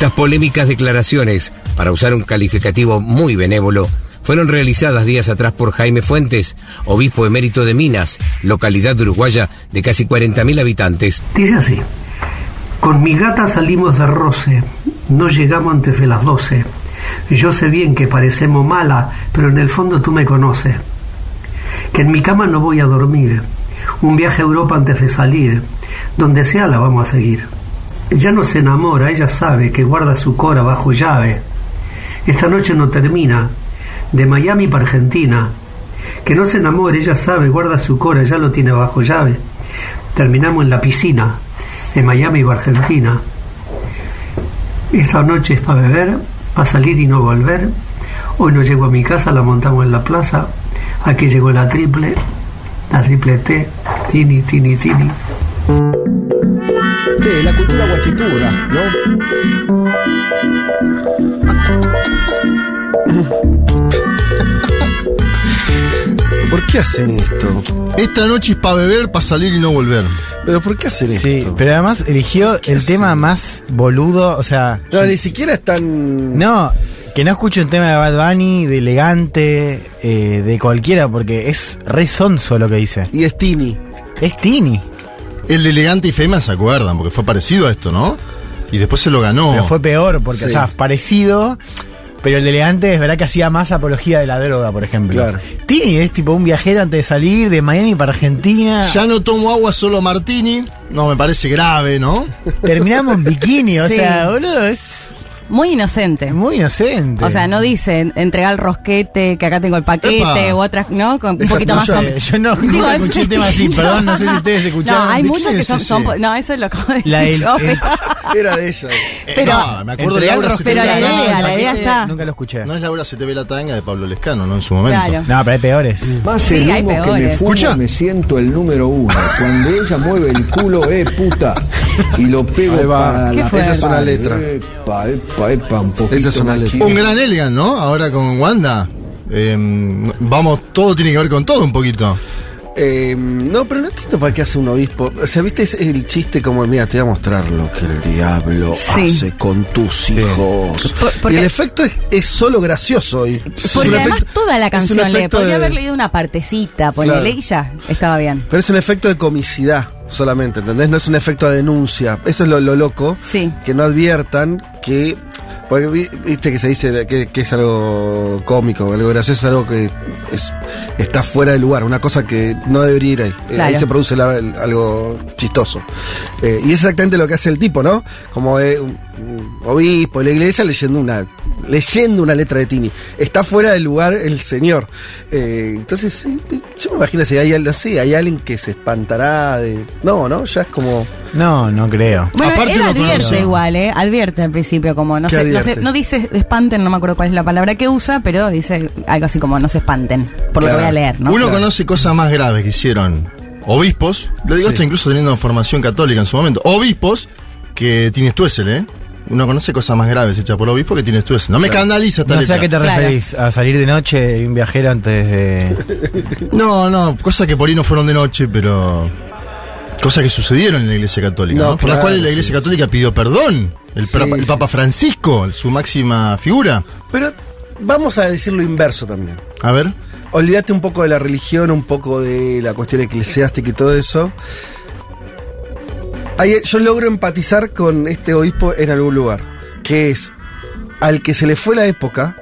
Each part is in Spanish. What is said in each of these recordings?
Estas polémicas declaraciones, para usar un calificativo muy benévolo, fueron realizadas días atrás por Jaime Fuentes, obispo emérito de Minas, localidad uruguaya de casi 40.000 habitantes. Dice así, con mi gata salimos de roce, no llegamos antes de las 12. Yo sé bien que parecemos mala, pero en el fondo tú me conoces. Que en mi cama no voy a dormir. Un viaje a Europa antes de salir. Donde sea la vamos a seguir. Ya no se enamora, ella sabe que guarda su cora bajo llave. Esta noche no termina. De Miami para Argentina. Que no se enamore, ella sabe, guarda su cora, ya lo tiene bajo llave. Terminamos en la piscina. De Miami para Argentina. Esta noche es para beber, para salir y no volver. Hoy no llego a mi casa, la montamos en la plaza. Aquí llegó la triple, la triple T, tini, tini, tini. ¿Qué? La cultura guachitura, ¿no? ¿Por qué hacen esto? Esta noche es para beber, para salir y no volver. ¿Pero por qué hacen Sí, esto? pero además eligió el hacen? tema más boludo, o sea, No, ni siquiera están. no, que no escuche un tema de Bad Bunny, de elegante, eh, de cualquiera, porque es re sonso lo que dice. Y es Tini. Es Tini, El de elegante y Fema se acuerdan, porque fue parecido a esto, ¿no? Y después se lo ganó. pero fue peor, porque, Sí. o sea, parecido, pero el de elegante es verdad que hacía más apología de la droga, por ejemplo. Claro. Tini es tipo un viajero antes de salir de Miami para Argentina. Ya no tomo agua, solo martini. No, me parece grave, ¿no? Terminamos en bikini, o Sí. sea, boludo, es Muy inocente. muy inocente. O sea, no dice entregar el rosquete, que acá tengo el paquete Epa. o otras, ¿no? Con un poquito no, más. yo- Eh, Yo no, Digo, es- escuché temas así, perdón, no sé si ustedes escucharon. No, hay ¿De muchos que son, son- No, eso es lo decir La del- yo, el- Era de ella. Pero- no, me acuerdo de Laura se pero la idea, la idea está. Nunca lo escuché. No es Laura se te ve la tanga de Pablo Lescano, ¿no? En su momento. Claro. No, pero hay peores. Más Sí, el hay humo que me fumo, me siento el número uno. Cuando ella mueve el culo, eh, puta. Y lo pego para ¿Qué la? Esa es una letra. Epa, epa, epa, un poquito. Un gran Elegant, ¿no? Ahora con Wanda. Eh, vamos, todo tiene que ver con todo un poquito. Eh, no, pero no entiendo para qué hace un obispo. O sea, viste es el chiste como, mira, te voy a mostrar lo que el diablo Sí. hace con tus hijos. Por- porque- y el efecto es, es solo gracioso. Y, Porque además efecto- toda la canción le podría de- haber leído una partecita, ponele Claro. y ya, estaba bien. Pero es un efecto de comicidad solamente, ¿entendés? No es un efecto de denuncia. Eso es lo, lo loco. Sí. Que no adviertan que. Porque vi- viste que se dice que, que es algo cómico, algo gracioso, es algo que es, está fuera de lugar, una cosa que no debería ir ahí. Eh, Claro. Ahí se produce la- el- algo chistoso. Eh, y es exactamente lo que hace el tipo, ¿no? Como eh, obispo de la iglesia leyendo una leyendo una letra de Tini. Está fuera del lugar el señor. Eh, entonces, yo me imagino si hay, no sé, hay alguien que se espantará de. No, ¿no? Ya es como. No, no creo. Bueno, Aparte él advierte conoce. igual, ¿eh? Advierte al principio, como no ¿Qué sé, no sé, no dice espanten, no me acuerdo cuál es la palabra que usa, pero dice algo así como no se espanten, por lo que voy a leer, ¿no? Uno Claro. conoce cosas más graves que hicieron obispos. Lo digo Sí. esto incluso teniendo formación católica en su momento. Obispos que tienes Stuessel, ¿eh? Uno conoce cosas más graves hechas por obispo que tienes Stuessel. No me escandaliza No sé a qué te Claro. referís. A salir de noche y un viajero antes de. No, no, cosas que por ahí no fueron de noche, pero. Cosas que sucedieron en la iglesia católica, No, ¿no? Por las claro, cuales la iglesia sí. católica pidió perdón. El, Sí, papa, el sí. Papa Francisco, su máxima figura. Pero vamos a decir lo inverso también. A ver. Olvídate un poco de la religión, un poco de la cuestión eclesiástica y todo eso. Ahí yo logro empatizar con este obispo en algún lugar. Que es al que se le fue la época,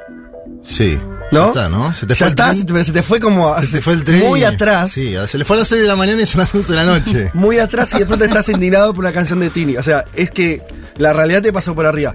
Sí. ¿no? Ya está, ¿no? Se te Ya fue el está, tren. se te, se te fue como Se te fue el tren. muy atrás. Sí, se le fue a las 6 de la mañana y son las 11 de la noche. Muy atrás y de pronto estás indignado por una canción de Tini. O sea, es que la realidad te pasó por arriba.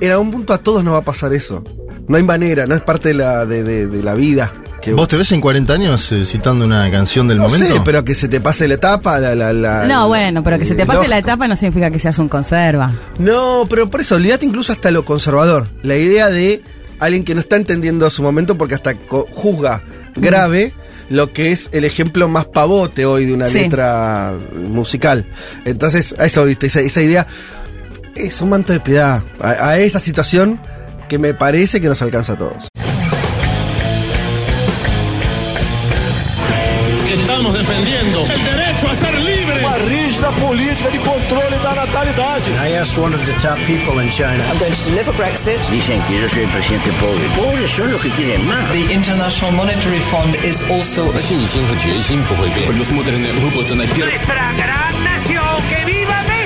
En algún punto a todos nos va a pasar eso. No hay manera, no es parte de la, de, de- de la vida. Que ¿Vos te ves en 40 años eh, citando una canción del no momento? sé, pero que se te pase la etapa, la, la, la- No, bueno, pero que se te pase lógico. la etapa no significa que seas un conserva. No, pero por eso, olvídate incluso hasta lo conservador. La idea de alguien que no está entendiendo su momento porque hasta juzga grave lo que es el ejemplo más pavote hoy de una Sí. letra musical. Entonces, a eso, viste, esa, esa idea es un manto de piedad. A, a esa situación que me parece que nos alcanza a todos. da natalidade. I asked one of the top people in China. I'm going to deliver Brexit. Dicen que yo soy el presidente pobre. Pobres son los que quieren más. The International Monetary Fund is also. 信心和决心不会变。 Nuestra gran nación, que viva México.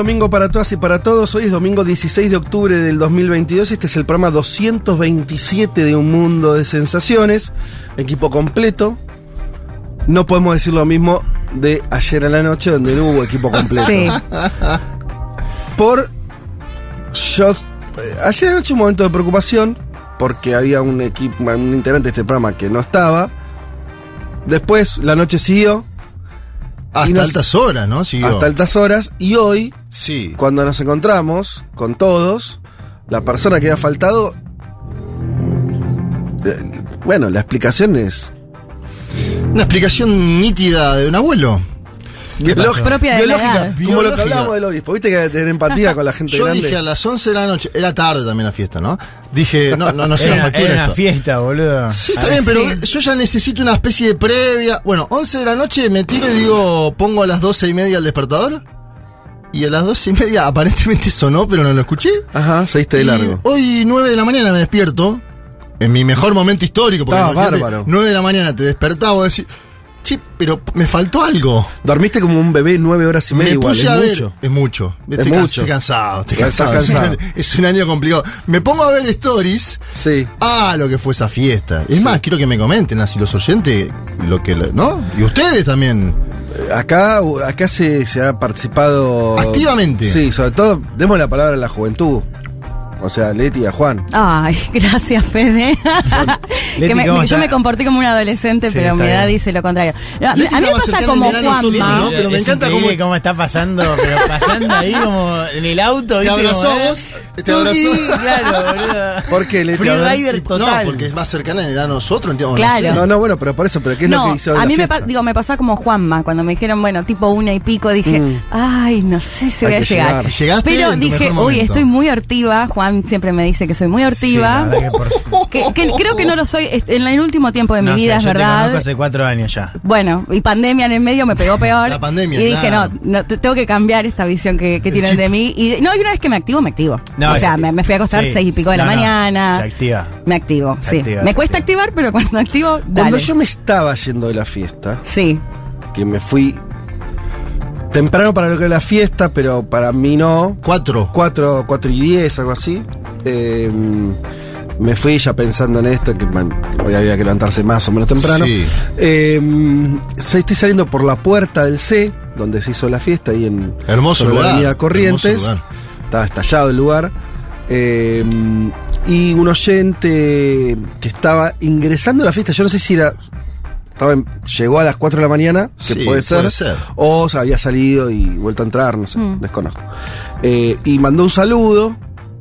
Domingo para todas y para todos. Hoy es domingo 16 de octubre del 2022. Este es el programa 227 de Un Mundo de Sensaciones. Equipo completo. No podemos decir lo mismo de ayer a la noche, donde no hubo equipo completo. Sí. Por. Yo, eh, ayer anoche un momento de preocupación, porque había un equipo, un integrante de este programa que no estaba. Después la noche siguió. Hasta nos- altas horas, ¿no? Siguió. hasta altas horas. Y hoy, Sí. cuando nos encontramos con todos, la persona que ha faltado. eh, Bueno, la explicación es. Una explicación nítida de un abuelo. Biológica, Propia de la biológica, edad. como lo que hablábamos del obispo. Viste que hay que tener empatía con la gente Yo grande. dije a las 11 de la noche, era tarde también la fiesta, ¿no? Dije, no, no, no se Era, nos factura era una fiesta, boludo. Sí, está bien, pero yo ya necesito una especie de previa. Bueno, 11 de la noche me tiro y digo, pongo a las 12 y media el despertador. Y a las 12 y media aparentemente sonó, pero no lo escuché. Ajá, seguiste de largo. Hoy 9 de la mañana me despierto. En mi mejor momento histórico. Porque Estaba bárbaro. 9 de la mañana te despertaba y decís, che, pero me faltó algo. Dormiste como un bebé nueve horas y media Me igual. es ver. mucho. Es mucho. Es Estoy, mucho. estoy cansado. Estoy cansado. Es un año- Es un año complicado. Me pongo a ver stories. Sí. Ah, lo que fue esa fiesta. Es más, quiero que me comenten así los oyentes, lo que, ¿no? Y ustedes también. Acá, acá se, se ha participado. Activamente. Sí, sobre todo, demos la palabra a la juventud. O sea, Leti y a Juan. Ay, gracias, Fede. Leti, Que me- ¿cómo me- yo está? me comporté como un adolescente, Sí, pero mi edad bien. dice lo contrario. No, a mí me pasa como. ¿no? Pero me es encanta cómo- cómo está pasando, pero pasando ahí como en el auto, Te ¿viste? abrazó Como, vos, ¿eh? te abrazó. Claro, boludo. ¿Por qué, Leti? Free. Rider total. No, porque es más cercana en edad a nosotros, entiendo. Claro. No. No, no, bueno, pero por eso, pero ¿qué es lo que hizo a mí me, fiesta? pa- digo, me pasaba como Juanma, cuando me dijeron, bueno, tipo una y pico, dije, Mm. ay, no sé si Hay voy a llegar. Llegaste Pero dije, uy, momento". estoy muy hortiva. Juan siempre me dice que soy muy hortiva. Sí, que por- que, que creo que no lo soy en el último tiempo de mi No vida, es yo te verdad. conozco hace cuatro años ya. Bueno, y pandemia en el medio me pegó peor. La pandemia, Y dije, claro. no, no, te- tengo que cambiar esta visión que, tienen de mí. Y no, y una vez que me activo, me activo. No, o sea, es- me, me fui a acostar sí. seis y pico de la mañana. se activa. Me activo, Se sí. activa, me cuesta activa. activar, pero cuando activo, dale. Cuando yo me estaba yendo de la fiesta, Sí. que me fui temprano para lo que era la fiesta, pero para mí no. Cuatro. 4, 4 y 10, algo así. Eh, me fui ya pensando en esto, que man, hoy había que levantarse más o menos temprano. Sí. Eh, estoy saliendo por la puerta del C, donde se hizo la fiesta, ahí en Hermoso sobre la lugar, avenida Corrientes. hermoso lugar. Estaba estallado el lugar. Eh, y un oyente que estaba ingresando a la fiesta, yo no sé si era. Estaba en- llegó a las 4 de la mañana, que Sí, puede ser, puede ser. o se había salido y vuelto a entrar, no sé, Mm. desconozco. Eh, y mandó un saludo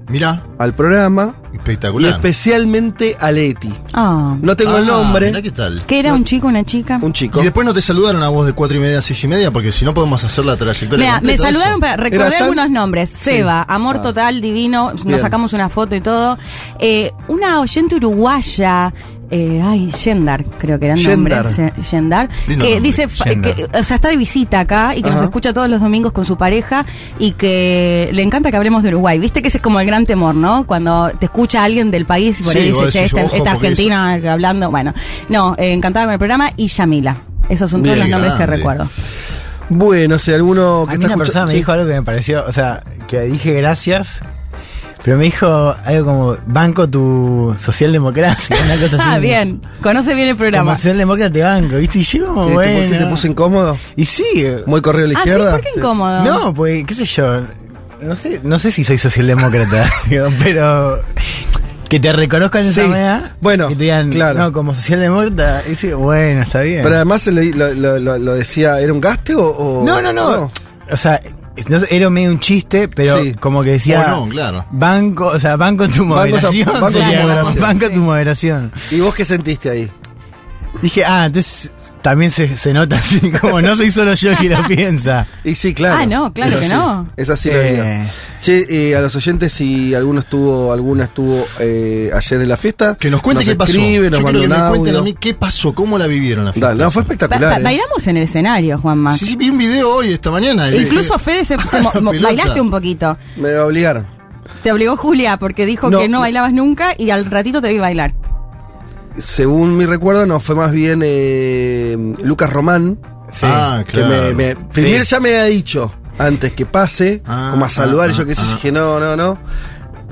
Mirá, al programa y espectacular. especialmente a Leti. Ah. No tengo el Ah, nombre, mirá qué tal. ¿Qué era un chico, una chica? un chico. Y después no te saludaron a vos de cuatro y media a seis y media, porque si no podemos hacer la trayectoria. Mira, me saludaron, para, recordé tan- algunos nombres. Seba, amor Ah. total, divino, Bien. nos sacamos una foto y todo. Eh, una oyente uruguaya, eh, ay, Yendar, creo que era el nombre. Yendar. Que nombre, dice, fa- Yendar. que, o sea, está de visita acá y que nos escucha todos los domingos con su pareja y que le encanta que hablemos de Uruguay. Viste que ese es como el gran temor, ¿no? Cuando te escucha alguien del país y por Sí, ahí dice, che, esta, ojo, esta porque argentina hablando. Bueno, no, eh, encantada con el programa y Yamila. Esos son todos Bien, los nombres que recuerdo. Bueno, si alguno que A mí está una persona me sí. dijo algo que me pareció, o sea, que dije gracias, pero me dijo algo como, banco tu socialdemocracia, una cosa así. Ah, bien. Conoce bien el Como programa. socialdemócrata te banco, ¿viste? Y yo como, ¿Por qué te puso incómodo? Y sí. Muy corrido a la Ah, sí, izquierda. ¿por qué incómodo? No, pues, qué sé yo. No sé, no sé si soy socialdemócrata, digo, pero que te reconozcan de Sí, esa manera. bueno, que te digan, claro. no, como socialdemócrata, y sí, bueno, está bien. Pero además lo, lo- lo- lo- lo decía, ¿era un gaste o...? o- no, no, no. O sea, no era medio un chiste, pero Sí. como que decía. O no, claro. Banco, o sea, banco tu moderación. banco tu sería, moderación. banco tu moderación. ¿Y vos qué sentiste ahí? Dije, ah, entonces también se, se nota así, como no soy solo yo que lo piensa. Y sí, claro. Ah, no, claro Es que así. no. Es así la Eh. vida. Che, eh, a los oyentes, si alguno estuvo, alguna estuvo eh, ayer en la fiesta. Que nos cuente qué pasó. nos Yo que me cuenten a mí qué pasó, cómo la vivieron la fiesta. Dale, no, fue espectacular. ba- eh. bailamos en el escenario, Juanma. Sí, sí, vi un video hoy, esta mañana. E eh, Incluso eh, Fede se, se bailaste un poquito. Me obligaron. Te obligó Julia porque dijo No. que no bailabas nunca y al ratito te vi bailar. Según mi recuerdo, no, fue más bien eh, Lucas Román. Sí. Ah, Que claro. me, me- primero ya me había dicho, antes que pase, Ah, como a saludar, ah, y yo qué sé, ah, dije, no, no, no.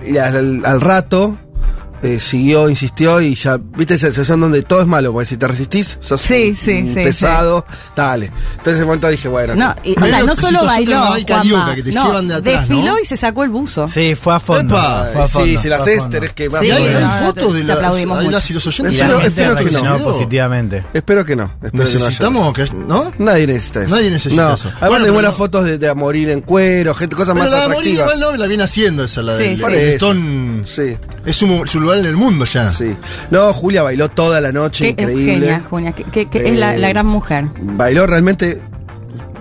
Y al, al rato eh, siguió, insistió y ya, viste esa sensación donde todo es malo, porque si te resistís, sos Sí, un- sí, un sí, pesado, dale. Entonces en ese momento dije, bueno, No, y- o sea, no solo bailó, Juanma, que te no, llevan de atrás, desfiló ¿no? y se sacó el buzo. Sí, fue a fondo. Epa. fue a fondo, sí, si las. Esther es que va Sí, hay, no, hay fotos de las, y los oyentes. Y la Espero- espero que no. positivamente. Espero que no. espero que no haya. Necesitamos que, ¿no? Nadie necesita eso. Nadie necesita eso. Además pero buenas fotos de, de a morir en cuero, gente, cosas más la de atractivas. igual no, la viene haciendo esa, la del sí. Es su, su lugar en el mundo ya. sí. No, Julia bailó toda la noche, Qué increíble. genia, Julia, que, que- que es la, Eh, la gran mujer. Bailó realmente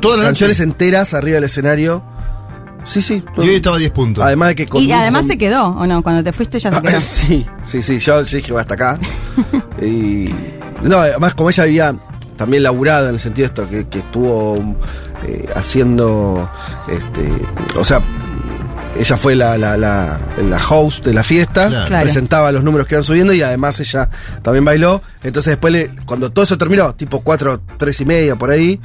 Toda la canciones noche. enteras arriba del escenario. Sí, sí. todo. Y hoy estaba a 10 puntos. Además de que Y además con- se quedó, ¿o no? Cuando te fuiste ya se Ah, quedó. sí, sí, sí. Yo, yo dije, va hasta acá. y. No, además, como ella había también laburado en el sentido de esto, que, que estuvo eh, haciendo. Este, o sea. Ella fue la, la, la, la host de la fiesta, Claro. Presentaba los números que iban subiendo y además ella también bailó. Entonces después, le- cuando todo eso terminó, tipo 4, 3 y media por ahí,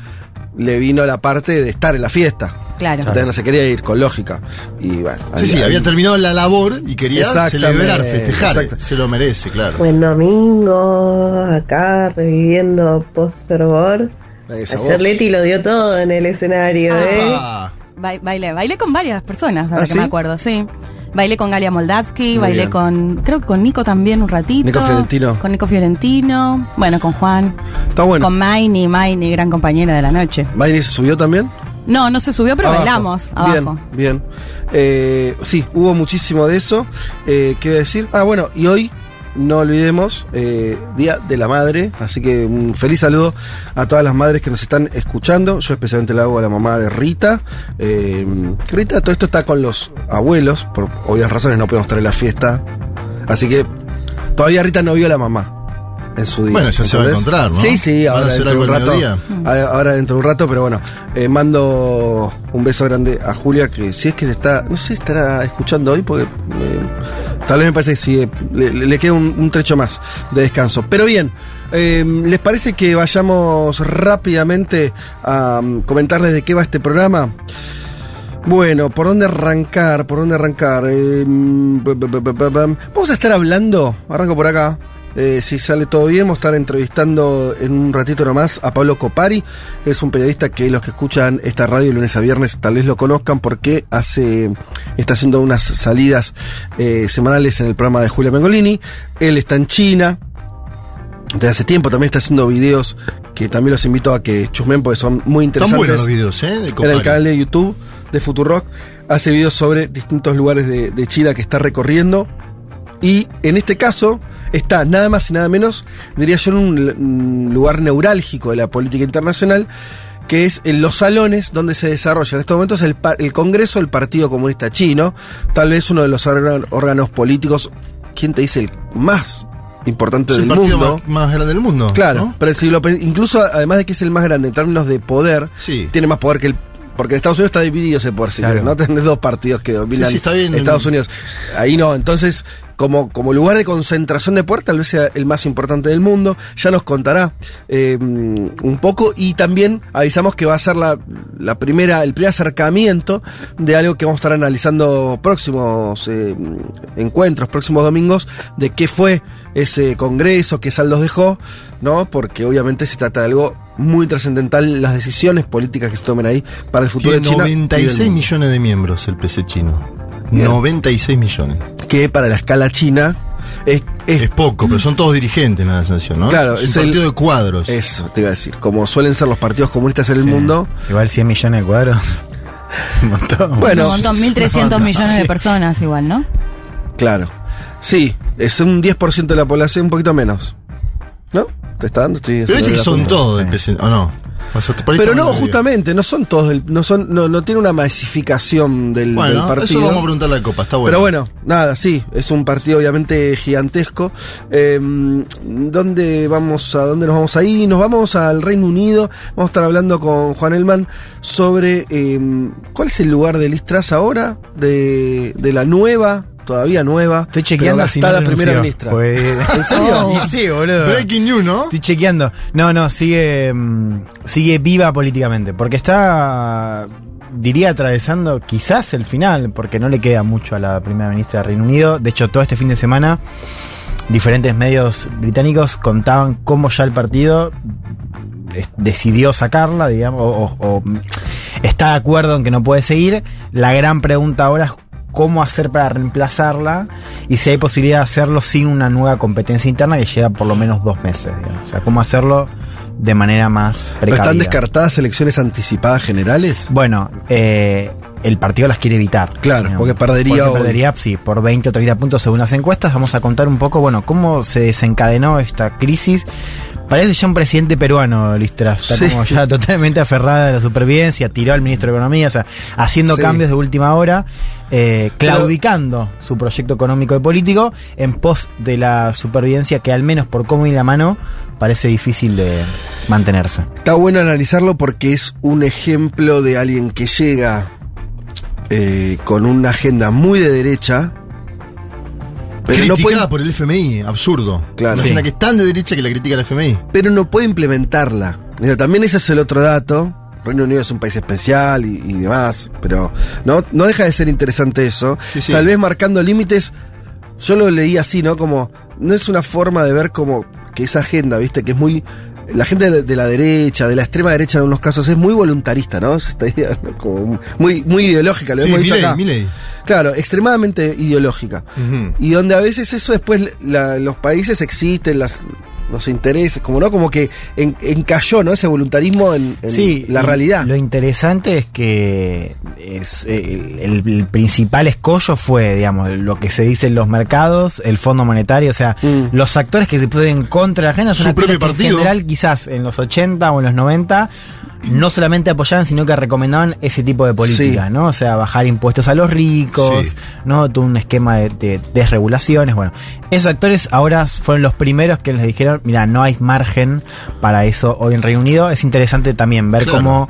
le vino la parte de estar en la fiesta. Claro. Entonces no se quería ir con lógica. Y bueno, Sí, ahí- sí, ahí- había terminado la labor y quería celebrar, festejar. exacto. Se lo merece, claro. Buen domingo, acá reviviendo post fervor. esa Ayer voz. Leti lo dio todo en el escenario, ¿eh? Ah, Ba- bailé, bailé con varias personas, ahora ¿Ah, que sí? me acuerdo, sí. Bailé con Galia Moldavsky, Muy bailé bien. con, creo que con Nico también un ratito. Nico Fiorentino. Con Nico Fiorentino, bueno, con Juan. Está bueno. Con Maini, Maini, gran compañera de la noche. ¿Maini se subió también? No, no se subió, pero Abajo. bailamos Bien, abajo. bien. Eh, sí, hubo muchísimo de eso. Eh, ¿Qué a decir? Ah, bueno, y hoy, no olvidemos, eh, Día de la Madre. Así que un feliz saludo a todas las madres que nos están escuchando. Yo especialmente le hago a la mamá de Rita. Eh, Rita, todo esto está con los abuelos. Por obvias razones no podemos estar en la fiesta. Así que todavía Rita no vio a la mamá. En su día. Bueno, ya se va a encontrar, ¿no? Sí, sí, ¿Van a ahora dentro de un rato. A- Ahora dentro de un rato, pero bueno, eh, mando un beso grande a Julia, que si es que se está, no sé si estará escuchando hoy, porque eh, tal vez me parece que sí, eh, le, le queda un, un trecho más de descanso. Pero bien, eh, ¿les parece que vayamos rápidamente a mm, comentarles de qué va este programa? Bueno, ¿por dónde arrancar? ¿Por dónde arrancar? Eh, mm, vamos a estar hablando, arranco por acá, eh, si sale todo bien, vamos a estar entrevistando en un ratito nomás a Pablo Copari, que es un periodista que los que escuchan esta radio lunes a viernes tal vez lo conozcan porque hace, está haciendo unas salidas eh, semanales en el programa de Julia Mengolini. Él está en China, desde hace tiempo también está haciendo videos que también los invito a que chusmen porque son muy Están interesantes buenos los videos, ¿eh? De en el canal de YouTube de Futurock. Hace videos sobre distintos lugares de, de China que está recorriendo. Y en este caso está nada más y nada menos, diría yo, en un, un lugar neurálgico de la política internacional, que es en los salones donde se desarrolla en estos momentos el, el Congreso del Partido Comunista Chino, tal vez uno de los órgan- órganos políticos, ¿quién te dice el más importante Es el del partido mundo? más, más grande del mundo. Claro, ¿no? pero si lo incluso además de que es el más grande en términos de poder, Sí. tiene más poder que el. Porque en Estados Unidos está dividido ese poder, si Claro. ¿no? Tenés dos partidos que dominan Sí, sí, está bien. Estados Unidos. Ahí no, entonces, como, como lugar de concentración de poder, tal vez sea el más importante del mundo. Ya nos contará eh, un poco. Y también avisamos que va a ser la, la primera, el primer acercamiento de algo que vamos a estar analizando próximos eh, encuentros, próximos domingos, de qué fue ese congreso, qué saldos dejó, ¿no? Porque obviamente se trata de algo muy trascendental, las decisiones políticas que se tomen ahí para el futuro Tiene de China. y del 96 mundo. millones de miembros el PC chino. Bien. 96 millones. Que para la escala china es, es Es poco, pero son todos dirigentes, me da la sensación, ¿no? Claro, es un es el- partido de cuadros. Eso, te iba a decir. Como suelen ser los partidos comunistas en el Sí. mundo. Igual 100 millones de cuadros. Un montón. Bueno, un montón, 1.300 no, millones de personas igual, ¿no? Claro. Sí, es un 10% de la población, un poquito menos. ¿No? ¿Te está dando? Estoy Pero viste que son todos ¿o no? Pero no, justamente, no son todos, del- no son, no, no tiene una masificación del, Bueno, del partido. eso vamos a preguntarle a Copa, está bueno. Pero bueno, nada, sí, es un partido obviamente gigantesco. Eh, ¿Dónde vamos a dónde nos vamos ahí? Nos vamos al Reino Unido. Vamos a estar hablando con Juan Elman sobre eh, cuál es el lugar de Liz Truss ahora, de, de la nueva, todavía nueva, Estoy chequeando si no renunció. primera ministra. Pues- ¿En serio? Y sí, boludo. Breaking news, ¿no? Estoy chequeando. No, no, sigue, mm, sigue viva políticamente. Porque está, diría, atravesando quizás el final, porque no le queda mucho a la primera ministra de Reino Unido. De hecho, todo este fin de semana, diferentes medios británicos contaban cómo ya el partido eh, decidió sacarla, digamos, o, o- o está de acuerdo en que no puede seguir. La gran pregunta ahora es cómo hacer para reemplazarla y si hay posibilidad de hacerlo sin una nueva competencia interna que lleva por lo menos dos meses. digamos. O sea, cómo hacerlo de manera más ¿No precavida. están descartadas elecciones anticipadas generales? Bueno, eh, el partido las quiere evitar. Claro, digamos. porque perdería Porque perdería, sí, por 20 o 30 puntos según las encuestas. Vamos a contar un poco, bueno, cómo se desencadenó esta crisis. Parece ya un presidente peruano, Listras. Está Sí. como ya totalmente aferrada a la supervivencia, tiró al ministro de Economía, o sea, haciendo Sí. cambios de última hora, eh, claudicando su proyecto económico y político en pos de la supervivencia que al menos por cómo y la mano parece difícil de mantenerse. Está bueno analizarlo porque es un ejemplo de alguien que llega eh, con una agenda muy de derecha. Pero no, Criticada puede, por el FMI, absurdo. Claro. Imagina Sí. que es tan de derecha que la critica el FMI. pero no puede implementarla. También ese es el otro dato. Reino Unido es un país especial y, y demás, pero no, no deja de ser interesante eso. Sí, sí. Tal vez marcando límites, yo lo leí así, ¿no? Como, no es una forma de ver como que esa agenda, ¿viste? Que es muy... La gente de, de la derecha, de la extrema derecha en algunos casos, es muy voluntarista, ¿no? Es esta idea, ¿no? Como muy, muy ideológica, lo Sí, hemos dicho acá. Claro, extremadamente ideológica. Y donde a veces eso después la- los países existen, las, los intereses, como no, como que en- encalló, ¿no? Ese voluntarismo en, en Sí, la realidad. Lo interesante es que es, eh, el, el principal escollo fue, digamos, lo que se dice en los mercados, el Fondo Monetario, o sea, Mm. los actores que se pueden contra la agenda son Su actores propio que en partido. general quizás en los 80 o en los 90 no solamente apoyaban, sino que recomendaban ese tipo de política, Sí. ¿no? O sea, bajar impuestos a los ricos, Sí. ¿no? Todo un esquema de, de desregulaciones, bueno. Esos actores ahora fueron los primeros que les dijeron, mira, no hay margen para eso hoy en Reino Unido. Es interesante también ver Claro. cómo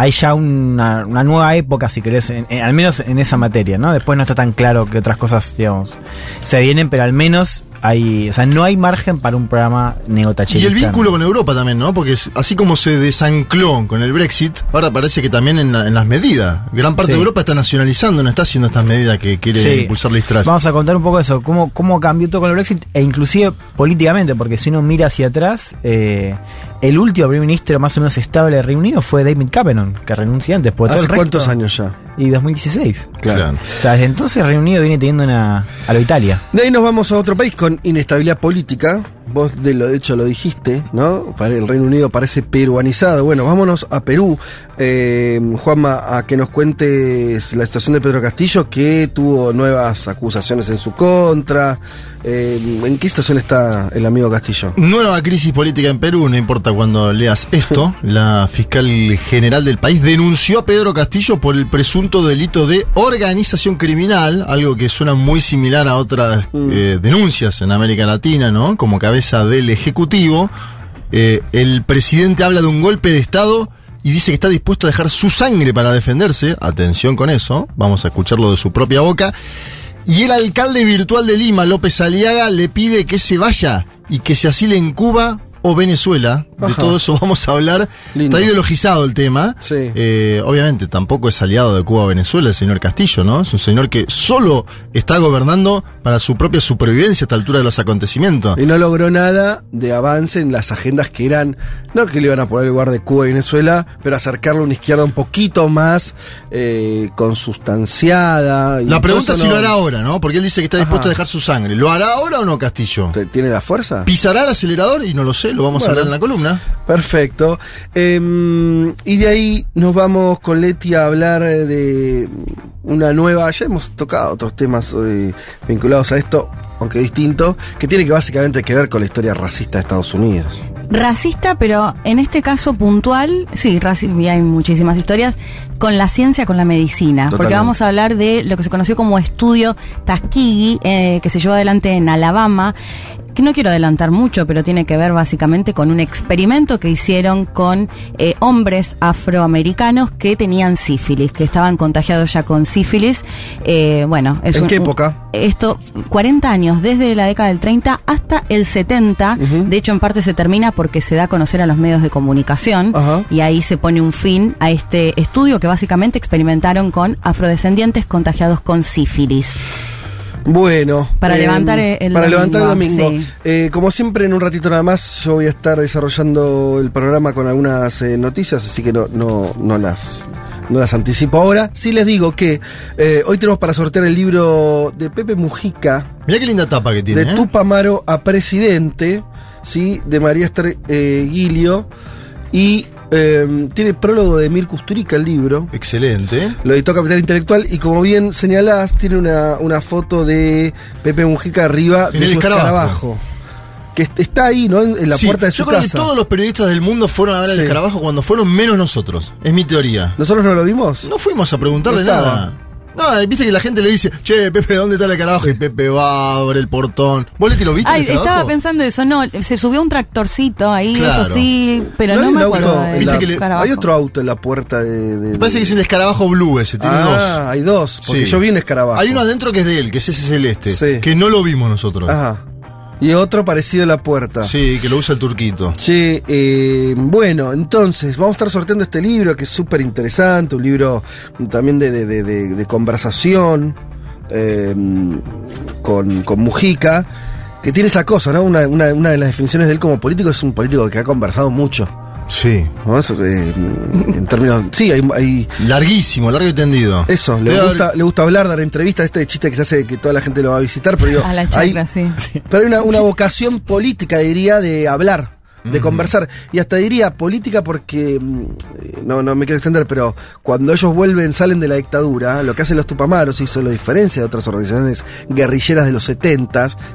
hay ya una, una nueva época, si querés, en- en- al menos en esa materia, ¿no? Después no está tan claro que otras cosas, digamos, se vienen, pero al menos hay, o sea, no hay margen para un programa Y neotachista. el vínculo con Europa también, ¿no? Porque así como se desancló con el Brexit, ahora parece que también en, la- en las medidas. Gran parte Sí. de Europa está nacionalizando, no está haciendo estas medidas que quiere Sí. impulsar Liz Truss. Vamos a contar un poco eso, cómo, cómo cambió todo con el Brexit e inclusive políticamente, porque si uno mira hacia atrás, eh, el último primer ministro más o menos estable de Reino Unido fue David Cameron, que renunció antes. todo ¿Hace resto- cuántos años ya? Y 2016. Claro. O sea, desde entonces Reino Unido viene teniendo una... a lo Italia. De ahí nos vamos a otro país con inestabilidad política. Vos de lo de hecho lo dijiste, ¿no? Para el Reino Unido parece peruanizado. Bueno, vámonos a Perú. Eh, Juanma, a que nos cuentes la situación de Pedro Castillo, que tuvo nuevas acusaciones en su contra. Eh, ¿En qué situación está el amigo Castillo? Nueva crisis política en Perú, no importa cuando leas esto. La fiscal general del país denunció a Pedro Castillo por el presunto delito de organización criminal, algo que suena muy similar a otras eh, denuncias en América Latina, ¿no? Como del Ejecutivo. Eh, el presidente habla de un golpe de Estado y dice que está dispuesto a dejar su sangre para defenderse. Atención con eso, vamos a escucharlo de su propia boca. Y el alcalde virtual de Lima, López Aliaga, le pide que se vaya y que se asile en Cuba o Venezuela. De todo eso vamos a hablar. Lindo. Está ideologizado el tema. Sí. Eh, obviamente tampoco es aliado de Cuba o Venezuela el señor Castillo, ¿no? Es un señor que solo está gobernando para su propia supervivencia a esta altura de los acontecimientos. Y no logró nada de avance en las agendas que eran, no que le iban a poner el lugar de Cuba y Venezuela, pero acercarle a una izquierda un poquito más eh, consustanciada. y La pregunta es si no- lo hará ahora, ¿no? Porque él dice que está dispuesto Ajá. a dejar su sangre. ¿Lo hará ahora o no Castillo? ¿Te- ¿Tiene la fuerza? ¿Pisará el acelerador? Y no lo sé, lo vamos a hablar en la columna. Perfecto. Em, y de ahí nos vamos con Leti a hablar de una nueva. Ya hemos tocado otros temas eh, vinculados a esto, aunque distinto, que tiene que básicamente que ver con la historia racista de Estados Unidos. Racista, pero en este caso puntual, sí, y hay muchísimas historias, con la ciencia, con la medicina. Porque vamos a hablar de lo que se conoció como estudio Tuskegee, eh, que se llevó adelante en Alabama, que no quiero adelantar mucho, pero tiene que ver básicamente con un experimento que hicieron con eh, hombres afroamericanos que tenían sífilis, que estaban contagiados ya con sífilis. Eh, bueno, es ¿En un- qué un- época? esto, 40 años, desde la década del 30 hasta el 70. De hecho, en parte se termina porque se da a conocer a los medios de comunicación y ahí se pone un fin a este estudio que básicamente experimentaron con afrodescendientes contagiados con sífilis. Bueno. Para levantar el Para levantar el domingo, domingo. sí. Eh, como siempre, en un ratito nada más, yo voy a estar desarrollando el programa con algunas eh, noticias, así que no, no, no las. No las anticipo ahora. Sí les digo que eh, hoy tenemos para sortear el libro de Pepe Mujica, Mirá qué linda tapa que tiene. de ¿eh? Tupamaro a Presidente, ¿sí? de María Esther eh, Guilio. Y eh, tiene prólogo de Mir Kusturica el libro. Excelente. Lo editó Capital Intelectual y como bien señalás, tiene una, una foto de Pepe Mujica arriba En de el su escarabajo. escarabajo. Que est- está ahí, ¿no? En, la Sí, puerta de yo su creo casa. que todos los periodistas del mundo fueron a ver Sí. el escarabajo cuando fueron menos nosotros. Es mi teoría. ¿Nosotros no lo vimos? No fuimos a preguntarle No nada. No, viste que la gente le dice, che, Pepe, ¿dónde está el escarabajo? Y Pepe va, abre el portón. ¿Vos Leti, lo viste? Ay, estaba pensando eso, no, se subió un tractorcito ahí, Claro. eso sí, pero ¿No me acuerdo. auto Viste que le-. Hay otro auto en la puerta de. parece que es el escarabajo blue ese, tiene Ah, dos. hay dos. Porque Sí. yo vi un escarabajo. Hay uno adentro que es de él, que es ese celeste. Sí. Que no lo vimos nosotros. Ajá. Y otro parecido en la puerta. Sí, que lo usa el turquito. Che, eh, bueno, entonces vamos a estar sorteando este libro que es súper interesante, un libro también de, de- de- de- de conversación eh, con, con Mujica, que tiene esa cosa, ¿no? Una, una- una de las definiciones de él como político es un político que ha conversado mucho. Sí. ¿no? Eso, eh, en términos. Sí, hay. hay- Larguísimo, largo y tendido. eso, le Debe gusta, haber- le gusta hablar, dar entrevistas, este chiste que se hace de que toda la gente lo va a visitar, pero digo, A la hay- chacra, sí. pero hay una, una vocación política, diría, de hablar, de conversar. Y hasta diría política porque, mm, eh, no, no me quiero extender, pero cuando ellos vuelven, salen de la dictadura, lo que hacen los tupamaros, y eso lo diferencia de otras organizaciones guerrilleras de los 70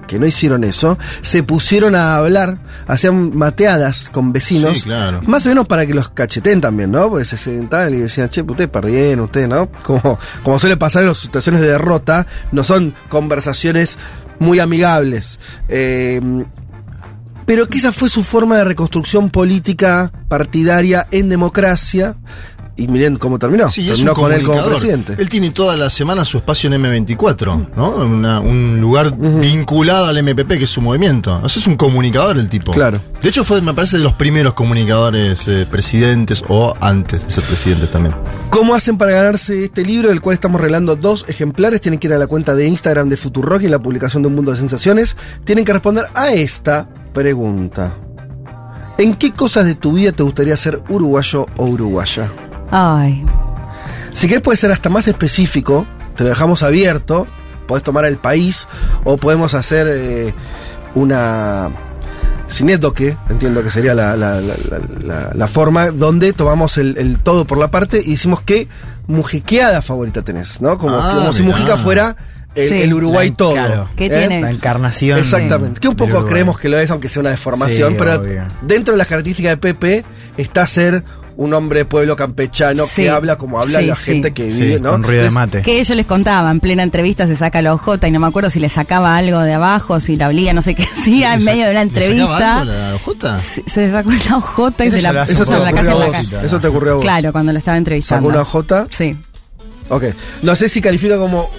que no hicieron eso, se pusieron a hablar, hacían mateadas con vecinos. Sí, claro. Más o menos para que los cacheten también, ¿no? Porque se sentaban y decían, che, ustedes perdieron, ustedes, ¿no? Como, como suele pasar en las situaciones de derrota, no son conversaciones muy amigables. Eh, pero que esa fue su forma de reconstrucción política partidaria en democracia. Y miren cómo terminó. Sí, terminó con él como presidente. Él tiene toda la semana su espacio en M24, ¿no? Una- un lugar vinculado al MPP, que es su movimiento. O sea, es un comunicador el tipo. Claro. De hecho, fue, me parece, de los primeros comunicadores eh, presidentes o antes de ser presidentes también. ¿Cómo hacen para ganarse este libro, del cual estamos regalando dos ejemplares? Tienen que ir a la cuenta de Instagram de Futurock y la publicación de Un Mundo de Sensaciones. Tienen que responder a esta pregunta. ¿En qué cosas de tu vida te gustaría ser uruguayo o uruguaya? Ay, Si querés puede ser hasta más específico, te lo dejamos abierto, podés tomar el país o podemos hacer eh, una sinédoque, entiendo que sería la, la- la- la- la- la forma donde tomamos el, el todo por la parte y decimos qué mujiqueada favorita tenés, ¿no? Como, Ah, como si. Mujica fuera el, Sí. el Uruguay La- todo. claro. ¿Qué ¿eh? tiene? La encarnación. Exactamente. Que un poco creemos que lo es, aunque sea una deformación, Sí, pero obvio. dentro de las características de Pepe está ser un hombre de pueblo campechano Sí. que habla como habla Sí, la sí. gente que Sí, vive, ¿no? con ruido de mate. que ellos les contaba, en plena entrevista se saca la ojota y no me acuerdo si le sacaba algo de abajo, si la olía, no sé qué hacía en ¿Le sa- medio de una le sacaba entrevista. algo la ojota? Se se sacó la ojota y Eso se la puso te en la ocurrió casa a en la vos. casa. Eso te ocurrió a vos. Claro, cuando lo estaba entrevistando. Sacó una J. Sí. Ok. No sé si califica como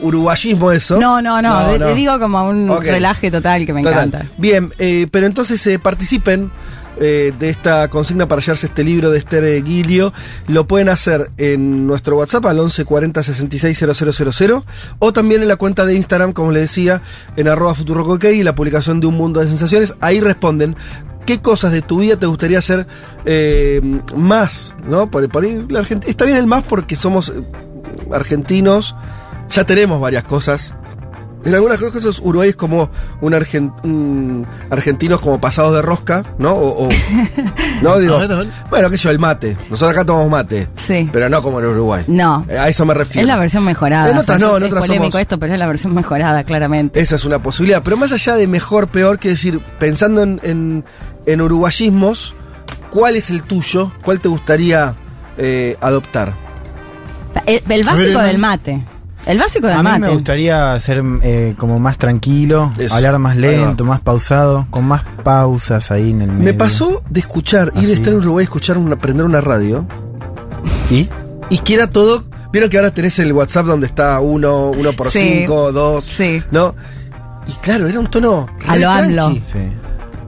uruguayismo eso. No, no, no, de- te digo como un relaje total que me Total. encanta. Bien, eh, pero entonces eh, participen eh, de esta consigna para hallarse este libro de Esther eh, Guilio. Lo pueden hacer en nuestro WhatsApp al 11 40 66 000 o también en la cuenta de Instagram, como les decía, en arroba y la publicación de Un Mundo de Sensaciones. Ahí responden. ¿Qué cosas de tu vida te gustaría hacer eh, más? ¿No? Por, por ahí la Argent- Está bien el más porque somos argentinos, ya tenemos varias cosas En algunas cosas Uruguay es como un, argen- un argentinos como pasados de rosca, ¿no? O, o- no digo, bueno, qué sé yo, el mate. Nosotros acá tomamos mate, Sí. pero no como en Uruguay. No. Eh, A eso me refiero. Es la versión mejorada. En otras O sea, no, en es otras polémico somos- esto, pero es la versión mejorada, claramente. Esa es una posibilidad. Pero más allá de mejor, peor, que decir, pensando en, en, en uruguayismos, ¿cuál es el tuyo? ¿Cuál te gustaría eh, adoptar? El, el A ver, básico del mate. El básico del A mí mate. me gustaría ser eh, como más tranquilo, Eso. hablar más lento, más pausado, con más pausas ahí en el medio. Me pasó de escuchar, ir ¿Ah, de sí? estar en Uruguay, escuchar, una, prender una radio, ¿Y? y que era todo. Vieron que ahora tenés el WhatsApp donde está uno, uno por Sí. cinco, dos, Sí. ¿no? Y claro, era un tono. A lo. AMLO. Sí.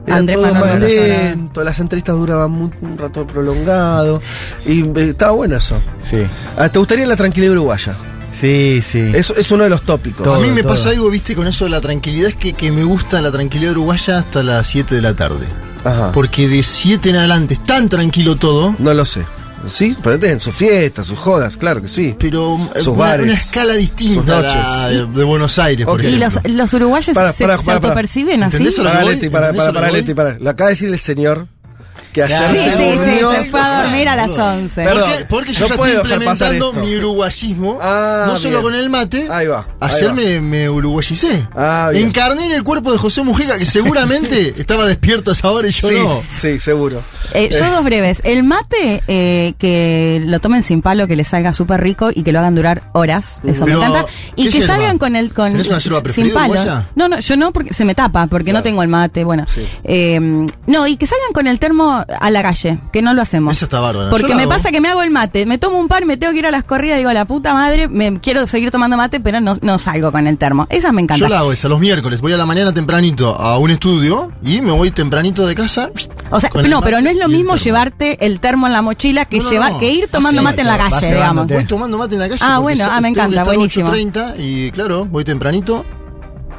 Era Andrés todo Manuel más lento, las entrevistas duraban un rato prolongado. Y eh, estaba bueno eso. Sí. Ah, ¿Te gustaría la tranquilidad uruguaya? Sí, sí. Eso es uno de los tópicos. Todo, a mí me todo. pasa algo, viste, con eso de la tranquilidad, es que, que me gusta la tranquilidad uruguaya hasta las 7 de la tarde. Ajá. Porque de 7 en adelante es tan tranquilo todo, No lo sé. Sí, pero en sus fiestas, sus jodas, claro que sí. pero eh, Sus una, bares, una escala distinta la de, Buenos Aires, por Ok. Y ejemplo. los, los uruguayos Para, se, para, se para, para. autoperciben así. ¿Entendés a lo Para? Leti, para, ¿Entendés para, para? Leti, para. Lo acaba de decir el señor que ayer. Sí, se sí, sí, durmió. se fue a dormir a las 11. Perdón. Porque, porque yo no ya puedo estoy implementando mi uruguayismo, Ah, no solo bien. con el mate. Ahí va, ahí Ayer va. me, me uruguayicé. Ah, bien. Encarné en el cuerpo de José Mujica, que seguramente estaba despierto a esa hora y yo Sí, no. sí, seguro. Eh, yo dos breves. El mate, eh, que lo tomen sin palo, que les salga súper rico y que lo hagan durar horas. Eso Pero, me encanta. Y ¿qué que yerba? salgan con el con ¿Tenés una yerba sin palo. uruguaya? No, no, yo no porque se me tapa, porque no tengo el mate. Bueno, Sí. Eh, no y que salgan con el termo a la calle, que no lo hacemos. Esa está bárbara. Porque Yo la me hago. pasa que me hago el mate, me tomo un par, me tengo que ir a las corridas, digo la puta madre, me quiero seguir tomando mate, pero no, no salgo con el termo. Esas me encantan. Yo la hago esa los miércoles. Voy a la mañana tempranito a un estudio y me voy tempranito de casa. O sea, el no, pero no es lo el mismo termo. llevarte el termo en la mochila que No, no, llevar, no. que ir tomando Así, mate en la calle, digamos. Voy tomando mate en la calle. Ah, porque bueno, ah, me encanta, buenísimo. 8:30 y claro, voy tempranito.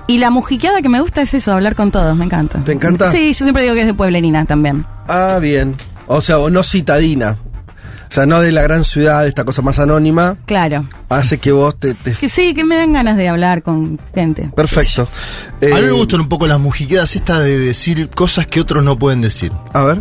Y la mujiqueada que me gusta es eso, hablar con todos, me encanta. ¿Te encanta? Sí, yo siempre digo que es de pueblerina también. Ah, bien. O sea, o no citadina. O sea, no de la gran ciudad, esta cosa más anónima, Claro. hace que vos te... te- Que sí, que me dan ganas de hablar con gente. Perfecto. a mí me Eh, gustan un poco las mujiquedas estas de decir cosas que otros no pueden decir. A ver.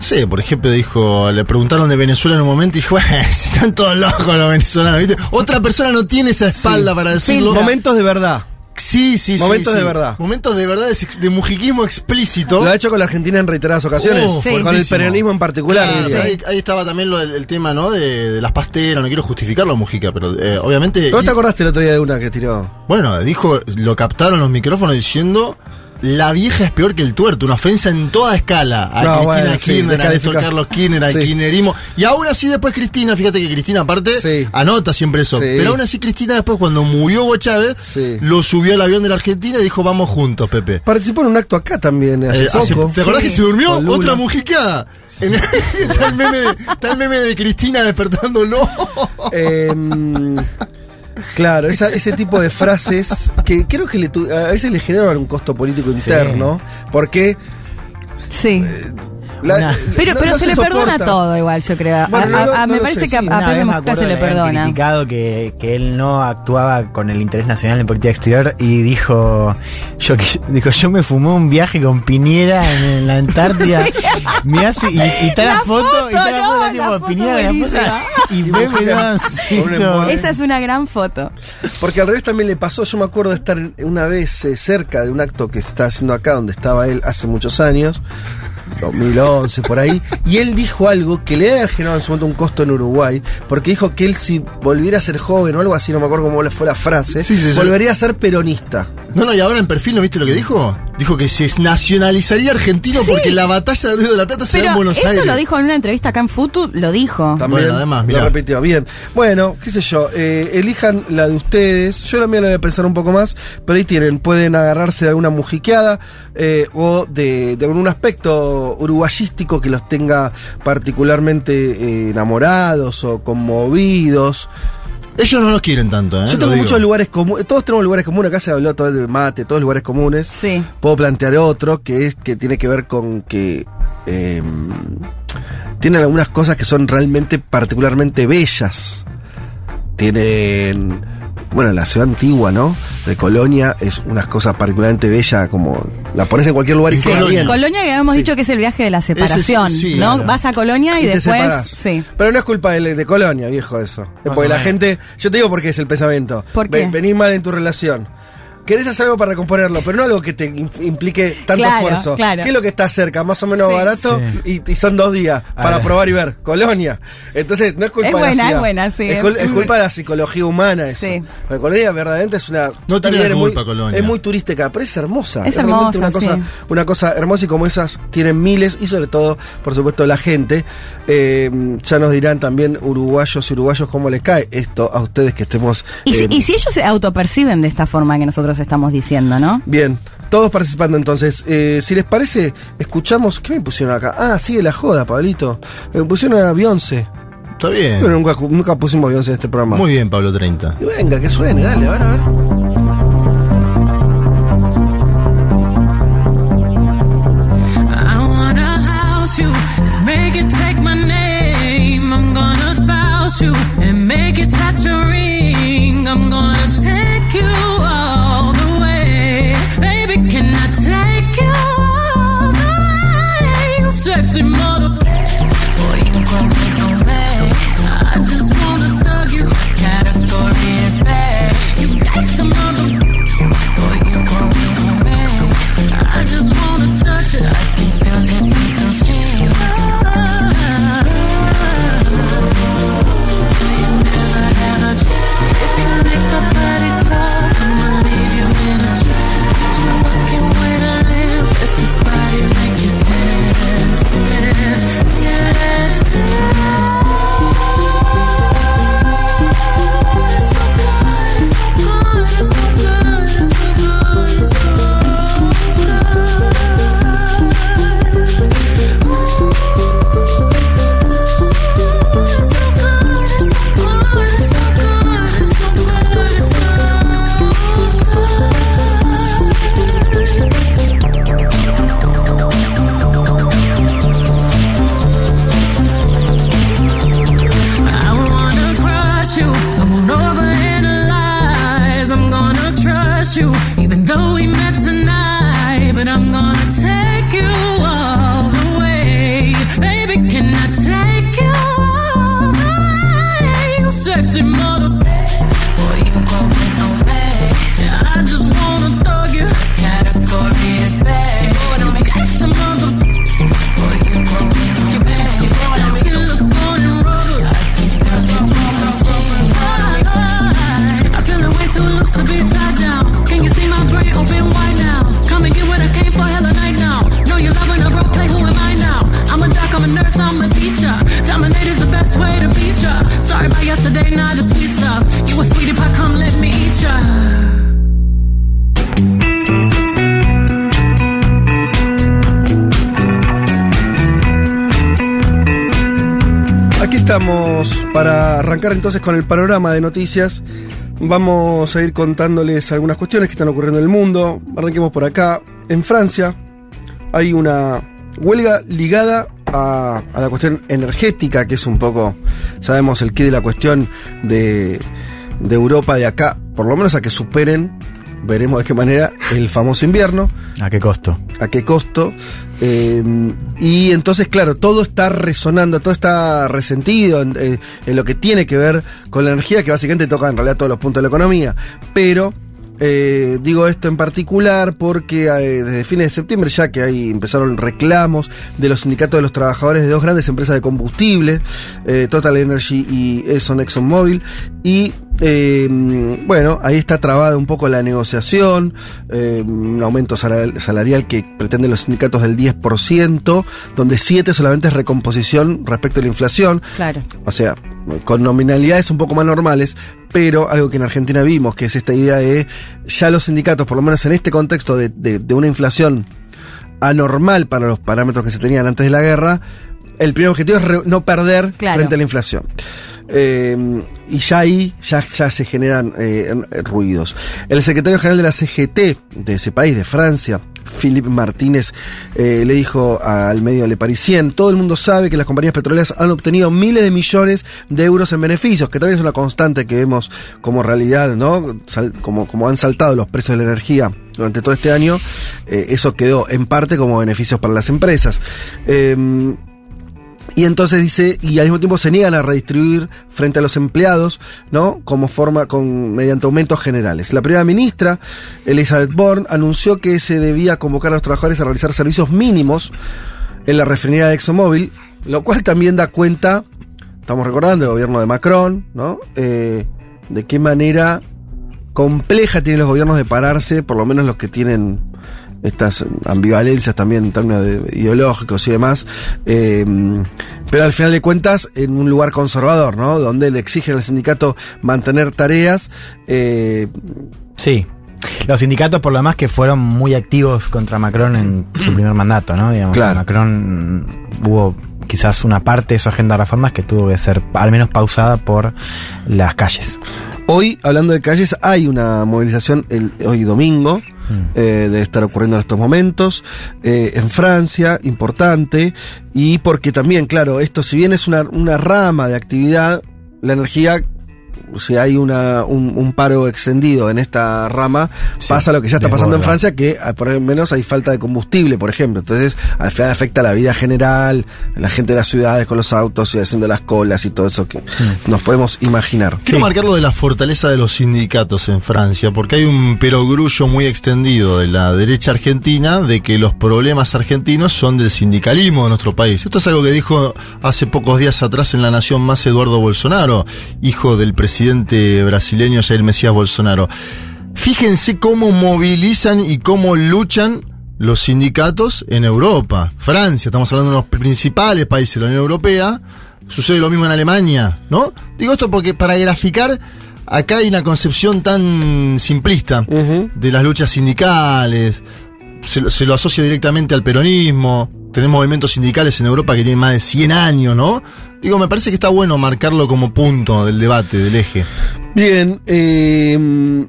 Sé, por ejemplo, dijo, le preguntaron de Venezuela en un momento y dijo, "Bueno, están todos locos los venezolanos, ¿viste? Otra persona no tiene esa espalda para decirlo. Momentos de verdad. Sí, sí, sí. Momentos sí. de verdad. Momentos de verdad, de, de mujiquismo explícito. Lo ha hecho con la Argentina en reiteradas ocasiones. Oh, Sí. Con el peronismo en particular. Claro, ahí, ahí estaba también lo- el, el tema, ¿no? De, de las pastelas, no quiero justificarlo, Mujica, pero eh, obviamente... ¿No te y- acordaste el otro día de una que tiró? bueno, dijo, lo captaron los micrófonos diciendo... La vieja es peor que el tuerto, una ofensa en toda escala a No, Cristina bueno, sí, Kirchner, a Néstor. Carlos Kirchner, al Sí. kirchnerismo. Y aún así después Cristina, fíjate que Cristina aparte Sí. anota siempre eso. Sí. Pero aún así Cristina después cuando murió Hugo Chávez, Sí. lo subió al avión de la Argentina y dijo vamos juntos, Pepe. Participó en un acto acá también, hace Eh, hace- poco. ¿Te acordás Sí. que se durmió? Otra mujiqueada. En- está, el meme, está el meme de Cristina despertándolo. Em, claro, esa- ese tipo de frases que creo que le tu- a veces le generan un costo político interno, porque Sí. La- Una- Pero, no- pero no se, le perdona soporta. todo igual, yo creo. A- Bueno, no a- lo- a- no me parece sé, que a, sí. a Pepe acuerdo se le perdona. criticado que, que él no actuaba con el interés nacional en política exterior y dijo yo dijo yo me fumé un viaje con Piñera en, en la Antártida me hace, y, y está la, La foto, y está la foto, foto no, tipo la foto Piñera la foto y Pepe no. Esa es una gran foto. Porque al revés también le pasó, yo me acuerdo de estar una vez eh, cerca de un acto que se está haciendo acá, donde estaba él hace muchos años, 2011 por ahí, y él dijo algo que le había generado en su momento un costo en Uruguay, porque dijo que él si volviera a ser joven o algo así, no me acuerdo cómo le fue la frase, Sí, sí, sí. volvería a ser peronista. No, no, y ahora en perfil, ¿no viste lo que dijo? Dijo que se nacionalizaría argentino Sí. porque la batalla del Río de la Plata se da en Buenos eso Aires. lo dijo en una entrevista acá en Futu, lo dijo. También Bueno, además, mirá. lo repitió. Bien. Bueno, qué sé yo, eh, elijan la de ustedes. Yo la mía la voy a pensar un poco más, pero ahí tienen, pueden agarrarse de alguna mujiqueada eh, o de, de algún aspecto uruguayístico que los tenga particularmente eh, enamorados o conmovidos. Ellos no los quieren tanto, ¿eh? Yo Lo tengo digo. muchos lugares comunes, todos tenemos lugares comunes, acá se habló todo el mate, todos lugares comunes. Sí. Puedo plantear otro que es que tiene que ver con que eh, tienen algunas cosas que son realmente particularmente bellas. Tienen bueno, la ciudad antigua, ¿no? De Colonia es una cosa particularmente bella, como la pones en cualquier lugar y Sí, queda bien. Colonia que habíamos dicho que es el viaje de la separación, sí, ¿no? claro. Vas a Colonia y, después, sí. Pero no es culpa de, de Colonia, viejo, eso. Más porque la gente. Yo te digo por qué es el pensamiento. ¿Por qué? venís mal en tu relación. Querés hacer algo para recomponerlo, pero no algo que te im- implique tanto Claro, esfuerzo. claro. ¿Qué es lo que está cerca? Más o menos Sí. barato y, y son dos días para probar y ver. Colonia. Entonces, no es culpa Es de la buena, ciudad. es buena, sí. Es, cul- es culpa de la psicología humana eso. Sí. Porque Colonia verdaderamente es una. No tiene la es muy- culpa, Colonia. Es muy turística, pero es hermosa. Es realmente hermosa, una cosa, sí. una cosa hermosa y como esas tienen miles y sobre todo, por supuesto, la gente. Eh, ya nos dirán también uruguayos y uruguayos cómo les cae esto a ustedes que estemos. Y, si, y si ellos se autoperciben de esta forma que nosotros estamos diciendo, ¿no? Bien, todos participando entonces. Eh, si les parece, escuchamos. ¿Qué me pusieron acá? Ah, sigue la joda, Pablito. Me pusieron a Beyoncé. Está bien. Pero nunca, nunca pusimos Beyoncé en este programa. Muy bien, Pablo 30. Y venga, que suene, dale, a ver, a ver. I wanna house you, make it take my entonces con el panorama de noticias. Vamos a ir contándoles algunas cuestiones que están ocurriendo en el mundo. Arranquemos por acá. En Francia hay una huelga ligada a, a la cuestión energética, que es un poco, sabemos, el quid de la cuestión de, de Europa de acá, por lo menos a que superen, veremos de qué manera, el famoso invierno. ¿A qué costo? a qué costo. Eh, y entonces, claro, todo está resonando, todo está resentido en, eh, en lo que tiene que ver con la energía, que básicamente toca en realidad todos los puntos de la economía. Pero eh, digo esto en particular porque eh, desde fines de septiembre ya que ahí empezaron reclamos de los sindicatos de los trabajadores de dos grandes empresas de combustible, eh, Total Energy y Exxon ExxonMobil, y bueno, ahí está trabada un poco la negociación, un aumento salarial, salarial que pretenden los sindicatos del 10%, donde 7 solamente es recomposición respecto a la inflación. Claro. O sea, con nominalidades un poco más normales, pero algo que en Argentina vimos, que es esta idea de ya los sindicatos, por lo menos en este contexto de, de- de una inflación anormal para los parámetros que se tenían antes de la guerra, el primer objetivo es re- no perder Claro. frente a la inflación. Eh, y ya ahí ya, ya se generan eh, ruidos. El secretario general de la CGT de ese país, de Francia, Philippe Martínez eh, le dijo al medio Le Parisien, todo el mundo sabe que las compañías petroleras han obtenido miles de millones de euros en beneficios, que también es una constante que vemos como realidad, ¿no? Como, como han saltado los precios de la energía durante todo este año, eh, eso quedó en parte como beneficios para las empresas. Em, y entonces dice, y al mismo tiempo se niegan a redistribuir frente a los empleados, ¿no? Como forma, con, mediante aumentos generales. La primera ministra, Elizabeth Bourne, anunció que se debía convocar a los trabajadores a realizar servicios mínimos en la refinería de ExxonMobil, lo cual también da cuenta, estamos recordando, el gobierno de Macron, ¿no? Eh, de qué manera compleja tienen los gobiernos de pararse, por lo menos los que tienen estas ambivalencias también en términos de- ideológicos y demás, eh, pero al final de cuentas en un lugar conservador, ¿no? Donde le exigen al sindicato mantener tareas. eh, Sí. Los sindicatos, por lo demás, que fueron muy activos contra Macron en su primer mandato, ¿no? Digamos, Claro. Macron mm, hubo quizás una parte de su agenda de reformas que tuvo que ser al menos pausada por las calles. Hoy, hablando de calles, hay una movilización el, hoy domingo. Eh, de estar ocurriendo en estos momentos eh, en Francia, importante, y porque también, claro, esto si bien es una, una rama de actividad, la energía, si hay una, un, un paro extendido en esta rama, pasa lo que ya está pasando en. Francia, que por lo menos hay falta de combustible, por ejemplo. Entonces, al final afecta la vida general, la gente de las ciudades con los autos y haciendo las colas y todo eso que nos podemos imaginar. Quiero marcar lo de la fortaleza de los sindicatos en Francia, porque hay un perogrullo muy extendido de la derecha argentina de que los problemas argentinos son del sindicalismo de nuestro país. Esto es algo que dijo hace pocos días atrás en La Nación Más Eduardo Bolsonaro, hijo del presidente brasileño Jair Mesías Bolsonaro. Fíjense cómo movilizan y cómo luchan los sindicatos en Europa. Francia, estamos hablando de los principales países de la Unión Europea. Sucede lo mismo en Alemania, ¿no? Digo esto porque para graficar, acá hay una concepción tan simplista de las luchas sindicales. Se, lo- se lo asocia directamente al peronismo. Tenemos movimientos sindicales en Europa que tienen más de 100 años, ¿no? Digo, me parece que está bueno marcarlo como punto del debate, del eje. Bien, eh,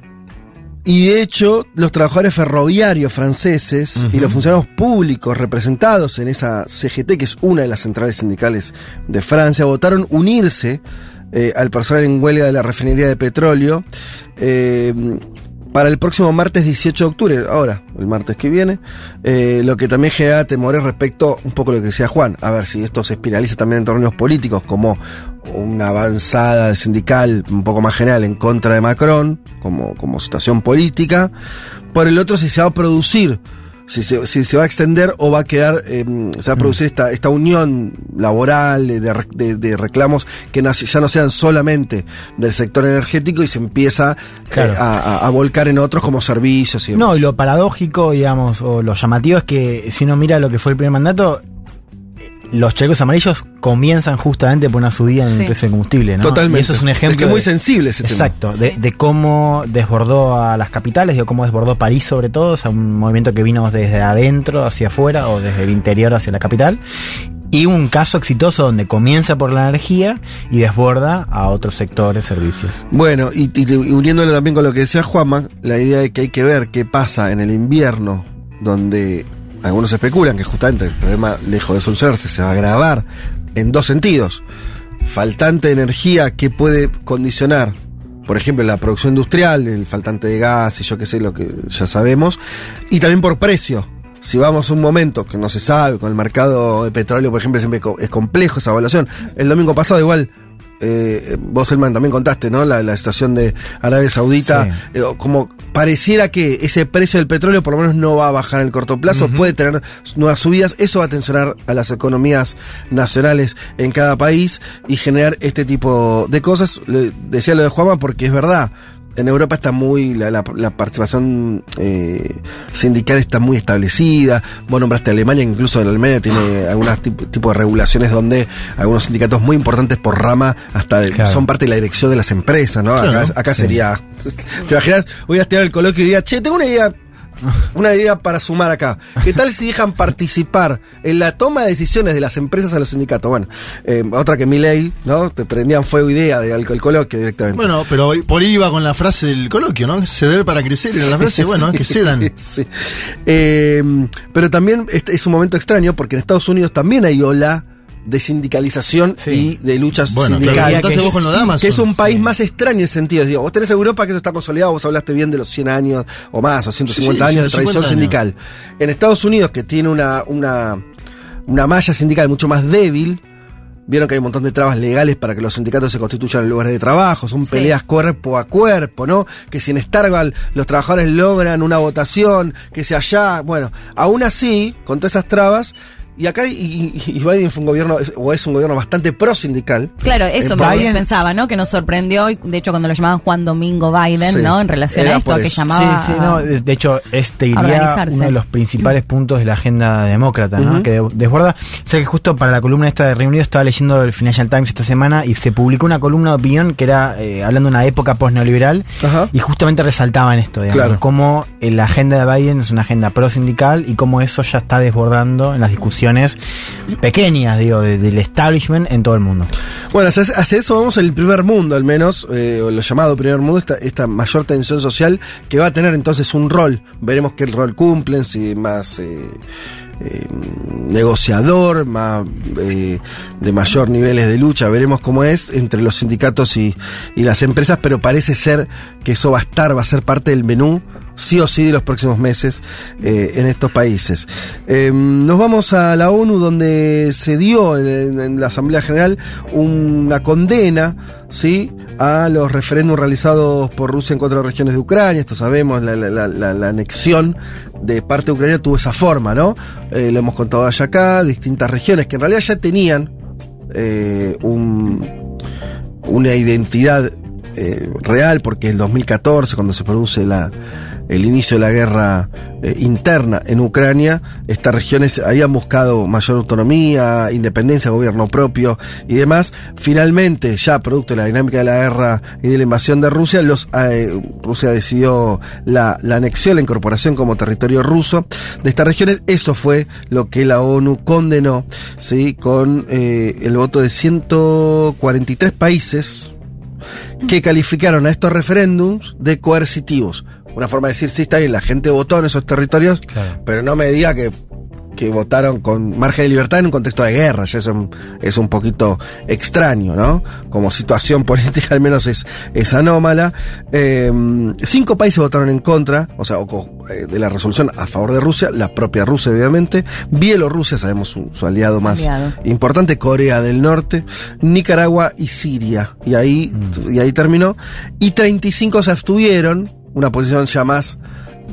y de hecho, los trabajadores ferroviarios franceses y los funcionarios públicos representados en esa CGT, que es una de las centrales sindicales de Francia, votaron unirse eh, al personal en huelga de la refinería de petróleo eh, para el próximo martes 18 de octubre, ahora, el martes que viene, eh, lo que también genera temores respecto un poco a lo que decía Juan, a ver si esto se espiraliza también en términos políticos, como una avanzada sindical un poco más general en contra de Macron, como, como situación política, por el otro si se va a producir si se, si se va a extender o va a quedar, eh, se va a producir esta, esta unión laboral de, de, de- reclamos que no- ya no sean solamente del sector energético y se empieza eh, Claro. a, a- a volcar en otros como servicios y demás. No, y lo paradójico, digamos, o lo llamativo es que si uno mira lo que fue el primer mandato, los chalecos amarillos comienzan justamente por una subida en Sí. el precio del combustible, ¿no? Totalmente. Y eso es un Es ejemplo. que es muy de- sensible ese tema. Exacto, de, de cómo desbordó a las capitales, de cómo desbordó París sobre todo, o sea, un movimiento que vino desde adentro hacia afuera o desde el interior hacia la capital. Y un caso exitoso donde comienza por la energía y desborda a otros sectores, servicios. Bueno, y, y- y uniéndolo también con lo que decía Juanma, la idea de que hay que ver qué pasa en el invierno, donde algunos especulan que justamente el problema, lejos de solucionarse, se va a agravar en dos sentidos. Faltante de energía que puede condicionar, por ejemplo, la producción industrial, el faltante de gas y yo qué sé, lo que ya sabemos, y también por precio. Si vamos a un momento que no se sabe, con el mercado de petróleo, por ejemplo, siempre es complejo esa evaluación. El domingo pasado igual eh, vos, Elman, también contaste, ¿no? La, la situación de Arabia Saudita. eh, como pareciera que ese precio del petróleo por lo menos no va a bajar en el corto plazo, puede tener nuevas subidas. Eso va a tensionar a las economías nacionales en cada país y generar este tipo de cosas. Le- decía lo de Juanma porque es verdad. En Europa está muy, la, la- la participación eh, sindical está muy establecida. Vos nombraste Alemania, incluso en Alemania tiene algunos tipo, tipo de regulaciones donde algunos sindicatos muy importantes por rama hasta Claro. son parte de la dirección de las empresas, ¿no? Acá acá sí. sería. ¿Te imaginas? Voy a estirar el coloquio y diga, che, tengo una idea una idea para sumar acá. ¿Qué tal si dejan participar en la toma de decisiones de las empresas a los sindicatos? Bueno, eh, otra que mi ley, ¿no? Te prendían fuego idea del del coloquio directamente. Bueno, pero por ahí iba con la frase del coloquio, ¿no? Ceder para crecer. Era la frase, bueno, que cedan. Sí. Eh, pero también este es un momento extraño porque en Estados Unidos también hay ola de sindicalización y de luchas Bueno, sindicales. que, vos con lo de es- Amazon. que es un país más extraño en ese sentido. Digo, vos tenés Europa que eso está consolidado, vos hablaste bien de los 100 años o más, o 150 Sí, años de 150 tradición años. sindical. En Estados Unidos, que tiene una, una, una malla sindical mucho más débil, Vieron que hay un montón de trabas legales para que los sindicatos se constituyan en lugares de trabajo, son Sí. peleas cuerpo a cuerpo, ¿no? Que si en Starval los trabajadores logran una votación, que si allá, bueno, aún así, con todas esas trabas, y acá y, y- Biden fue un gobierno, es- o es un gobierno bastante pro sindical. Claro, eso Eh, me Biden- pensaba, ¿no? Que nos sorprendió, y de hecho cuando lo llamaban Juan Domingo Biden, Sí, ¿no? En relación a esto que llamaba... Sí, sí, no, de, de hecho, este iría uno de los principales puntos de la agenda demócrata, ¿no? Que de- desborda. O sea que justo para la columna esta de Reino Unido estaba leyendo el Financial Times esta semana y se publicó una columna de opinión que era eh, hablando de una época post-neoliberal Ajá. y justamente resaltaban esto, digamos, Claro. cómo eh, la agenda de Biden es una agenda pro-sindical y cómo eso ya está desbordando en las discusiones pequeñas, digo, de- del establishment en todo el mundo. Bueno, hacia, eso vamos en el primer mundo, al menos, eh, o lo llamado primer mundo, esta, mayor tensión social que va a tener entonces un rol. Veremos qué rol cumplen, si más eh, eh, negociador, más de mayor niveles de lucha, veremos cómo es entre los sindicatos y las empresas, pero parece ser que eso va a estar, va a ser parte del menú sí o sí de los próximos meses eh, en estos países. Eh, nos vamos a la ONU donde se dio en, en la Asamblea General una condena ¿sí? a los referéndums realizados por Rusia en cuatro regiones de Ucrania. Esto sabemos, la, anexión de parte de Ucrania tuvo esa forma, ¿no? Eh, lo hemos contado allá acá, distintas regiones que en realidad ya tenían eh, un, una identidad real, porque el 2014, cuando se produce la, el inicio de la guerra eh, interna en Ucrania, estas regiones habían buscado mayor autonomía, independencia, gobierno propio y demás. Finalmente, ya producto de la dinámica de la guerra y de la invasión de Rusia, los, eh, Rusia decidió la, la anexión, la incorporación como territorio ruso de estas regiones. Eso fue lo que la ONU condenó, ¿sí? con eh, el voto de 143 países que calificaron a estos referéndums de coercitivos. Una forma de decir, sí, está bien, la gente votó en esos territorios, pero no me diga que, que votaron con margen de libertad en un contexto de guerra. Ya eso es un poquito extraño, ¿no? Como situación política al menos es, es anómala. Eh, cinco países votaron en contra, o sea, eh, de la resolución a favor de Rusia, la propia Rusia, obviamente. Bielorrusia, sabemos su, su aliado más Aliado. importante, Corea del Norte, Nicaragua y Siria. Y ahí, y ahí terminó. Y 35 se abstuvieron, una posición ya más,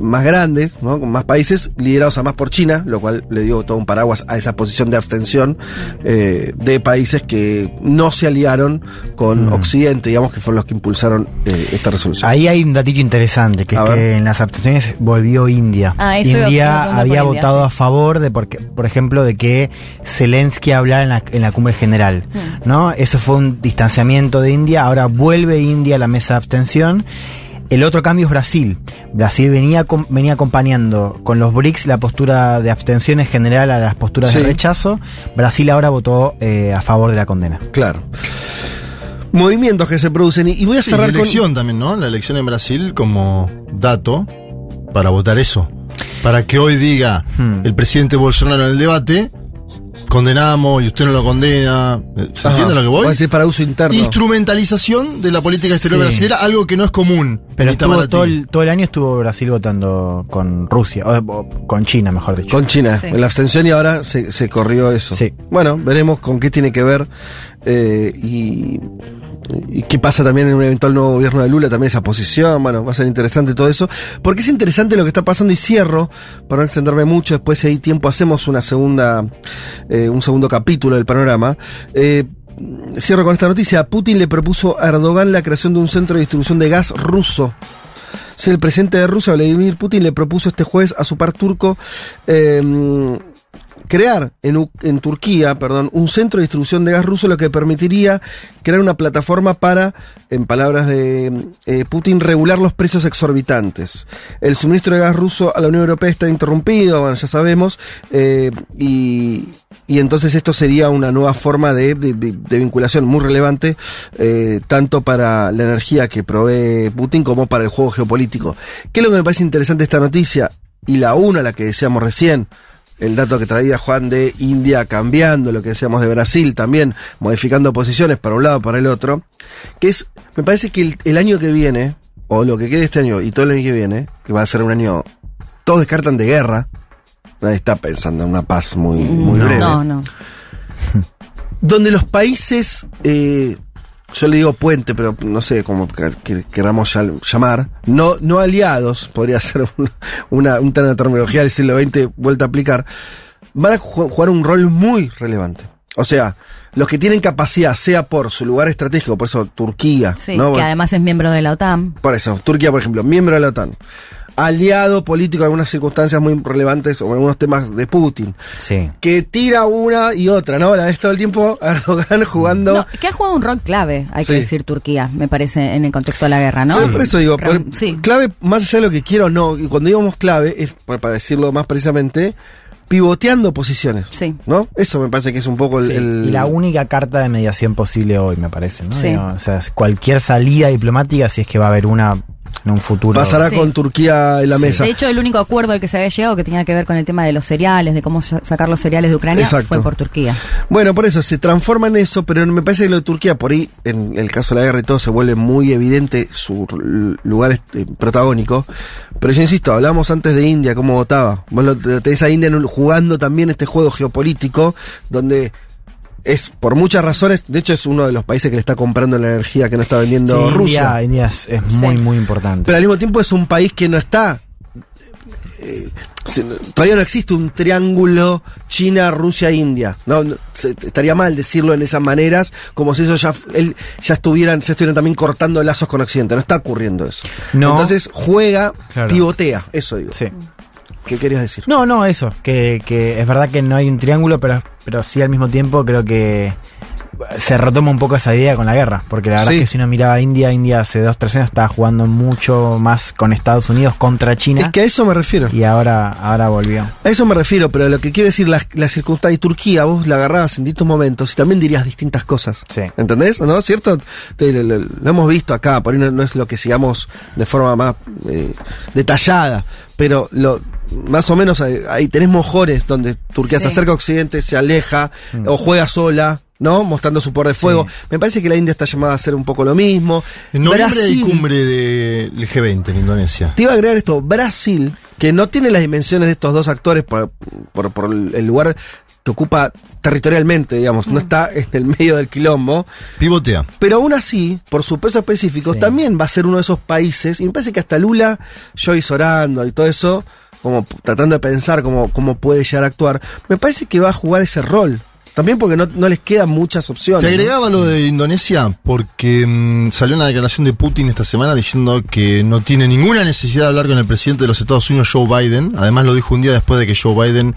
más grande, ¿no? con más países, liderados además por China, lo cual le dio todo un paraguas a esa posición de abstención eh, de países que no se aliaron con Occidente, digamos que fueron los que impulsaron eh, esta resolución. Ahí hay un datito interesante, que A es ver. que en las abstenciones volvió India. Ah, India había India, votado sí. a favor de, porque, por ejemplo, de que Zelensky hablara en la, en la cumbre general. Hmm. ¿no? Eso fue un distanciamiento de India. Ahora vuelve India a la mesa de abstención. El otro cambio es Brasil. Brasil venía, venía acompañando con los BRICS la postura de abstención en general a las posturas Sí. de rechazo. Brasil ahora votó eh, a favor de la condena. Claro. Movimientos que se producen. Y, y voy a Sí, cerrar la con. elección también, ¿no? La elección en Brasil como dato para votar eso. Para que hoy diga Hmm. el presidente Bolsonaro en el debate, condenamos y usted no lo condena. ¿Se Ajá. entiende lo que voy? Voy a decir para uso interno. Instrumentalización de la política exterior Sí. brasilera, algo que no es común. Pero estuvo todo el, todo el año estuvo Brasil votando con Rusia, o, o con China, mejor dicho. Con China, Sí. en la abstención y ahora se, se corrió eso. Sí. Bueno, veremos con qué tiene que ver eh, y, y qué pasa también en un eventual nuevo gobierno de Lula, también esa posición. Bueno, va a ser interesante todo eso. Porque es interesante lo que está pasando y cierro, para no extenderme mucho, después si hay tiempo hacemos una segunda, eh, un segundo capítulo del panorama. Eh, Cierro con esta noticia. Putin le propuso a Erdogan la creación de un centro de distribución de gas ruso. Sí, el presidente de Rusia, Vladimir Putin, le propuso este jueves a su par turco eh, crear en, en Turquía, perdón, un centro de distribución de gas ruso, lo que permitiría crear una plataforma para, en palabras de eh, Putin, regular los precios exorbitantes. El suministro de gas ruso a la Unión Europea está interrumpido, bueno, ya sabemos, eh, y, entonces esto sería una nueva forma de, vinculación muy relevante, eh, tanto para la energía que provee Putin como para el juego geopolítico. ¿Qué es lo que me parece interesante esta noticia? Y la una, la que decíamos recién, el dato que traía Juan de India cambiando, lo que decíamos de Brasil también, modificando posiciones para un lado para el otro, que es, me parece que el, el año que viene, o lo que quede este año y todo el año que viene, que va a ser un año, todos descartan de guerra, nadie está pensando en una paz muy, muy breve No, no. donde los países, eh, yo le digo puente, pero no sé cómo que- que- queramos llam- llamar, no, no aliados, podría ser un- una, un término de terminología del siglo XX vuelta a aplicar, van a ju- jugar un rol muy relevante. O sea, los que tienen capacidad, sea por su lugar estratégico, por eso Turquía, Sí, ¿no? que además es miembro de la OTAN. Por eso, Turquía, por ejemplo, miembro de la OTAN. Aliado político en algunas circunstancias muy relevantes o en algunos temas de Putin. Sí. Que tira una y otra, ¿no? La vez todo el tiempo Erdogan jugando. No, que ha jugado un rol clave, hay Sí. que decir Turquía, me parece, en el contexto de la guerra, ¿no? Sí, por eso digo, por- sí. clave, más allá de lo que quiero o no, y cuando digamos clave, es para, para decirlo más precisamente, pivoteando posiciones. Sí. ¿No? Eso me parece que es un poco el. Sí, el- Y la única carta de mediación posible hoy, me parece, ¿no? Sí. Digo, O sea, cualquier salida diplomática, si es que va a haber una en un futuro. pasará Sí. con Turquía en la Sí. mesa. De hecho, el único acuerdo al que se había llegado que tenía que ver con el tema de los cereales, de cómo sa- sacar los cereales de Ucrania, Exacto. fue por Turquía. Bueno, por eso se transforma en eso, pero me parece que lo de Turquía, por ahí, en el caso de la guerra y todo, se vuelve muy evidente su lugar este, protagónico. Pero yo insisto, hablábamos antes de India, cómo votaba. Vos lo, te- tenés a India jugando también este juego geopolítico, donde es por muchas razones, de hecho es uno de los países que le está comprando la energía que no está vendiendo Sí, Rusia. India, India es, es muy, Sí. muy importante. Pero al mismo tiempo es un país que no está. eh, se- todavía no existe un triángulo China, Rusia, India. No, No, se- estaría mal decirlo en esas maneras, como si ellos ya, él- ya estuvieran, ya estuvieran también cortando lazos con Occidente. No está ocurriendo eso. No. Entonces juega, Claro. pivotea. Eso digo. Sí. ¿Qué querías decir? No, no, eso. Que, que es verdad que no hay un triángulo, pero, pero sí al mismo tiempo creo que se retoma un poco esa idea con la guerra. Porque la verdad Sí. es que si uno miraba a India, India hace dos, tres años estaba jugando mucho más con Estados Unidos contra China. Es que a eso me refiero. Y ahora, ahora volvió. A eso me refiero, pero lo que quiero decir, la, la circunstancia y Turquía, vos la agarrabas en distintos momentos y también dirías distintas cosas. Sí. ¿Entendés? ¿No? ¿Cierto? Lo, lo- lo hemos visto acá, por ahí no, no es lo que sigamos de forma más eh, detallada, pero lo más o menos ahí, ahí tenés mojores donde Turquía se acerca a Occidente, se aleja o juega sola. ¿No? Mostrando su poder de Sí. fuego. Me parece que la India está llamada a hacer un poco lo mismo. En noviembre hay Brasil- cumbre del G20 en Indonesia. te iba a agregar esto, Brasil, que no tiene las dimensiones de estos dos actores por, por, por el lugar que ocupa territorialmente, digamos, no está en el medio del quilombo, Pivotea. pero aún así, por su peso específico, Sí. también va a ser uno de esos países, y me parece que hasta Lula, Joyce orando y todo eso, como tratando de pensar cómo, cómo puede llegar a actuar, me parece que va a jugar ese rol. También porque no, no les quedan muchas opciones. Te ¿no? agregaba lo de Indonesia porque mm, salió una declaración de Putin esta semana diciendo que no tiene ninguna necesidad de hablar con el presidente de los Estados Unidos, Joe Biden. Además lo dijo un día después de que Joe Biden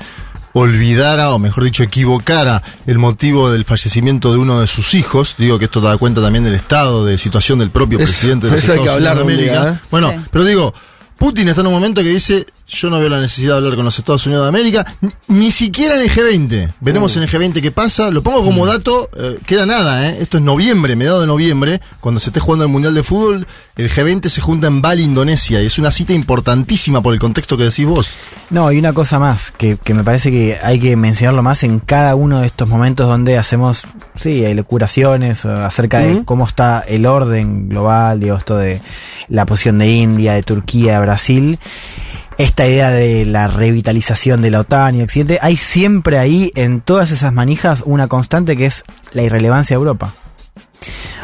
olvidara, o mejor dicho, equivocara el motivo del fallecimiento de uno de sus hijos. Digo que esto da cuenta también del estado de situación del propio presidente de los Estados Unidos de un día, América. ¿eh? Bueno, Sí. pero digo, Putin está en un momento que dice, yo no veo la necesidad de hablar con los Estados Unidos de América, ni, siquiera en el G20. Veremos en el G20 qué pasa. Lo pongo como dato, eh, queda nada, ¿eh? Esto es noviembre, mediado de noviembre, cuando se esté jugando el Mundial de Fútbol, el G20 se junta en Bali, Indonesia, y es una cita importantísima por el contexto que decís vos. No, y una cosa más, que, que me parece que hay que mencionarlo más en cada uno de estos momentos donde hacemos, sí, curaciones acerca de cómo está el orden global, digo, esto de la posición de India, de Turquía, de Brasil. Esta idea de la revitalización de la OTAN y Occidente, hay siempre ahí en todas esas manijas una constante que es la irrelevancia de Europa.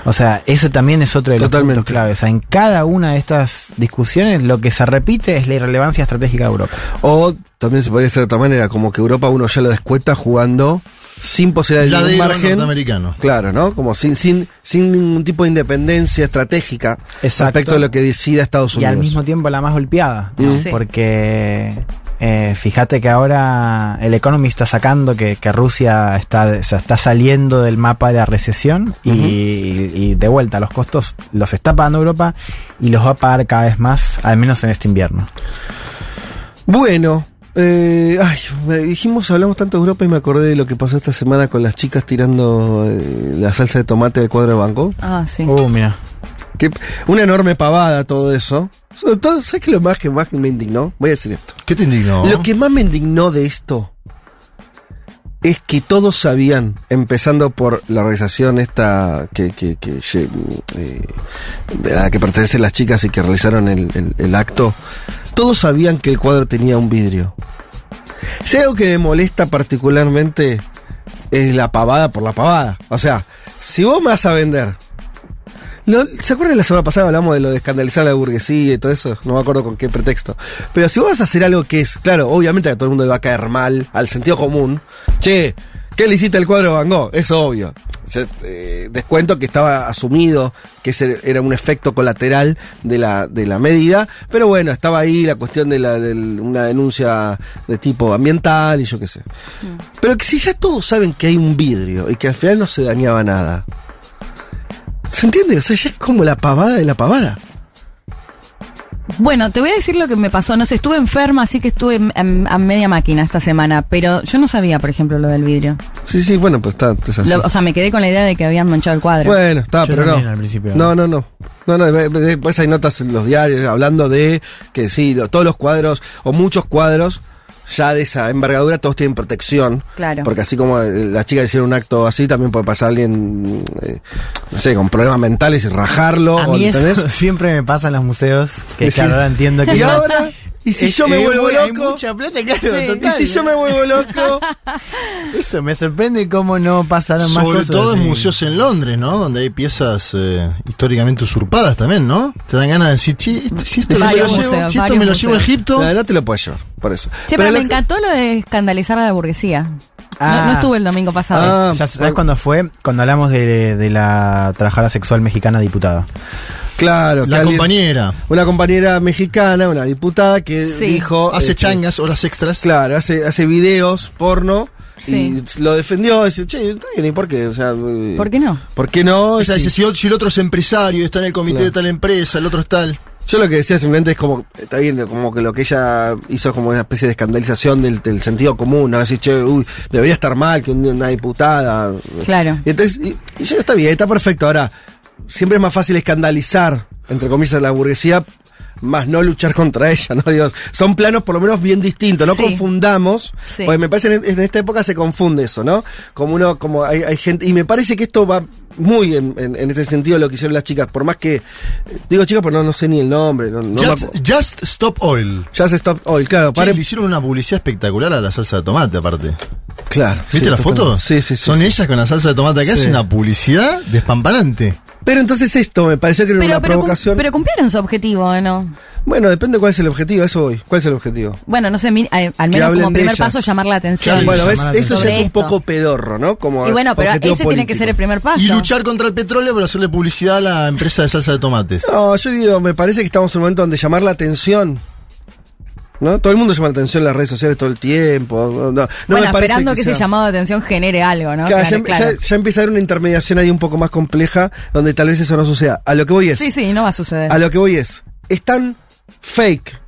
O sea, ese también es otro de los Totalmente. puntos claves. O sea, en cada una de estas discusiones lo que se repite es la irrelevancia estratégica de Europa. O también se podría hacer de otra manera, como que Europa uno ya lo descuenta jugando sin posibilidad Ya de margen. norteamericano. Claro, ¿no? Como sin, sin, sin ningún tipo de independencia estratégica Exacto. respecto a lo que decida Estados Y Unidos. al mismo tiempo la más golpeada, ¿no? Sí. porque Eh, fíjate que ahora el Economist está sacando que, que Rusia está, se está saliendo del mapa de la recesión y, y de vuelta los costos los está pagando Europa y los va a pagar cada vez más, al menos en este invierno. Bueno, eh, ay, me dijimos, hablamos tanto de Europa y me acordé de lo que pasó esta semana con las chicas tirando eh, la salsa de tomate del cuadro de banco. Ah, sí. Uh, mira. Que, una enorme pavada todo eso. Todo, ¿sabes qué es lo más que más me indignó? Voy a decir esto. ¿Qué te indignó? Lo que más me indignó de esto es que todos sabían, empezando por la organización esta que, que, que, eh, de la que pertenecen las chicas y que realizaron el, el- acto, todos sabían que el cuadro tenía un vidrio. Si algo que me molesta particularmente es la pavada por la pavada. O sea, si vos me vas a vender lo- ¿Se acuerdan la semana pasada hablamos de lo de escandalizar a la burguesía y todo eso? No me acuerdo con qué pretexto. Pero si vos vas a hacer algo que es, claro, obviamente a todo el mundo le va a caer mal, al sentido común. Che, ¿qué le hiciste al cuadro de Van Gogh? Es obvio. Yo, eh, descuento que estaba asumido que ese era un efecto colateral de la, de la medida, pero bueno, estaba ahí la cuestión de, la, de una denuncia de tipo ambiental y yo qué sé. Pero que si ya todos saben que hay un vidrio y que al final no se dañaba nada. ¿Se entiende? O sea, ya es como la pavada de la pavada. Bueno, te voy a decir lo que me pasó. No sé, estuve enferma, así que estuve a media máquina esta semana, pero yo no sabía, por ejemplo, lo del vidrio. Sí, sí, bueno, pues está, es así. Lo- o sea, me quedé con la idea de que habían manchado el cuadro. Bueno, está, Yo pero no. al principio. No, no, no. No, no, de- de- después hay notas en los diarios hablando de que sí, todos los cuadros, o muchos cuadros, ya de esa envergadura, todos tienen protección. Claro. Porque así como eh, las chicas hicieron un acto así, también puede pasar alguien, eh, no sé, con problemas mentales y rajarlo. A o, mí eso siempre me pasa en los museos, que claro, ahora entiendo que... Y ahora, y si Es- yo me vuelvo muy- hay loco. mucha plata, claro, Sí. Y si yo me vuelvo loco. Eso, me sorprende cómo no pasaron más Sobre cosas. todo en museos en Londres, ¿no? Donde hay piezas eh, históricamente usurpadas también, ¿no? Te dan ganas de decir, "Che, esto- si esto, me lo, llevo, si esto me lo llevo a. Egipto, No, no te lo puedes llevar, por eso. Che, pero, me que- encantó lo de escandalizar a la burguesía. No- Ah. no, estuve el domingo pasado. Ah, Ya sabes cuándo fue, cuando hablamos de, de la trabajadora sexual mexicana diputada. Claro, la alguien- compañera Una compañera mexicana, una diputada que Sí. dijo. hace este, changas, horas extras. Claro, hace, hace videos porno. Sí. Y lo defendió. Dice, che, está bien, ¿y por qué? O sea, eh, ¿Por qué no? ¿Por qué no? Ella Sí. dice, si, o- si el otro es empresario, está en el comité Claro. de tal empresa, el otro es tal. Yo lo que decía simplemente es como, está bien, como que lo que ella hizo es como una especie de escandalización del, del sentido común, ¿no? Decir, che, uy, debería estar mal que un- una diputada. Claro. Y entonces, y, y ya está bien, está perfecto. Ahora, siempre es más fácil escandalizar, entre comillas, la burguesía, más no luchar contra ella, ¿no? Dios, son planos por lo menos bien distintos, no Sí. confundamos, Sí. porque me parece en, en esta época se confunde eso, ¿no? Como uno, como hay, hay gente, y me parece que esto va muy en, en, en ese sentido lo que hicieron las chicas, por más que, digo chicas, pero no, no sé ni el nombre, no, no just, Just Stop Oil. Just Stop Oil, claro, Che, pare- le hicieron una publicidad espectacular a la salsa de tomate, aparte. claro. ¿Viste sí, la foto? Sí, sí, sí. Son sí. ellas con la salsa de tomate acá, Sí. es una publicidad despampanante. Pero entonces esto me pareció que era Pero, una pero, cum- provocación. pero cumplieron su objetivo, ¿o ¿no? bueno, depende cuál es el objetivo, eso voy. ¿Cuál es el objetivo? Bueno, no sé, mi- eh, al menos como primer ellas. paso llamar la atención. Sí, bueno, ves, llamar la eso ya es un poco pedorro, ¿no? Como Y bueno, pero ese tiene que ser el primer paso. Y luchar contra el petróleo por hacerle publicidad a la empresa de salsa de tomates. No, yo digo, me parece que estamos en un momento donde llamar la atención. ¿No? Todo el mundo llama la atención en las redes sociales todo el tiempo. No, no, no bueno, me parece esperando que, sea- ese llamado de atención genere algo, ¿no? Claro, ya, Claro, ya- ya empieza a haber una intermediación ahí un poco más compleja donde tal vez eso no suceda. A lo que voy es. Sí, sí, no va a suceder. A lo que voy es. Es tan fake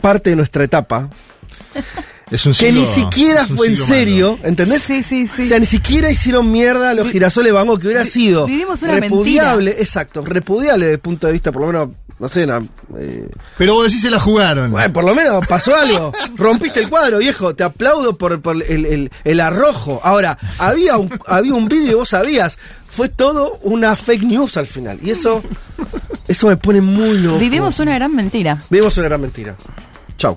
parte de nuestra etapa Es un que ni siquiera es un fue en serio, malo. ¿entendés? Sí, sí, sí. O sea, ni siquiera hicieron mierda a los girasoles Van Gogh, que hubiera sido vivimos una repudiable, exacto, repudiable desde el punto de vista, por lo menos, no sé, na- eh, Pero vos decís se la jugaron. bueno, por lo menos pasó algo. Rompiste el cuadro, viejo. Te aplaudo por, por el, el- el arrojo. Ahora, había un, había un vídeo y vos sabías. Fue todo una fake news al final. Y eso, eso me pone muy loco. Vivimos una gran mentira. Vivimos una gran mentira. Chau.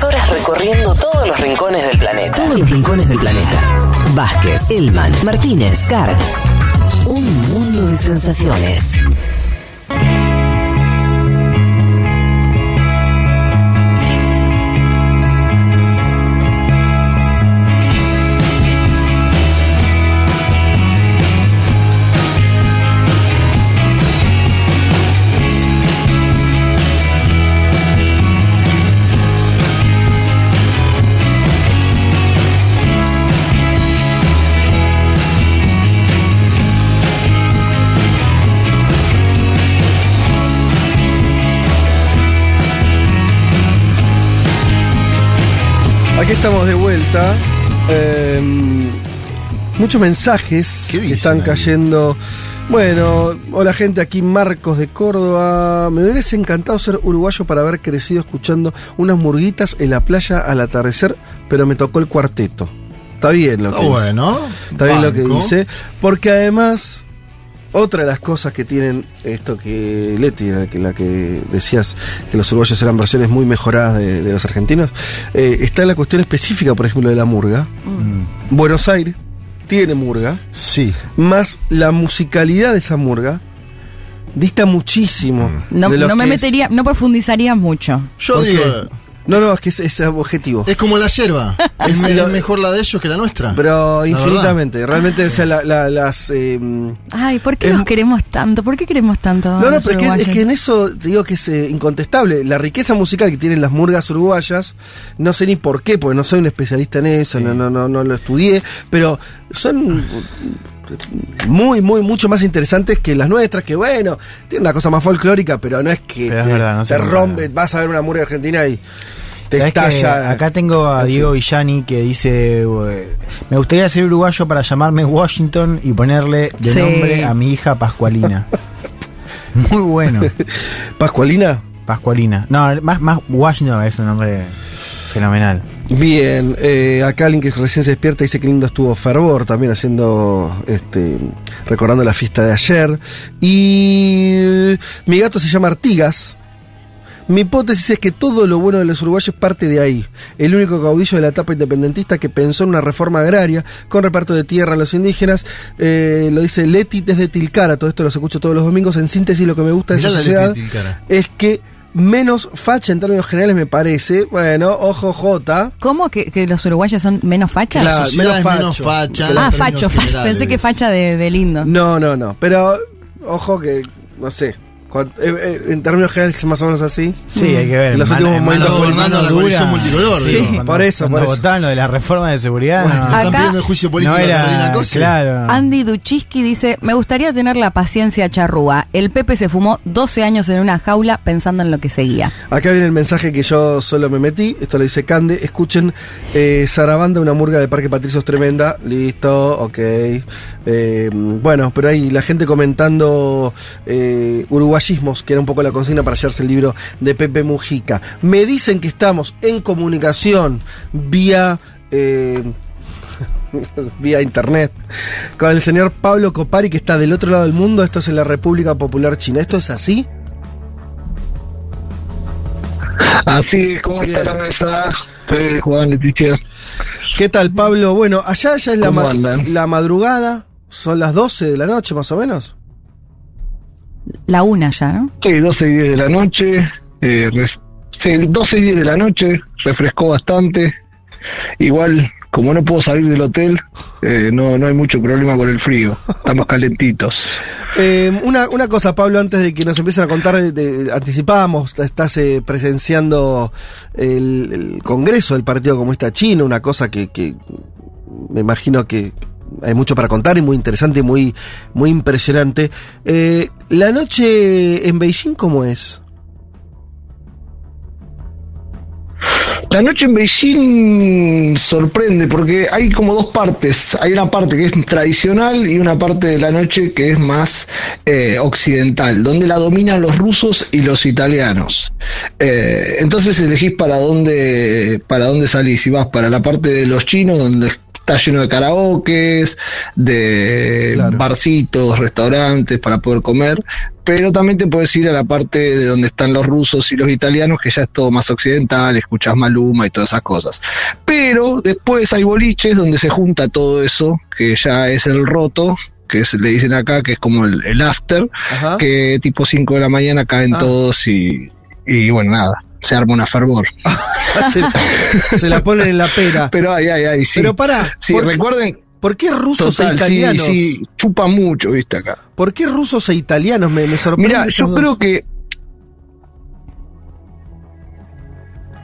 Horas recorriendo todos los rincones del planeta. Todos los rincones del planeta. Vázquez, Elman, Martínez, Carg. Un mundo de sensaciones. Aquí estamos de vuelta. Eh, muchos mensajes que están cayendo. Bueno, hola gente, aquí Marcos de Córdoba. Me hubiese encantado ser uruguayo para haber crecido escuchando unas murguitas en la playa al atardecer, pero me tocó el cuarteto. Está bien lo Está que dice. bueno. Está bien lo que dice. Porque además, otra de las cosas que tienen esto que Leti, la que, la que decías que los uruguayos eran versiones muy mejoradas de, de los argentinos, eh, está la cuestión específica, por ejemplo, de la murga. Buenos Aires tiene murga. Sí. Más la musicalidad de esa murga dista muchísimo. No, de lo no me es- metería, no profundizaría mucho. Yo ¿Por digo? No, no, es que es, es objetivo. es como la yerba. es, mejor la de ellos que la nuestra. Pero La infinitamente. Realmente, o sea, la- la- las. eh, Ay, ¿por qué Es- los queremos tanto? ¿Por qué queremos tanto? No, no, pero es que, es que en eso te digo que es eh, incontestable. La riqueza musical que tienen las murgas uruguayas, no sé ni por qué, porque no soy un especialista en eso, no, no, no, no lo estudié, pero son muy, muy, mucho más interesantes que las nuestras, que bueno, tienen una cosa más folclórica, pero no es que Pero es te, verdad, no se te compara. rompe, vas a ver una murga argentina y te ¿Sabés que estalla. acá tengo a. Diego Villani que dice: Me gustaría ser uruguayo para llamarme Washington y ponerle de Sí. nombre a mi hija Pascualina. Muy bueno. ¿Pascualina? Pascualina. No, más, más Washington es un nombre fenomenal. Bien, eh, acá alguien que recién se despierta dice que lindo estuvo Fervor, también haciendo, este, recordando la fiesta de ayer. Y mi gato se llama Artigas. Mi hipótesis es que todo lo bueno de los uruguayos parte de ahí. El único caudillo de la etapa independentista que pensó en una reforma agraria con reparto de tierra a los indígenas, eh, lo dice Leti desde Tilcara, todo esto lo escucho todos los domingos. En síntesis, lo que me gusta de Mirá esa sociedad es que menos facha en términos generales me parece. Bueno, ojo J. ¿Cómo que, que los uruguayos son menos fachas? Claro, menos menos facha. ah, facho, facho. Pensé que facha de, de lindo. No, no, no. Pero ojo que, no sé. Eh, eh, en términos generales es más o menos así. Sí, hay que ver. Los Mano- últimos momentos gobernando la dura. coalición multicolor, Sí, digo. cuando- Por eso, cuando por eso. lo de la reforma de seguridad. Bueno, no. Están pidiendo el juicio político no a era, Cose. claro. Andy Duchiski dice, me gustaría tener la paciencia charrúa. El Pepe se fumó 12 años en una jaula pensando en lo que seguía. Acá viene el mensaje que yo solo me metí. Esto lo dice Cande. Escuchen, eh, Sarabanda, una murga de Parque Patricios tremenda. Listo, ok. Eh, bueno, pero ahí la gente comentando eh, que era un poco la consigna para hallarse el libro de Pepe Mujica. Me dicen que estamos en comunicación vía. eh, vía internet con el señor Pablo Copari que está del otro lado del mundo esto es en la República Popular China ¿esto es así? Así es, ¿cómo está la mesa? Soy Juan Leticia. ¿Qué tal, Pablo? Bueno, allá ya es la, ¿Cómo ma- andan? la madrugada, son las 12 de la noche más o menos. La una ya, ¿no? Sí, 12 y 10 de la noche. Eh, sí, 12 y 10 de la noche, refrescó bastante. Igual, como no puedo salir del hotel, eh, no, no hay mucho problema con el frío. Estamos calentitos. Eh, una, una cosa, Pablo, antes de que nos empiecen a contar, de, de- anticipábamos, estás eh, presenciando el, el Congreso del Partido Comunista Chino, una cosa que, que me imagino que hay mucho para contar y muy interesante y muy, muy impresionante. Eh, la noche en Beijing, ¿cómo es? La noche en Beijing sorprende porque hay como dos partes. Hay una parte que es tradicional y una parte de la noche que es más eh, occidental, donde la dominan los rusos y los italianos. Eh, entonces elegís para dónde, para dónde salís. Si vas para la parte de los chinos, donde está lleno de karaokes, de barcitos, restaurantes para poder comer, pero también te puedes ir a la parte de donde están los rusos y los italianos, que ya es todo más occidental, escuchas Maluma y todas esas cosas. Pero después hay boliches donde se junta todo eso, que ya es el roto, que es, le dicen acá, que es como el, el after, Ajá. que tipo 5 de la mañana caen Ah. todos y, y bueno, nada, se arma una fervor. se, se la ponen en la pera. Pero ay, ay, ay, sí. Pero pará, Sí, ¿por qué- recuerden. ¿Por qué rusos Total, e italianos? sí, chupa mucho, viste acá. ¿Por qué rusos e italianos? Me, me sorprende. Mira, yo dos. creo que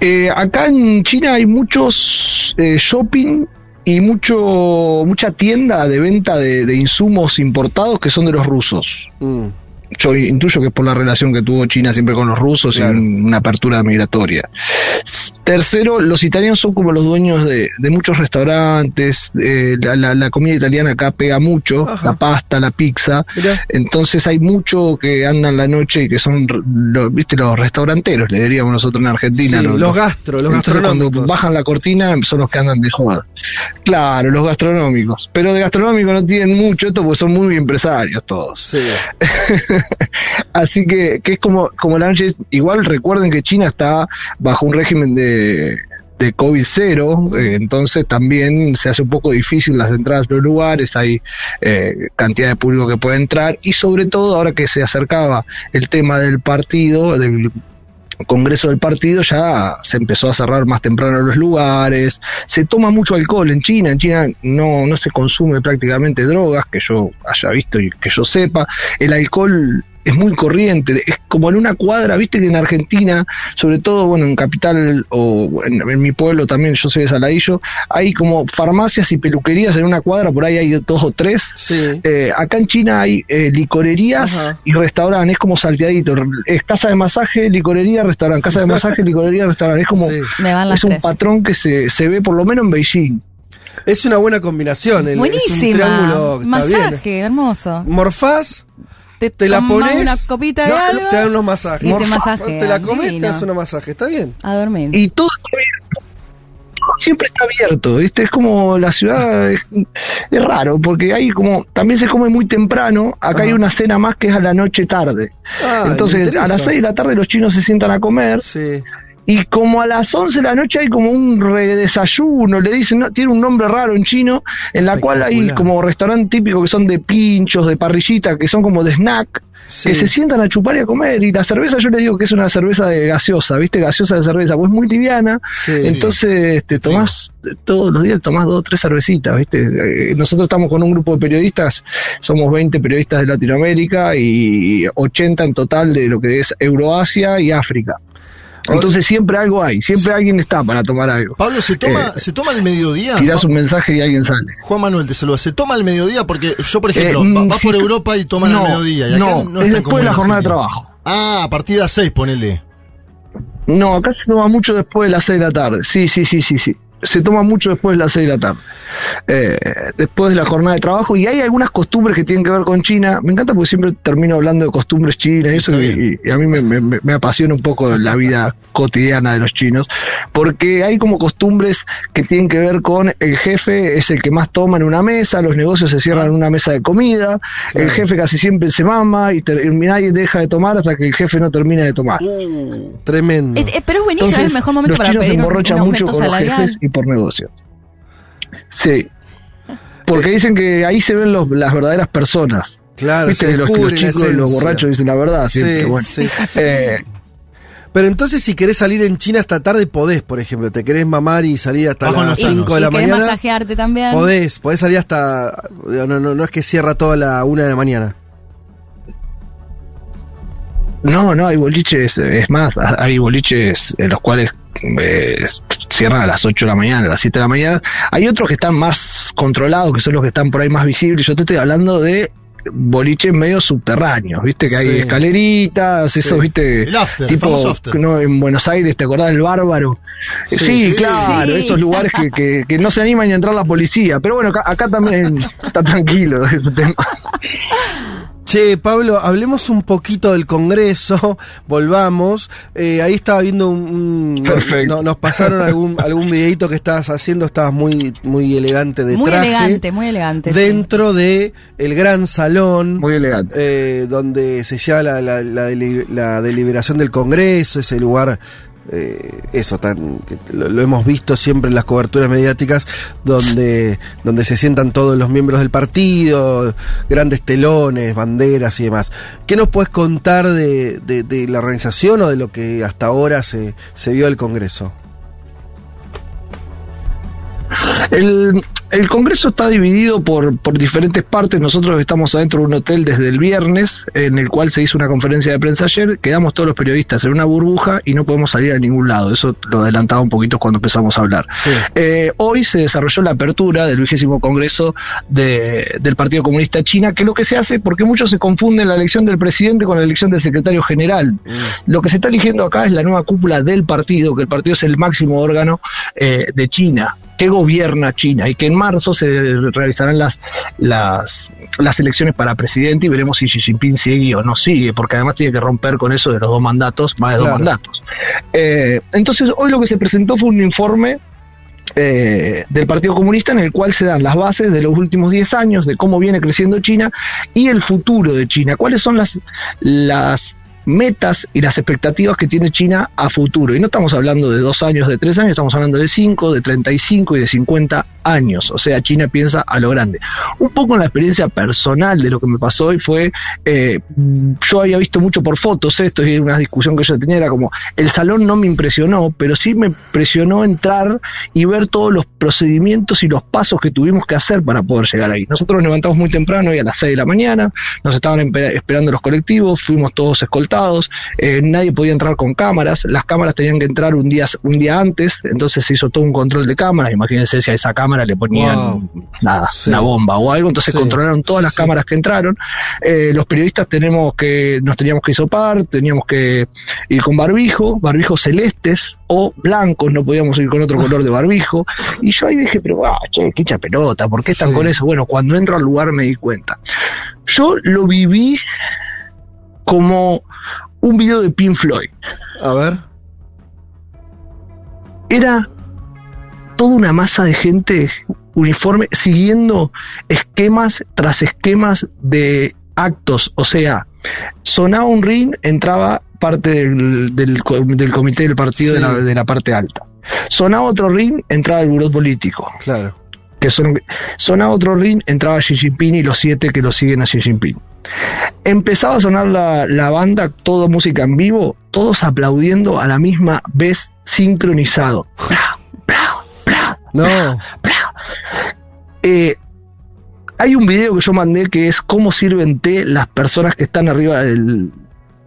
eh, acá en China hay muchos eh, shopping y mucho mucha tienda de venta de, de insumos importados que son de los rusos. Mm. Yo intuyo que es por la relación que tuvo China siempre con los rusos y un- una apertura migratoria. Tercero, los italianos son como los dueños de, de muchos restaurantes, eh, la, la- la comida italiana acá pega mucho, la pasta, la pizza, entonces hay mucho que andan la noche y que son, lo- viste, los restauranteros, le diríamos nosotros en Argentina. Los gastro, los Entonces, cuando gastronómicos. bajan la cortina son los que andan de joda. Claro, los gastronómicos. Pero de gastronómicos no tienen mucho esto porque son muy empresarios todos. Sí. Así que, que es como, como la noche. es- Igual recuerden que China está bajo un régimen de, de COVID cero, eh, entonces también se hace un poco difícil las entradas a los lugares, hay eh, cantidad de público que puede entrar y sobre todo ahora que se acercaba el tema del partido, del Congreso del partido ya se empezó a cerrar más temprano los lugares, se toma mucho alcohol en China, en China no, no se consume prácticamente drogas, que yo haya visto y que yo sepa, el alcohol es muy corriente, es como en una cuadra, viste que en Argentina, sobre todo, bueno, en Capital o en, en mi pueblo también, yo soy de Saladillo, hay como farmacias y peluquerías en una cuadra, por ahí hay dos o tres. Eh, acá en China hay eh, licorerías y restaurantes, es como salteadito, es casa de masaje, licorería, restaurante, casa de masaje, licorería, restaurante, es como, es un tres. patrón que se, se ve por lo menos en Beijing. Es una buena combinación. el- Es un Buenísima. triángulo Masaje, bien. hermoso. Morfás, Te, te la pones. una copita de no, algo te dan unos masajes. y te masajean. Te la comes, te Divino. das un masaje. Está bien. A dormir. Y todo está abierto. Todo Siempre está abierto, ¿viste? Es como la ciudad, es, es raro, porque ahí como, también se come muy temprano, acá hay una cena más que es a la noche tarde. Ah, Entonces, a las 6 de la tarde los chinos se sientan a comer. Sí. Y como a las 11 de la noche hay como un redesayuno, le dicen, no, tiene un nombre raro en chino, en la cual hay como restaurantes típicos que son de pinchos, de parrillita, que son como de snack, Sí. que se sientan a chupar y a comer. Y la cerveza, yo les digo que es una cerveza de gaseosa, ¿viste? Gaseosa de cerveza, pues muy liviana. Sí. Entonces, te tomás, todos los días tomás dos o tres cervecitas, ¿viste? Eh, Nosotros estamos con un grupo de periodistas, somos 20 periodistas de Latinoamérica y 80 en total de lo que es Euroasia y África. Entonces siempre algo hay, siempre alguien está para tomar algo. Pablo, ¿se toma, Eh, ¿se toma al mediodía? Tirás un mensaje y alguien sale. Juan Manuel te saluda. ¿Se toma al mediodía? Porque yo, por ejemplo, Eh, va- por Europa y toman no, al mediodía. Y acá no, no, es después de la jornada de trabajo. Ah, a partir de las 6, ponele. No, acá se toma mucho después de las 6 de la tarde. Sí, sí, sí, sí, sí. Se toma mucho después de las 6 de la tarde. Eh, después de la jornada de trabajo. Y hay algunas costumbres que tienen que ver con China. Me encanta porque siempre termino hablando de costumbres chinas y eso. Y, y a mí me, me- me apasiona un poco la vida cotidiana de los chinos. Porque hay como costumbres que tienen que ver con el jefe es el que más toma en una mesa. Los negocios se cierran en una mesa de comida. El jefe casi siempre se mama y, ter- y nadie deja de tomar hasta que el jefe no termina de tomar. Tremendo. Es- es- pero es buenísimo, es el Entonces, mejor momento los para chinos se pedir un, un mucho con los jefes y por negocios. Sí. Porque dicen que ahí se ven los- las verdaderas personas. Claro, Viste, se los, los chicos, los borrachos dicen la verdad siempre. Sí, bueno. sí. Eh, Pero entonces, si querés salir en China hasta tarde, podés, por ejemplo. Te querés mamar y salir hasta Bajo las los tanos. 5 de y la querés mañana. masajearte también. Podés, podés salir hasta. No, no, no es que cierra toda la 1 de la mañana. no, no, hay boliches, eh, es más, ha- hay boliches en los cuales eh, cierran a las 8 de la mañana, a las 7 de la mañana. Hay otros que están más controlados, que son los que están por ahí más visibles. Yo te estoy hablando de boliches medio subterráneos, viste que hay Sí. escaleritas, Sí. esos, viste, El after, el tipo after. no, en Buenos Aires, ¿te acordás del bárbaro? Sí, Sí. claro, Sí. esos lugares que, que, que no se animan ni a entrar la policía, pero bueno, acá, acá también está tranquilo ese tema. Che, Pablo, hablemos un poquito del Congreso, volvamos. Eh, ahí estaba viendo un... un- Perfecto. no- nos pasaron algún, algún videito que estabas haciendo, estabas muy, muy elegante de muy traje. elegante, muy elegante. sí. Dentro de el gran salón. Muy elegante. eh, donde se lleva la, la- la deliberación del Congreso, ese lugar eh, eso tan lo, hemos visto siempre en las coberturas mediáticas donde donde se sientan todos los miembros del partido grandes telones banderas y demás ¿qué nos puedes contar de, de- de la organización o de lo que hasta ahora se, se vio del Congreso? El, el Congreso está dividido por, por diferentes partes. Nosotros estamos adentro de un hotel desde el viernes, en el cual se hizo una conferencia de prensa ayer. Quedamos todos los periodistas en una burbuja y no podemos salir a ningún lado. Eso lo adelantaba un poquito cuando empezamos a hablar. Eh, hoy se desarrolló la apertura del vigésimo Congreso de- del Partido Comunista China, que es lo que se hace porque muchos se confunden la elección del presidente con la elección del secretario general. Lo que se está eligiendo acá es la nueva cúpula del partido, que el partido es el máximo órgano eh, de China que gobierna China y que en marzo se realizarán las, las, las elecciones para presidente y veremos si Xi Jinping sigue o no sigue, porque además tiene que romper con eso de los dos mandatos, más de Claro. dos mandatos. Eh, entonces, hoy lo que se presentó fue un informe eh, del Partido Comunista en el cual se dan las bases de los últimos 10 años, de cómo viene creciendo China y el futuro de China. ¿Cuáles son las, las metas y las expectativas que tiene China a futuro? Y no estamos hablando de dos años, de tres años, estamos hablando de cinco, de 35 y de 50 años. O sea, China piensa a lo grande. Un poco en la experiencia personal de lo que me pasó hoy fue, eh, yo había visto mucho por fotos esto y una discusión que yo tenía era como, el salón no me impresionó, pero sí me impresionó entrar y ver todos los procedimientos y los pasos que tuvimos que hacer para poder llegar ahí. Nosotros nos levantamos muy temprano y a las 6 de la mañana, nos estaban esperando los colectivos, fuimos todos escoltados, eh, nadie podía entrar con cámaras, las cámaras tenían que entrar un día, un día antes, entonces se hizo todo un control de cámaras, imagínense si a esa cámara le ponían Wow. nada, Sí. una bomba o algo, entonces Sí. controlaron todas Sí, las cámaras que entraron, Eh, los periodistas tenemos que, nos teníamos que hisopar, teníamos que ir con barbijo, barbijos celestes o blancos, no podíamos ir con otro color de barbijo, y yo ahí dije, pero ah, che, qué hincha pelota, ¿por qué están con eso? Bueno, cuando entro al lugar me di cuenta. Yo lo viví como un video de Pink Floyd. A ver. Era toda una masa de gente uniforme siguiendo esquemas tras esquemas de actos. O sea, sonaba un ring, entraba parte del, del, co- del comité del partido de, la, de la parte alta. Sonaba otro ring, entraba el buró político. Claro. Que son, sonaba otro ring, entraba Xi Jinping y los siete que lo siguen a Xi Jinping. Empezaba a sonar la, la banda, todo música en vivo, todos aplaudiendo a la misma vez, sincronizado. No. Eh, hay un video que yo mandé que es cómo sirven té las personas que están arriba del,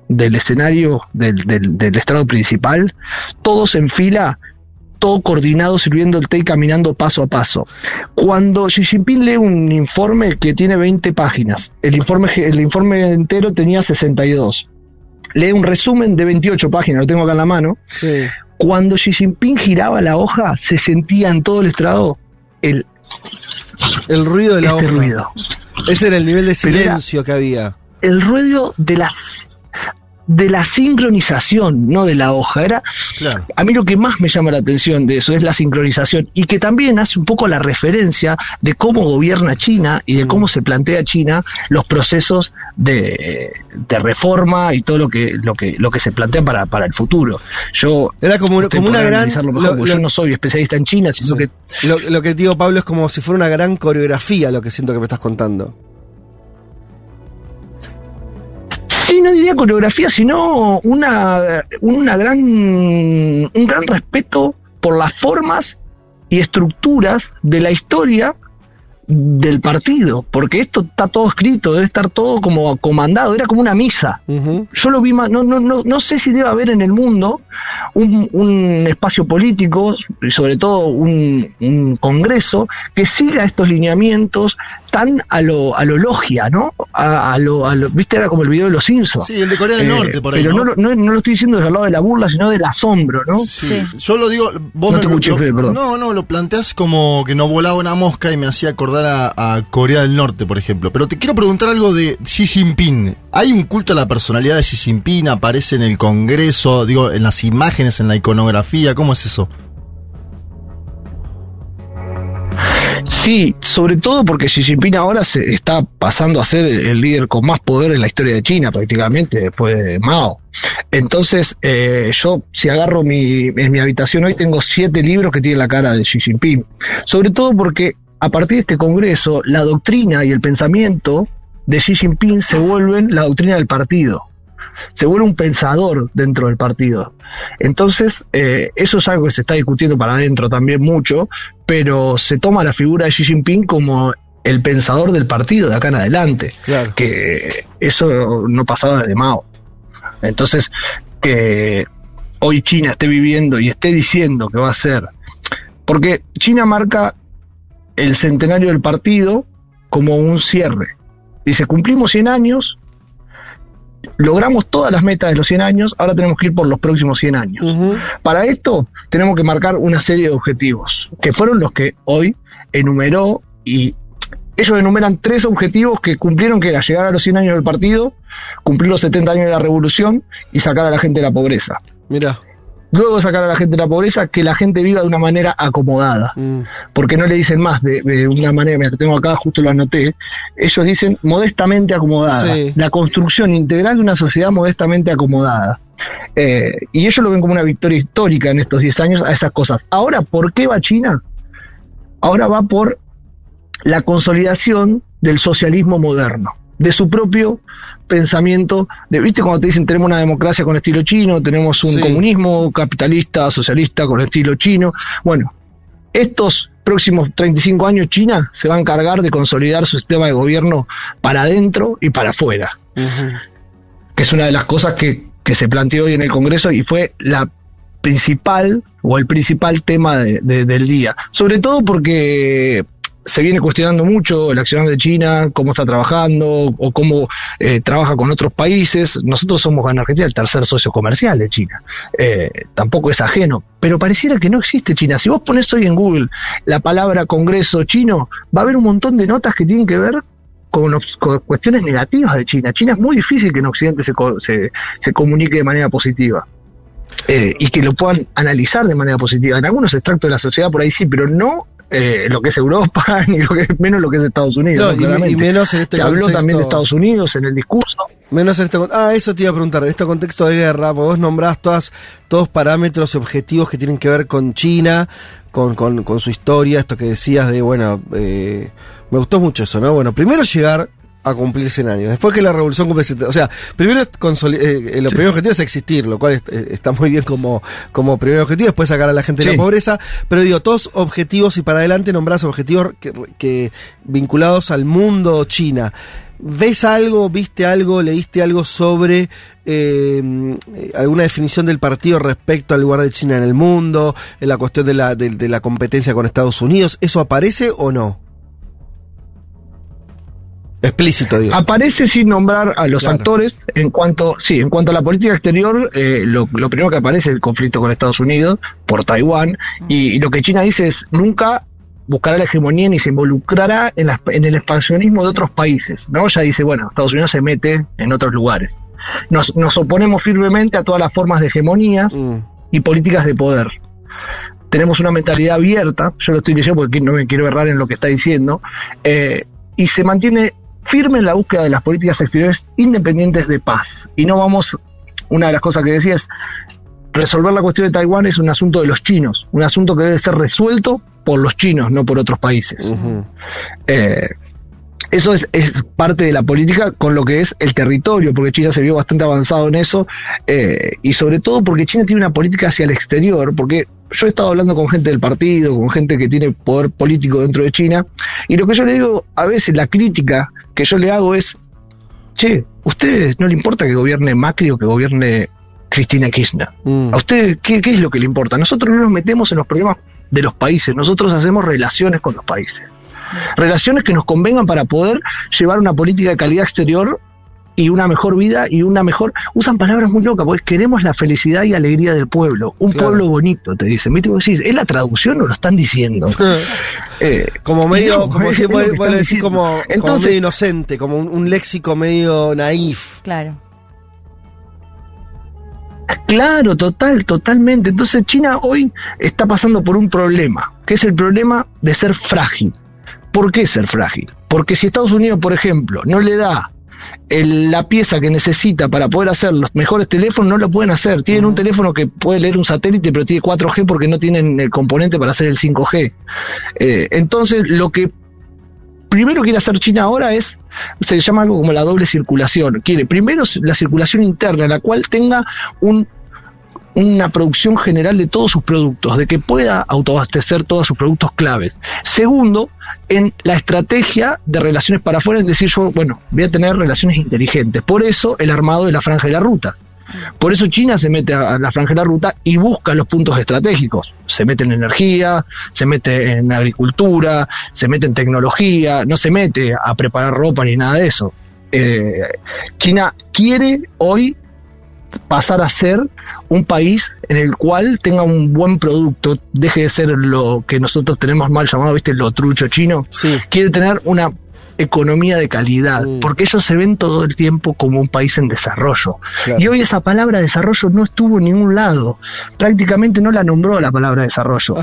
del escenario del, del, del estrado principal, todos en fila, todo coordinado sirviendo el té y caminando paso a paso. Cuando Xi Jinping lee un informe que tiene 20 páginas, el informe, el informe entero tenía 62. Lee un resumen de 28 páginas, lo tengo acá en la mano. Sí. Cuando Xi Jinping giraba la hoja, se sentía en todo el estrado el El ruido de la este hoja. ruido. Ese era el nivel de silencio que había. el ruido de las de la sincronización, no de la hoja. Era Claro. a mí lo que más me llama la atención de eso es la sincronización y que también hace un poco la referencia de cómo gobierna China y de cómo se plantea China los procesos de, de reforma y todo lo que lo que lo que se plantea para, para el futuro. Yo Era como, como una gran. mejor, lo- yo no soy especialista en China, sino que Lo, lo que digo, Pablo, es como si fuera una gran coreografía lo que siento que me estás contando. Sí, no diría coreografía, sino una, una gran, un gran respeto por las formas y estructuras de la historia del partido, porque esto está todo escrito, debe estar todo como comandado, era como una misa. Yo lo vi más, no, no, no, no sé si debe haber en el mundo un, un espacio político y sobre todo un, un congreso que siga estos lineamientos tan a lo, a lo logia, ¿no? A, a lo, a lo- viste, era como el video de los Simpsons. Sí, el de Corea del Norte, por ahí, Pero ¿no? no, lo- no, no lo estoy diciendo desde el lado de la burla, sino del asombro, ¿no? Sí. Yo lo digo, vos No me te escuché, lo- Fede, perdón. No, no, lo planteás como que no volaba una mosca y me hacía acordar a, a Corea del Norte, por ejemplo. Pero te quiero preguntar algo de Xi Jinping. ¿Hay un culto a la personalidad de Xi Jinping? ¿Aparece en el Congreso? Digo, en las imágenes, en la iconografía. ¿Cómo es eso? Sí, sobre todo porque Xi Jinping ahora se está pasando a ser el líder con más poder en la historia de China, prácticamente, después de Mao. Entonces, eh, yo si agarro mi, en mi habitación hoy tengo siete libros que tienen la cara de Xi Jinping. Sobre todo porque a partir de este Congreso, la doctrina y el pensamiento de Xi Jinping se vuelven la doctrina del partido. Se vuelve un pensador dentro del partido. Entonces, eh, eso es algo que se está discutiendo para adentro también mucho, pero se toma la figura de Xi Jinping como el pensador del partido de acá en adelante. Que eso no pasaba de Mao. Entonces, que hoy China esté viviendo y esté diciendo que va a ser. Porque China marca el centenario del partido como un cierre. Dice, cumplimos 100 años, logramos todas las metas de los 100 años, ahora tenemos que ir por los próximos 100 años. Para esto tenemos que marcar una serie de objetivos, que fueron los que hoy enumeró y ellos enumeran tres objetivos que cumplieron, que era llegar a los 100 años del partido, cumplir los 70 años de la revolución y sacar a la gente de la pobreza. Mira. Luego sacar a la gente de la pobreza, que la gente viva de una manera acomodada. Porque no le dicen más de, de una manera, mira, tengo acá, justo lo anoté, ellos dicen modestamente acomodada. Sí. La construcción integral de una sociedad modestamente acomodada. Eh, y ellos lo ven como una victoria histórica en estos 10 años a esas cosas. Ahora, ¿por qué va China? Ahora va por la consolidación del socialismo moderno, de su propio pensamiento, de, viste cuando te dicen tenemos una democracia con estilo chino, tenemos un Sí. comunismo capitalista, socialista con estilo chino, bueno, estos próximos 35 años China se va a encargar de consolidar su sistema de gobierno para adentro y para afuera, que es una de las cosas que, que se planteó hoy en el Congreso y fue la principal o el principal tema de- de- del día. Sobre todo porque se viene cuestionando mucho el accionar de China, cómo está trabajando o cómo eh, trabaja con otros países. Nosotros somos en Argentina el tercer socio comercial de China. Eh, tampoco es ajeno, pero pareciera que no existe China. Si vos pones hoy en Google la palabra Congreso chino, va a haber un montón de notas que tienen que ver con, cuestiones negativas de China. China es muy difícil que en Occidente se, se, se comunique de manera positiva. Eh, y que lo puedan analizar de manera positiva. En algunos extractos de la sociedad por ahí sí, pero no eh, lo que es Europa, ni lo que menos lo que es Estados Unidos. No, ¿no? y menos en este Se habló contexto- también de Estados Unidos en el discurso. Menos en este Ah, eso te iba a preguntar. En este contexto de guerra, porque vos nombrás todas, todos parámetros y objetivos que tienen que ver con China, con, con, con su historia, esto que decías de, bueno, eh, me gustó mucho eso, ¿no? Bueno, primero llegar a cumplir 100 años. Después que la revolución cumple 70. O sea, primero es consoli- eh, el primer objetivo es existir, lo cual es- eh, está muy bien como, como primer objetivo. Después sacar a la gente de Sí. la pobreza. Pero digo, todos objetivos y para adelante nombrás objetivos que, que vinculados al mundo China. ¿Ves algo, viste algo, leíste algo sobre eh, alguna definición del partido respecto al lugar de China en el mundo, en la cuestión de la, de, de la competencia con Estados Unidos? ¿Eso aparece o no? Explícito, digo. Aparece sin nombrar a los Claro. actores en cuanto, sí, en cuanto a la política exterior, eh, lo, lo primero que aparece es el conflicto con Estados Unidos por Taiwán y, y lo que China dice es nunca buscará la hegemonía ni se involucrará en, las- en el expansionismo de otros países, ¿no? Ya dice, bueno, Estados Unidos se mete en otros lugares. Nos, nos oponemos firmemente a todas las formas de hegemonías y políticas de poder. Tenemos una mentalidad abierta, yo lo estoy diciendo porque no me quiero errar en lo que está diciendo, eh, y se mantiene firme en la búsqueda de las políticas exteriores independientes de paz. Y no vamos, una de las cosas que decía es, resolver la cuestión de Taiwán es un asunto de los chinos, un asunto que debe ser resuelto por los chinos, no por otros países. Eh, eso es, es parte de la política con lo que es el territorio, porque China se vio bastante avanzado en eso, eh, y sobre todo porque China tiene una política hacia el exterior, porque yo he estado hablando con gente del partido, con gente que tiene poder político dentro de China, y lo que yo le digo, a veces la crítica que yo le hago es, che, ¿a ustedes no le importa que gobierne Macri o que gobierne Cristina Kirchner? ¿A usted qué, qué es lo que le importa? Nosotros no nos metemos en los problemas de los países, nosotros hacemos relaciones con los países. Relaciones que nos convengan para poder llevar una política de calidad exterior y una mejor vida y una mejor... Usan palabras muy locas, porque queremos la felicidad y alegría del pueblo. Un Claro. pueblo bonito, te dicen. ¿Viste? ¿es la traducción o lo están diciendo? Eh, como medio, no, como si decís diciendo. como, como medio inocente, como un, un léxico medio naif. Claro. Claro, total, totalmente. Entonces China hoy está pasando por un problema, que es el problema de ser frágil. ¿Por qué ser frágil? Porque si Estados Unidos, por ejemplo, no le da el- la pieza que necesita para poder hacer los mejores teléfonos no lo pueden hacer. Tienen un teléfono que puede leer un satélite, pero tiene 4G porque no tienen el componente para hacer el 5G. Eh, entonces, lo que primero quiere hacer China ahora es, se llama algo como la doble circulación. Quiere primero la circulación interna, la cual tenga un una producción general de todos sus productos, de que pueda autoabastecer todos sus productos claves. Segundo, en la estrategia de relaciones para afuera, es decir, yo, bueno, voy a tener relaciones inteligentes. Por eso el armado de la franja de la ruta. Por eso China se mete a la franja de la ruta y busca los puntos estratégicos. Se mete en energía, se mete en agricultura, se mete en tecnología, no se mete a preparar ropa ni nada de eso. Eh, China quiere hoy pasar a ser un país en el cual tenga un buen producto, deje de ser lo que nosotros tenemos mal llamado, viste, lo trucho chino. Quiere tener una economía de calidad, porque ellos se ven todo el tiempo como un país en desarrollo. Claro. Y hoy esa palabra desarrollo no estuvo en ningún lado. Prácticamente no la nombró la palabra desarrollo.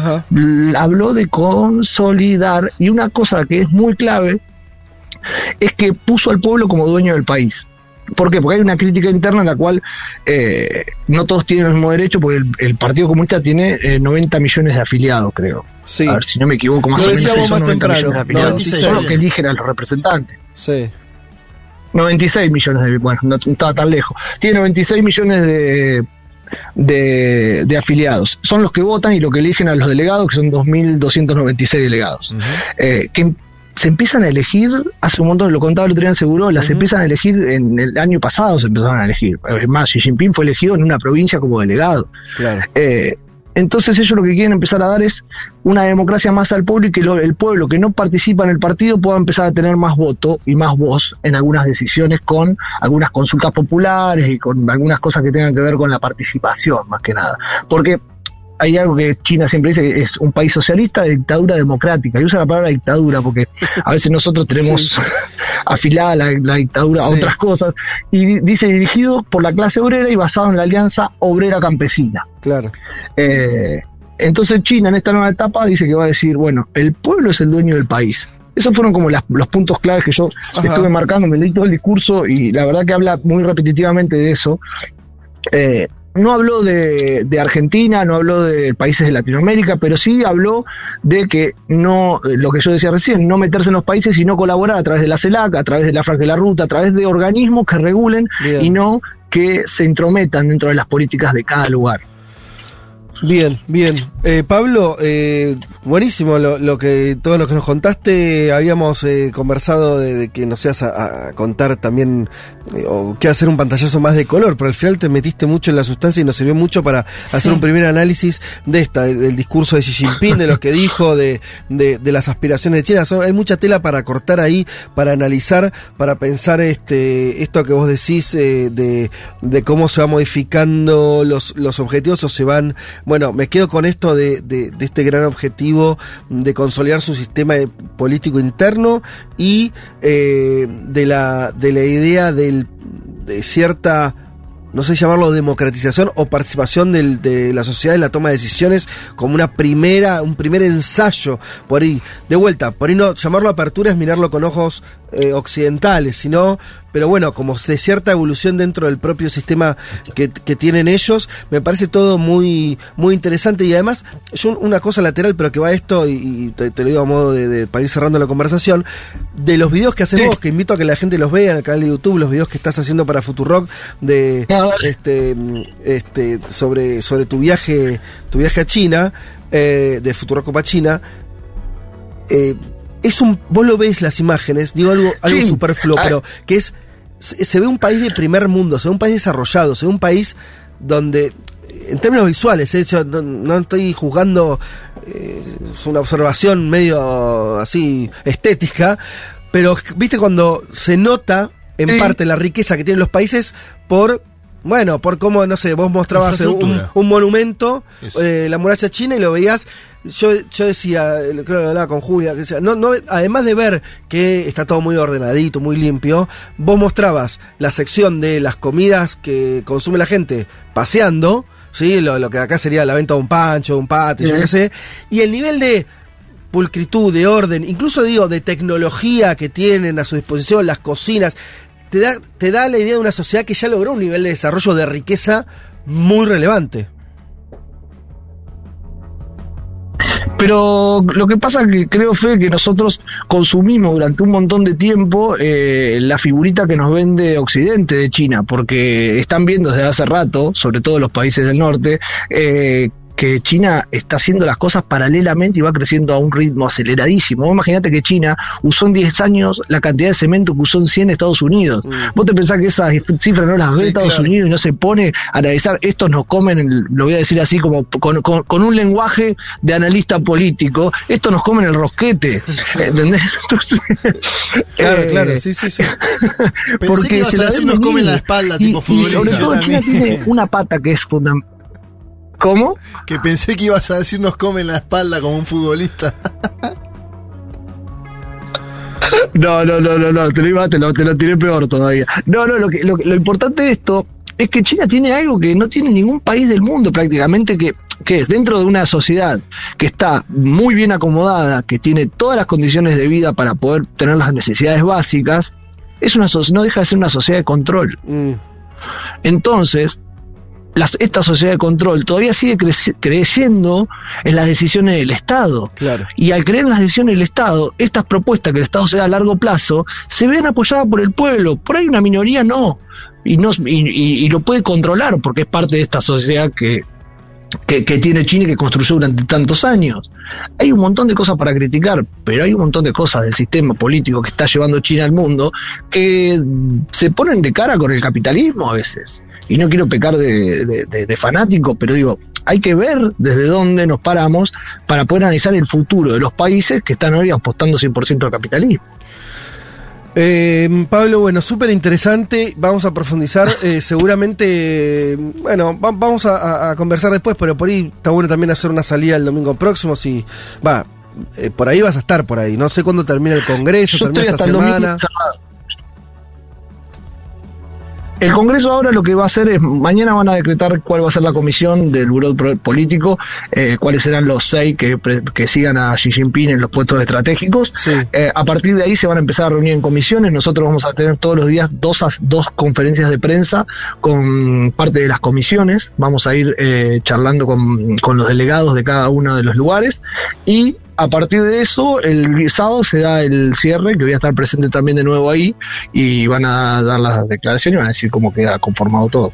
Habló de consolidar y una cosa que es muy clave es que puso al pueblo como dueño del país. ¿Por qué? Porque hay una crítica interna en la cual eh, no todos tienen el mismo derecho, porque el, el Partido Comunista tiene eh, 90 millones de afiliados, creo. A ver si no me equivoco, más Lo o menos son más 90 millones de temprano, afiliados. 96. Son los que eligen a los representantes. Sí. 96 millones de, bueno, no estaba tan lejos. Tiene 96 millones de, de, de afiliados. Son los que votan y los que eligen a los delegados, que son 2.296 delegados. Eh, que se empiezan a elegir, hace un montón, lo contaba el otro día en Segurola, se empiezan a elegir en el año pasado, se empezaron a elegir. Es más, Xi Jinping fue elegido en una provincia como delegado. Claro. Eh, entonces ellos lo que quieren empezar a dar es una democracia más al pueblo y que lo- el pueblo que no participa en el partido pueda empezar a tener más voto y más voz en algunas decisiones con algunas consultas populares y con algunas cosas que tengan que ver con la participación más que nada. Porque hay algo que China siempre dice que es un país socialista de dictadura democrática y usa la palabra dictadura porque a veces nosotros tenemos afilada la, la dictadura a otras cosas y di- dice dirigido por la clase obrera y basado en la alianza obrera campesina. Claro. Eh, entonces China en esta nueva etapa dice que va a decir, bueno, el pueblo es el dueño del país. Esos fueron como las- los puntos claves que yo Ajá. estuve marcando, me leí todo el discurso y la verdad que habla muy repetitivamente de eso. Eh, no habló de, de Argentina, no habló de países de Latinoamérica, pero sí habló de que no, lo que yo decía recién, no meterse en los países y no colaborar a través de la CELAC, a través de la Franja de la Ruta, a través de organismos que regulen Bien. y no que se intrometan dentro de las políticas de cada lugar. Bien, bien. Eh, Pablo, eh, buenísimo lo, lo que todo lo que nos contaste. Habíamos eh, conversado de, de que nos seas a, a contar también eh, o que hacer un pantallazo más de color, pero al final te metiste mucho en la sustancia y nos sirvió mucho para hacer un primer análisis de esta, del, del discurso de Xi Jinping, de lo que dijo, de, de, de las aspiraciones de China. Son- hay mucha tela para cortar ahí, para analizar, para pensar este esto que vos decís eh, de, de cómo se va modificando los, los objetivos o se van bueno, me quedo con esto de, de- de este gran objetivo de consolidar su sistema político interno y eh, de, la, de la idea del, de cierta, no sé llamarlo democratización o participación del- de la sociedad en la toma de decisiones como una primera, un primer ensayo por ahí. De vuelta, por ahí no llamarlo apertura es mirarlo con ojos eh, occidentales, sino, pero bueno, como de cierta evolución dentro del propio sistema que, que tienen ellos, me parece todo muy, muy interesante. Y además, yo una cosa lateral, pero que va a esto, y, te, te lo digo a modo de, de- para ir cerrando la conversación, de los videos que haces vos, que invito a que la gente los vea en el canal de YouTube, los videos que estás haciendo para Futurock, de este, este, sobre, sobre tu viaje, tu viaje a China, eh, de Futurock Copa China, eh, es un, vos lo ves las imágenes, digo algo, algo Sí. superfluo, Ah. pero que es, se, se ve un país de primer mundo, se ve un país desarrollado, se ve un país donde, en términos visuales, eh, yo no, no estoy juzgando, eh, es una observación medio así estética, pero viste cuando se nota en Sí. parte la riqueza que tienen los países por bueno, por cómo, no sé, vos mostrabas un, Infraestructura. un monumento, eh, la muralla china, y lo veías. Yo, yo decía, eh, creo que lo hablaba con Julia, que decía, no, no, además de ver que está todo muy ordenadito, muy limpio, vos mostrabas la sección de las comidas que consume la gente paseando, ¿sí? Lo, lo que acá sería la venta de un pancho, un patio, yo qué sé, y el nivel de pulcritud, de orden, incluso digo, de tecnología que tienen a su disposición, las cocinas, te da, te da la idea de una sociedad que ya logró un nivel de desarrollo de riqueza muy relevante. Pero lo que pasa que creo, Fe, que nosotros consumimos durante un montón de tiempo eh, la figurita que nos vende Occidente de China, porque están viendo desde hace rato, sobre todo los países del norte, eh, que China está haciendo las cosas paralelamente y va creciendo a un ritmo aceleradísimo. Vos Imagínate que China usó en 10 años la cantidad de cemento que usó en 100 Estados Unidos. Vos te pensás que esas cifras no las ve Sí, Estados claro. Unidos y no se pone a analizar, estos nos comen, el- lo voy a decir así como con, con- con un lenguaje de analista político, estos nos comen el rosquete. ¿Entendés? Entonces, Claro, eh, claro, sí, sí, sí. Pensé que ibas a decir, nos comen la espalda, Y- tipo y sobre todo China tiene una pata que es fundamental. ¿Cómo? Que pensé que ibas a decir nos comen la espalda como un futbolista. No, no, no, no, no, te lo, iba, te lo, te lo tiré peor todavía. No, no, lo, que, lo, lo importante de esto es que China tiene algo que no tiene ningún país del mundo prácticamente, que, que es dentro de una sociedad que está muy bien acomodada, que tiene todas las condiciones de vida para poder tener las necesidades básicas, es una no deja de ser una sociedad de control. Mm. Entonces, las- esta sociedad de control todavía sigue creyendo en las decisiones del Estado. Claro. Y al creer en las decisiones del Estado, estas propuestas que el Estado se da a largo plazo, se ven apoyadas por el pueblo. Por ahí una minoría no. Y, no, y, y- y lo puede controlar porque es parte de esta sociedad que, que, que tiene China y que construyó durante tantos años. Hay un montón de cosas para criticar, pero hay un montón de cosas del sistema político que está llevando China al mundo que se ponen de cara con el capitalismo a veces. Y no quiero pecar de, de- de- de fanático, pero digo, hay que ver desde dónde nos paramos para poder analizar el futuro de los países que están hoy apostando 100% al capitalismo. Eh, Pablo, bueno, súper interesante. Vamos a profundizar. eh, seguramente, bueno, va- vamos a, conversar después, pero por ahí está bueno también hacer una salida el domingo próximo. Si va, eh, por ahí vas a estar por ahí. No sé cuándo termina el congreso, Yo termina estoy esta hasta el domingo semana. encerrado. El Congreso ahora lo que va a hacer es, mañana van a decretar cuál va a ser la comisión del Buró Político, eh, cuáles serán los seis que, que sigan a Xi Jinping en los puestos estratégicos. Eh, a partir de ahí se van a empezar a reunir en comisiones. Nosotros vamos a tener todos los días dos, dos conferencias de prensa con parte de las comisiones. Vamos a ir eh, charlando con, con los delegados de cada uno de los lugares y a partir de eso, el sábado se da el cierre, que voy a estar presente también de nuevo ahí, y van a dar las declaraciones y van a decir cómo queda conformado todo.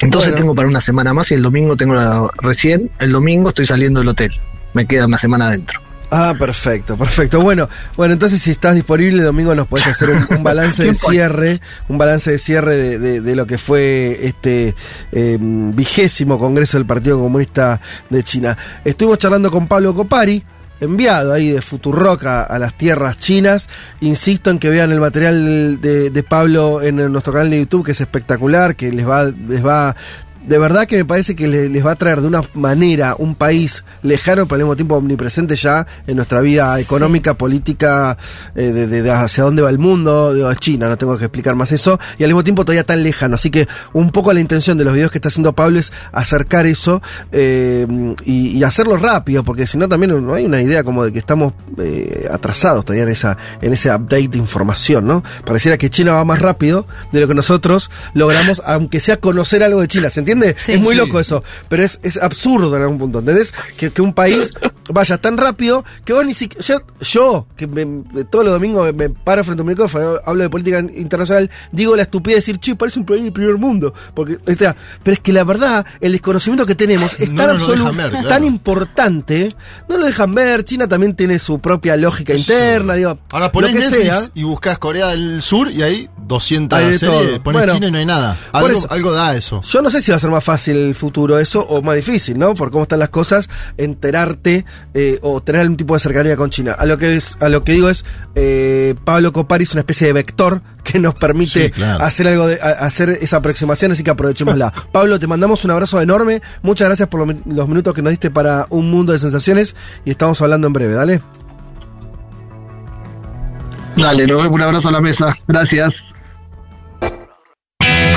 Entonces Bueno. tengo para una semana más y el domingo tengo la, recién, el domingo estoy saliendo del hotel. Me queda una semana adentro. Ah, perfecto, perfecto. Bueno, bueno, entonces si estás disponible el domingo nos podés hacer un, un balance de cierre, un balance de cierre de, de- de lo que fue este eh, vigésimo Congreso del Partido Comunista de China. Estuvimos charlando con Pablo Copari, enviado ahí de Futurock a, las tierras chinas. Insisto en que vean el material de, de Pablo en nuestro canal de YouTube, que es espectacular, que les va, les va de verdad que me parece que le- les va a traer de una manera un país lejano, pero al mismo tiempo omnipresente ya en nuestra vida económica, política, eh, de, de- de hacia dónde va el mundo, digo, China, no tengo que explicar más eso, y al mismo tiempo todavía tan lejano. Así que un poco la intención de los videos que está haciendo Pablo es acercar eso eh, y, y hacerlo rápido, porque si no también no hay una idea como de que estamos eh, atrasados todavía en, esa, en ese update de información, ¿no? Pareciera que China va más rápido de lo que nosotros logramos, aunque sea conocer algo de China, ¿se entiende? Es muy Sí. loco eso, pero es, es absurdo en algún punto, ¿entendés? Que, que un país vaya tan rápido que vos ni siquiera. Yo, yo que me- todos los domingos me, me paro frente a un micrófono, hablo de política internacional, digo la estupidez de decir, che, parece un país del primer mundo. Porque, o sea, pero es que la verdad, el desconocimiento que tenemos es No tan lo absoluto, claro. tan importante, no lo dejan ver. China también tiene su propia lógica interna, digo, Ahora lo ponés que Netflix sea. y buscas Corea del Sur y hay 200 Hay de series. todo. Pones Bueno, China y no hay nada. Algo, eso- algo da eso. Yo no sé si va a ser más fácil el futuro eso o más difícil, ¿no? Por cómo están las cosas, enterarte eh, o tener algún tipo de cercanía con China. A lo que es, a lo que digo es, eh, Pablo Copari es una especie de vector que nos permite Sí, claro. hacer algo de, a- hacer esa aproximación, así que aprovechémosla. Pablo, te mandamos un abrazo enorme, muchas gracias por los, mi- los minutos que nos diste para un mundo de sensaciones y estamos hablando en breve, dale. Dale, nos vemos, un abrazo a la mesa. Gracias.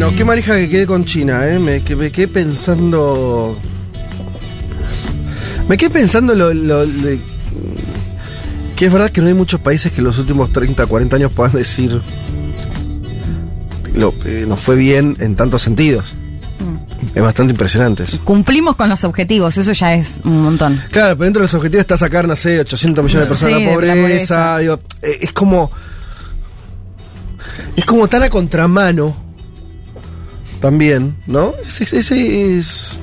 Bueno, qué manija que quedé con China, ¿eh? Me, que me quedé pensando. Me quedé pensando lo, lo- de- que es verdad que no hay muchos países que en los últimos 30, 40 años puedan decir. Lo, eh, nos fue bien en tantos sentidos. Es bastante impresionante eso. Cumplimos con los objetivos, eso ya es un montón. Claro, pero dentro de los objetivos está sacar, no sé, 800 millones de personas Sí, de la de la pobreza. pobreza. digo, eh, es como. Es como tan a contramano. También, ¿no? Ese es. ese es-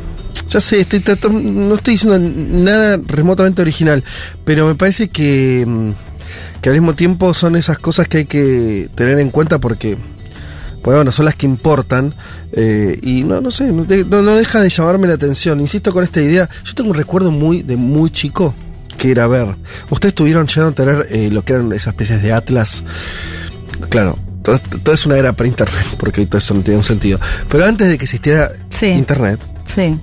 ya sé, estoy no estoy diciendo nada remotamente original, pero me parece que, mm, que al mismo tiempo son esas cosas que hay que tener en cuenta porque, pues bueno, son las que importan eh, y no, no sé, no- no deja de llamarme la atención. Insisto con esta idea, yo tengo un recuerdo muy de muy chico que era ver. Ustedes tuvieron llegaron a tener eh, lo que eran esas especies de atlas. Claro, todo, es una era pre-internet, porque todo eso no tiene un sentido. Pero antes de que existiera Sí. internet, Sí.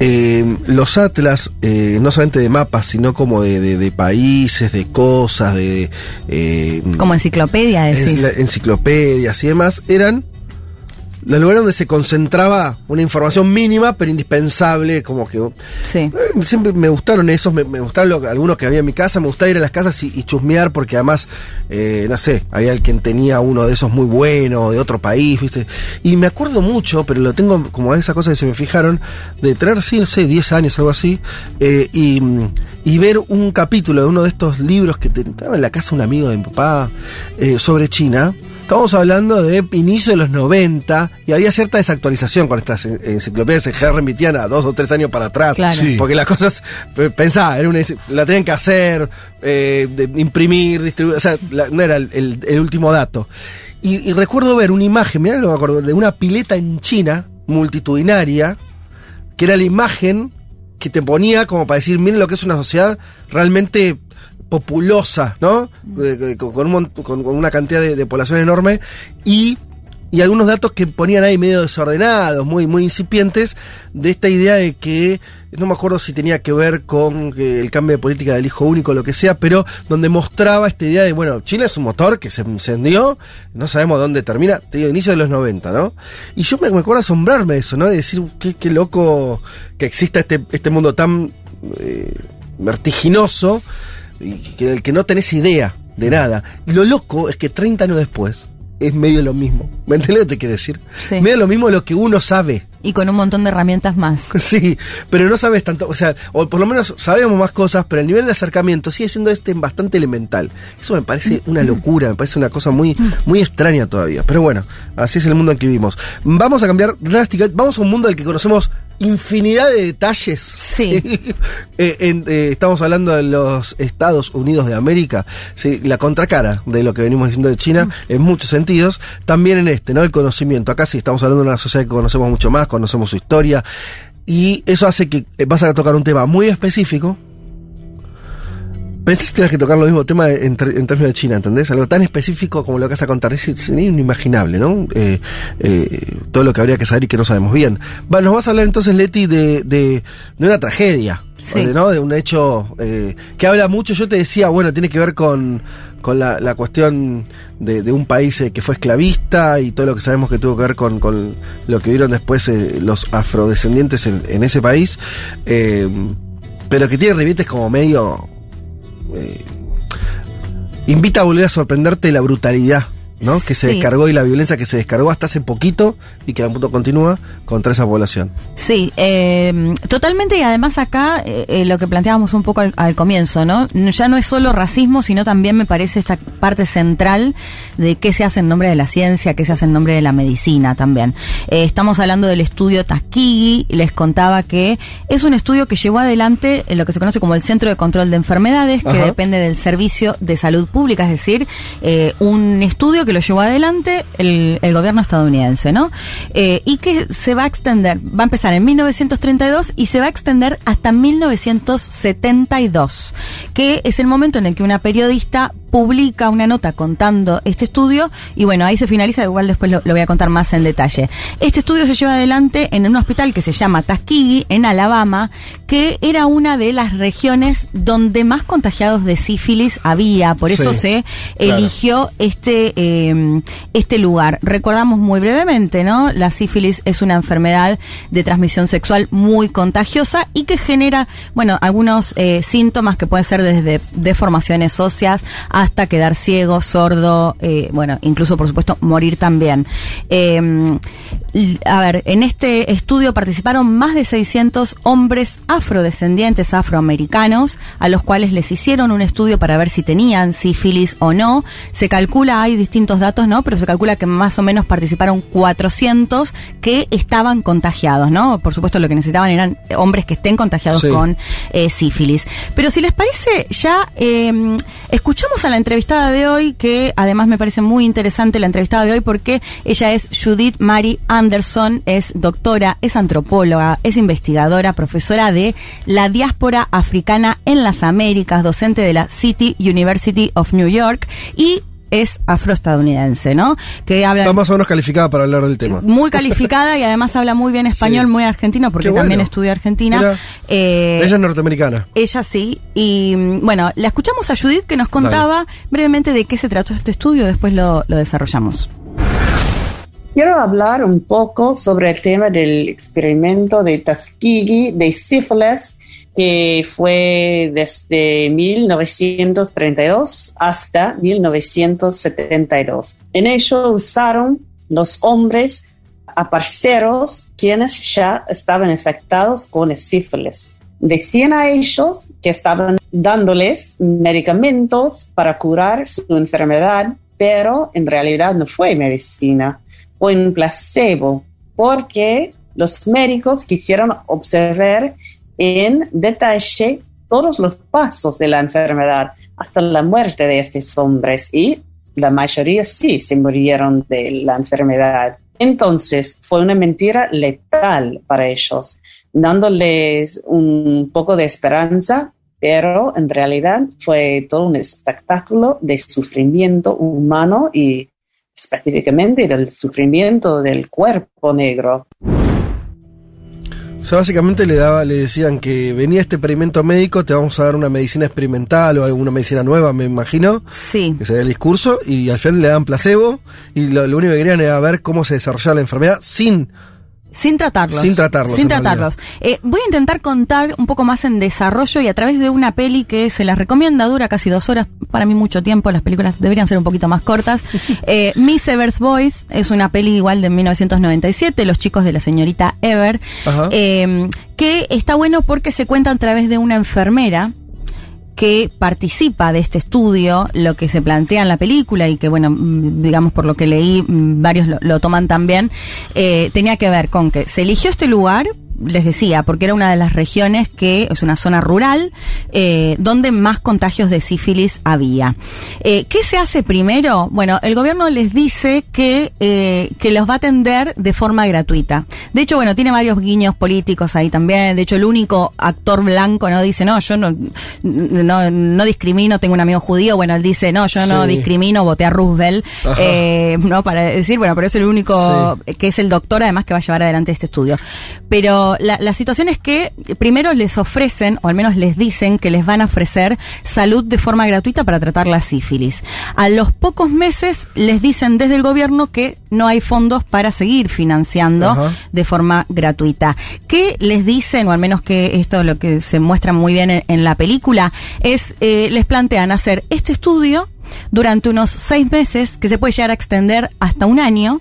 eh, los atlas, eh, no solamente de mapas, sino como de, de- de países, de cosas, de... eh, Como enciclopedia, decís. enciclopedias y demás, eran los lugares donde se concentraba una información mínima, pero indispensable, como que... Sí. Eh, Siempre me gustaron esos, me, me gustaron lo- algunos que había en mi casa, me gustaba ir a las casas y, y chusmear porque además, eh, no sé, había alguien tenía uno de esos muy bueno, de otro país, ¿viste? Y me acuerdo mucho, pero lo tengo como esa cosa que se me fijaron, de tener, sí, no sé, 10 años, algo así, eh, y, y ver un capítulo de uno de estos libros que te- estaba en la casa un amigo de mi papá eh, sobre China. Estamos hablando de inicio de los 90 y había cierta desactualización con estas en- enciclopedias que remitían a dos o tres años para atrás. Claro. Sí. Porque las cosas, pensá, era una, la tenían que hacer, eh, de- imprimir, distribuir, o sea, la- no era el, el- el último dato. Y, y recuerdo ver una imagen, mirá lo que me acuerdo, de una pileta en China, multitudinaria, que era la imagen que te ponía como para decir, miren lo que es una sociedad realmente populosa, ¿no? Eh, eh, Con, un con- una cantidad de, de población enorme y, y algunos datos que ponían ahí medio desordenados, muy, muy incipientes, de esta idea de que, no me acuerdo si tenía que ver con que el cambio de política del hijo único o lo que sea, pero donde mostraba esta idea de, bueno, Chile es un motor que se encendió, no sabemos dónde termina, te digo, inicio de los 90, ¿no? Y yo me, me acuerdo asombrarme de eso, ¿no? De decir, qué, qué loco que exista este, este mundo tan eh, vertiginoso que que no tenés idea de nada. Y lo loco es que 30 años después es medio lo mismo. ¿Me entendés lo que te quiero decir? Sí. Medio lo mismo de lo que uno sabe. Y con un montón de herramientas más. Sí, pero no sabes tanto, o sea, o por lo menos sabemos más cosas, pero el nivel de acercamiento sigue siendo este bastante elemental. Eso me parece una locura, me parece una cosa muy, muy extraña todavía. Pero bueno, así es el mundo en que vivimos. Vamos a cambiar drásticamente, vamos a un mundo del que conocemos infinidad de detalles. Sí. Eh, en- eh, estamos hablando de los Estados Unidos de América, sí, la contracara de lo que venimos diciendo de China, en muchos sentidos, también en este, ¿no? El conocimiento. Acá sí estamos hablando de una sociedad que conocemos mucho más, conocemos su historia, y eso hace que eh, vas a tocar un tema muy específico. Pensás que tienes que tocar lo mismo tema en, términos de China, ¿entendés? Algo tan específico como lo que vas a contar. Es, es inimaginable, ¿no? Eh, eh, todo lo que habría que saber y que no sabemos bien. Va, nos vas a hablar entonces, Leti, de, de, de una tragedia. Sí. de- ¿no? De un hecho eh, que habla mucho. Yo te decía, bueno, tiene que ver con, con la, la cuestión de, de un país que fue esclavista y todo lo que sabemos que tuvo que ver con, con lo que vieron después los afrodescendientes en, en ese país. Pero que tiene ribetes como medio. Eh, invita a volver a sorprenderte de la brutalidad. ¿No? Que se Sí. descargó y la violencia que se descargó hasta hace poquito y que a punto continúa contra esa población. Sí, eh, totalmente y además acá eh, eh, lo que planteábamos un poco al, al comienzo, ¿no? Ya no es solo racismo, sino también me parece esta parte central de qué se hace en nombre de la ciencia, qué se hace en nombre de la medicina también. Eh, estamos hablando del estudio Tuskegee, les contaba que es un estudio que llevó adelante en lo que se conoce como el Centro de Control de Enfermedades, que depende del Servicio de Salud Pública, es decir, un estudio que lo llevó adelante el, el gobierno estadounidense, ¿no? Eh, y que se va a extender, va a empezar en 1932 y se va a extender hasta 1972, que es el momento en el que una periodista publica una nota contando este estudio y bueno, ahí se finaliza, igual después lo, lo voy a contar más en detalle. Este estudio se lleva adelante en un hospital que se llama Tuskegee, en Alabama, que era una de las regiones donde más contagiados de sífilis había, por eso Sí, se claro. eligió este, eh, este lugar. Recordamos muy brevemente, ¿no? La sífilis es una enfermedad de transmisión sexual muy contagiosa y que genera, bueno, algunos eh, síntomas que pueden ser desde deformaciones óseas hasta quedar ciego, sordo, eh, bueno, incluso por supuesto morir también. Eh, l- a ver, en este estudio participaron más de 600 hombres afrodescendientes afroamericanos a los cuales les hicieron un estudio para ver si tenían sífilis o no. Se calcula, hay distintos datos, ¿no? Pero se calcula que más o menos participaron 400 que estaban contagiados, ¿no? Por supuesto lo que necesitaban eran hombres que estén contagiados Sí. con eh, sífilis. Pero si les parece, ya eh, escuchamos a la entrevistada de hoy, que además me parece muy interesante la entrevistada de hoy porque ella es Judith Mary Anderson, es doctora, es antropóloga, es investigadora, profesora de la diáspora africana en las Américas, docente de la City University of New York y es afroestadounidense, ¿no? Que habla Está más o menos calificada para hablar del tema. muy calificada y además habla muy bien español, Sí. muy argentino, porque bueno. también estudia Argentina. Mira. Eh, Ella es norteamericana. ella sí. Y mm, bueno, la escuchamos a Judith que nos contaba brevemente de qué se trató este estudio, después lo, lo desarrollamos. Quiero hablar un poco sobre el tema del experimento de Tuskegee de sífilis que fue desde 1932 hasta 1972. En ello usaron los hombres aparceros quienes ya estaban infectados con sífilis. Decían a ellos que estaban dándoles medicamentos para curar su enfermedad, pero en realidad no fue medicina, fue un placebo, porque los médicos quisieron observar en detalle todos los pasos de la enfermedad hasta la muerte de estos hombres y la mayoría sí se murieron de la enfermedad. Entonces fue una mentira letal para ellos, dándoles un poco de esperanza, pero en realidad fue todo un espectáculo de sufrimiento humano y específicamente del sufrimiento del cuerpo negro. O sea, básicamente le daba, le decían que venía este experimento médico, te vamos a dar una medicina experimental o alguna medicina nueva, me imagino. Sí. Que sería el discurso, y al final le dan placebo, y lo, lo único que querían era ver cómo se desarrollaba la enfermedad sin Sin tratarlos. Sin tratarlos, Sin tratarlos. Eh, voy a intentar contar un poco más en desarrollo y a través de una peli que se las recomienda, dura casi dos horas, para mí mucho tiempo, las películas deberían ser un poquito más cortas. Eh, Miss Ever's Boys es una peli igual de 1997, Los chicos de la señorita Ever, Ajá. eh, que está bueno porque se cuenta a través de una enfermera que participa de este estudio, lo que se plantea en la película y que, bueno, mm, digamos por lo que leí, mm, varios lo, toman también, eh, tenía que ver con que se eligió este lugar, les decía, porque era una de las regiones que es una zona rural, eh, donde más contagios de sífilis había. Eh, ¿Qué se hace primero? Bueno, el gobierno les dice que, eh, que los va a atender de forma gratuita. De hecho, bueno, tiene varios guiños políticos ahí también. De hecho, el único actor blanco no dice, no, yo no, no, no discrimino, tengo un amigo judío. Bueno, él dice, no, yo no discrimino, voté a Roosevelt. Eh, no, para decir, bueno, pero es el único que es el doctor, además, que va a llevar adelante este estudio. Pero la, la situación es que primero les ofrecen, o al menos les dicen, que les van a ofrecer salud de forma gratuita para tratar la sífilis. A los pocos meses les dicen desde el gobierno que no hay fondos para seguir financiando Ajá. de forma gratuita. ¿Qué les dicen, o al menos que esto es lo que se muestra muy bien en, en la película, es, eh, les plantean hacer este estudio durante unos seis meses, que se puede llegar a extender hasta un año,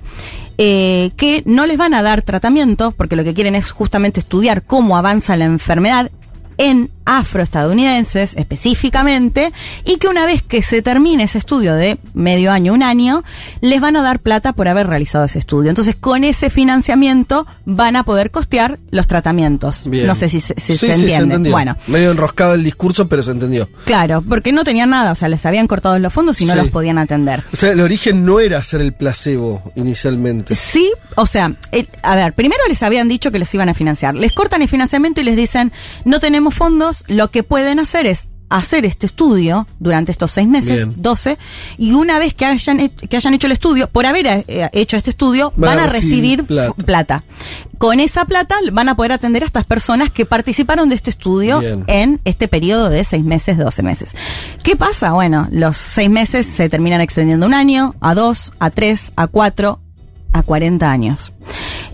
eh, que no les van a dar tratamiento, porque lo que quieren es justamente estudiar cómo avanza la enfermedad en afroestadounidenses específicamente y que una vez que se termine ese estudio de medio año, un año, les van a dar plata por haber realizado ese estudio. Entonces con ese financiamiento van a poder costear los tratamientos. Bien. No sé si, se- si Sí, se sí, entiende. bueno. Medio enroscado el discurso, pero se entendió. Claro, porque no tenían nada, o sea, les habían cortado los fondos y no los podían atender. O sea, el origen no era hacer el placebo inicialmente. Sí, o sea, a ver, primero les habían dicho que los iban a financiar. Les cortan el financiamiento y les dicen, no tenemos fondos, lo que pueden hacer es hacer este estudio durante estos seis meses, Bien. 12, y una vez que hayan, que hayan hecho el estudio, por haber eh, hecho este estudio, van, a recibir, plata. plata. Con esa plata van a poder atender a estas personas que participaron de este estudio Bien. en este periodo de seis meses, 12 meses. ¿Qué pasa? Bueno, los seis meses se terminan extendiendo un año, a dos, a tres, a cuatro, a 40 años.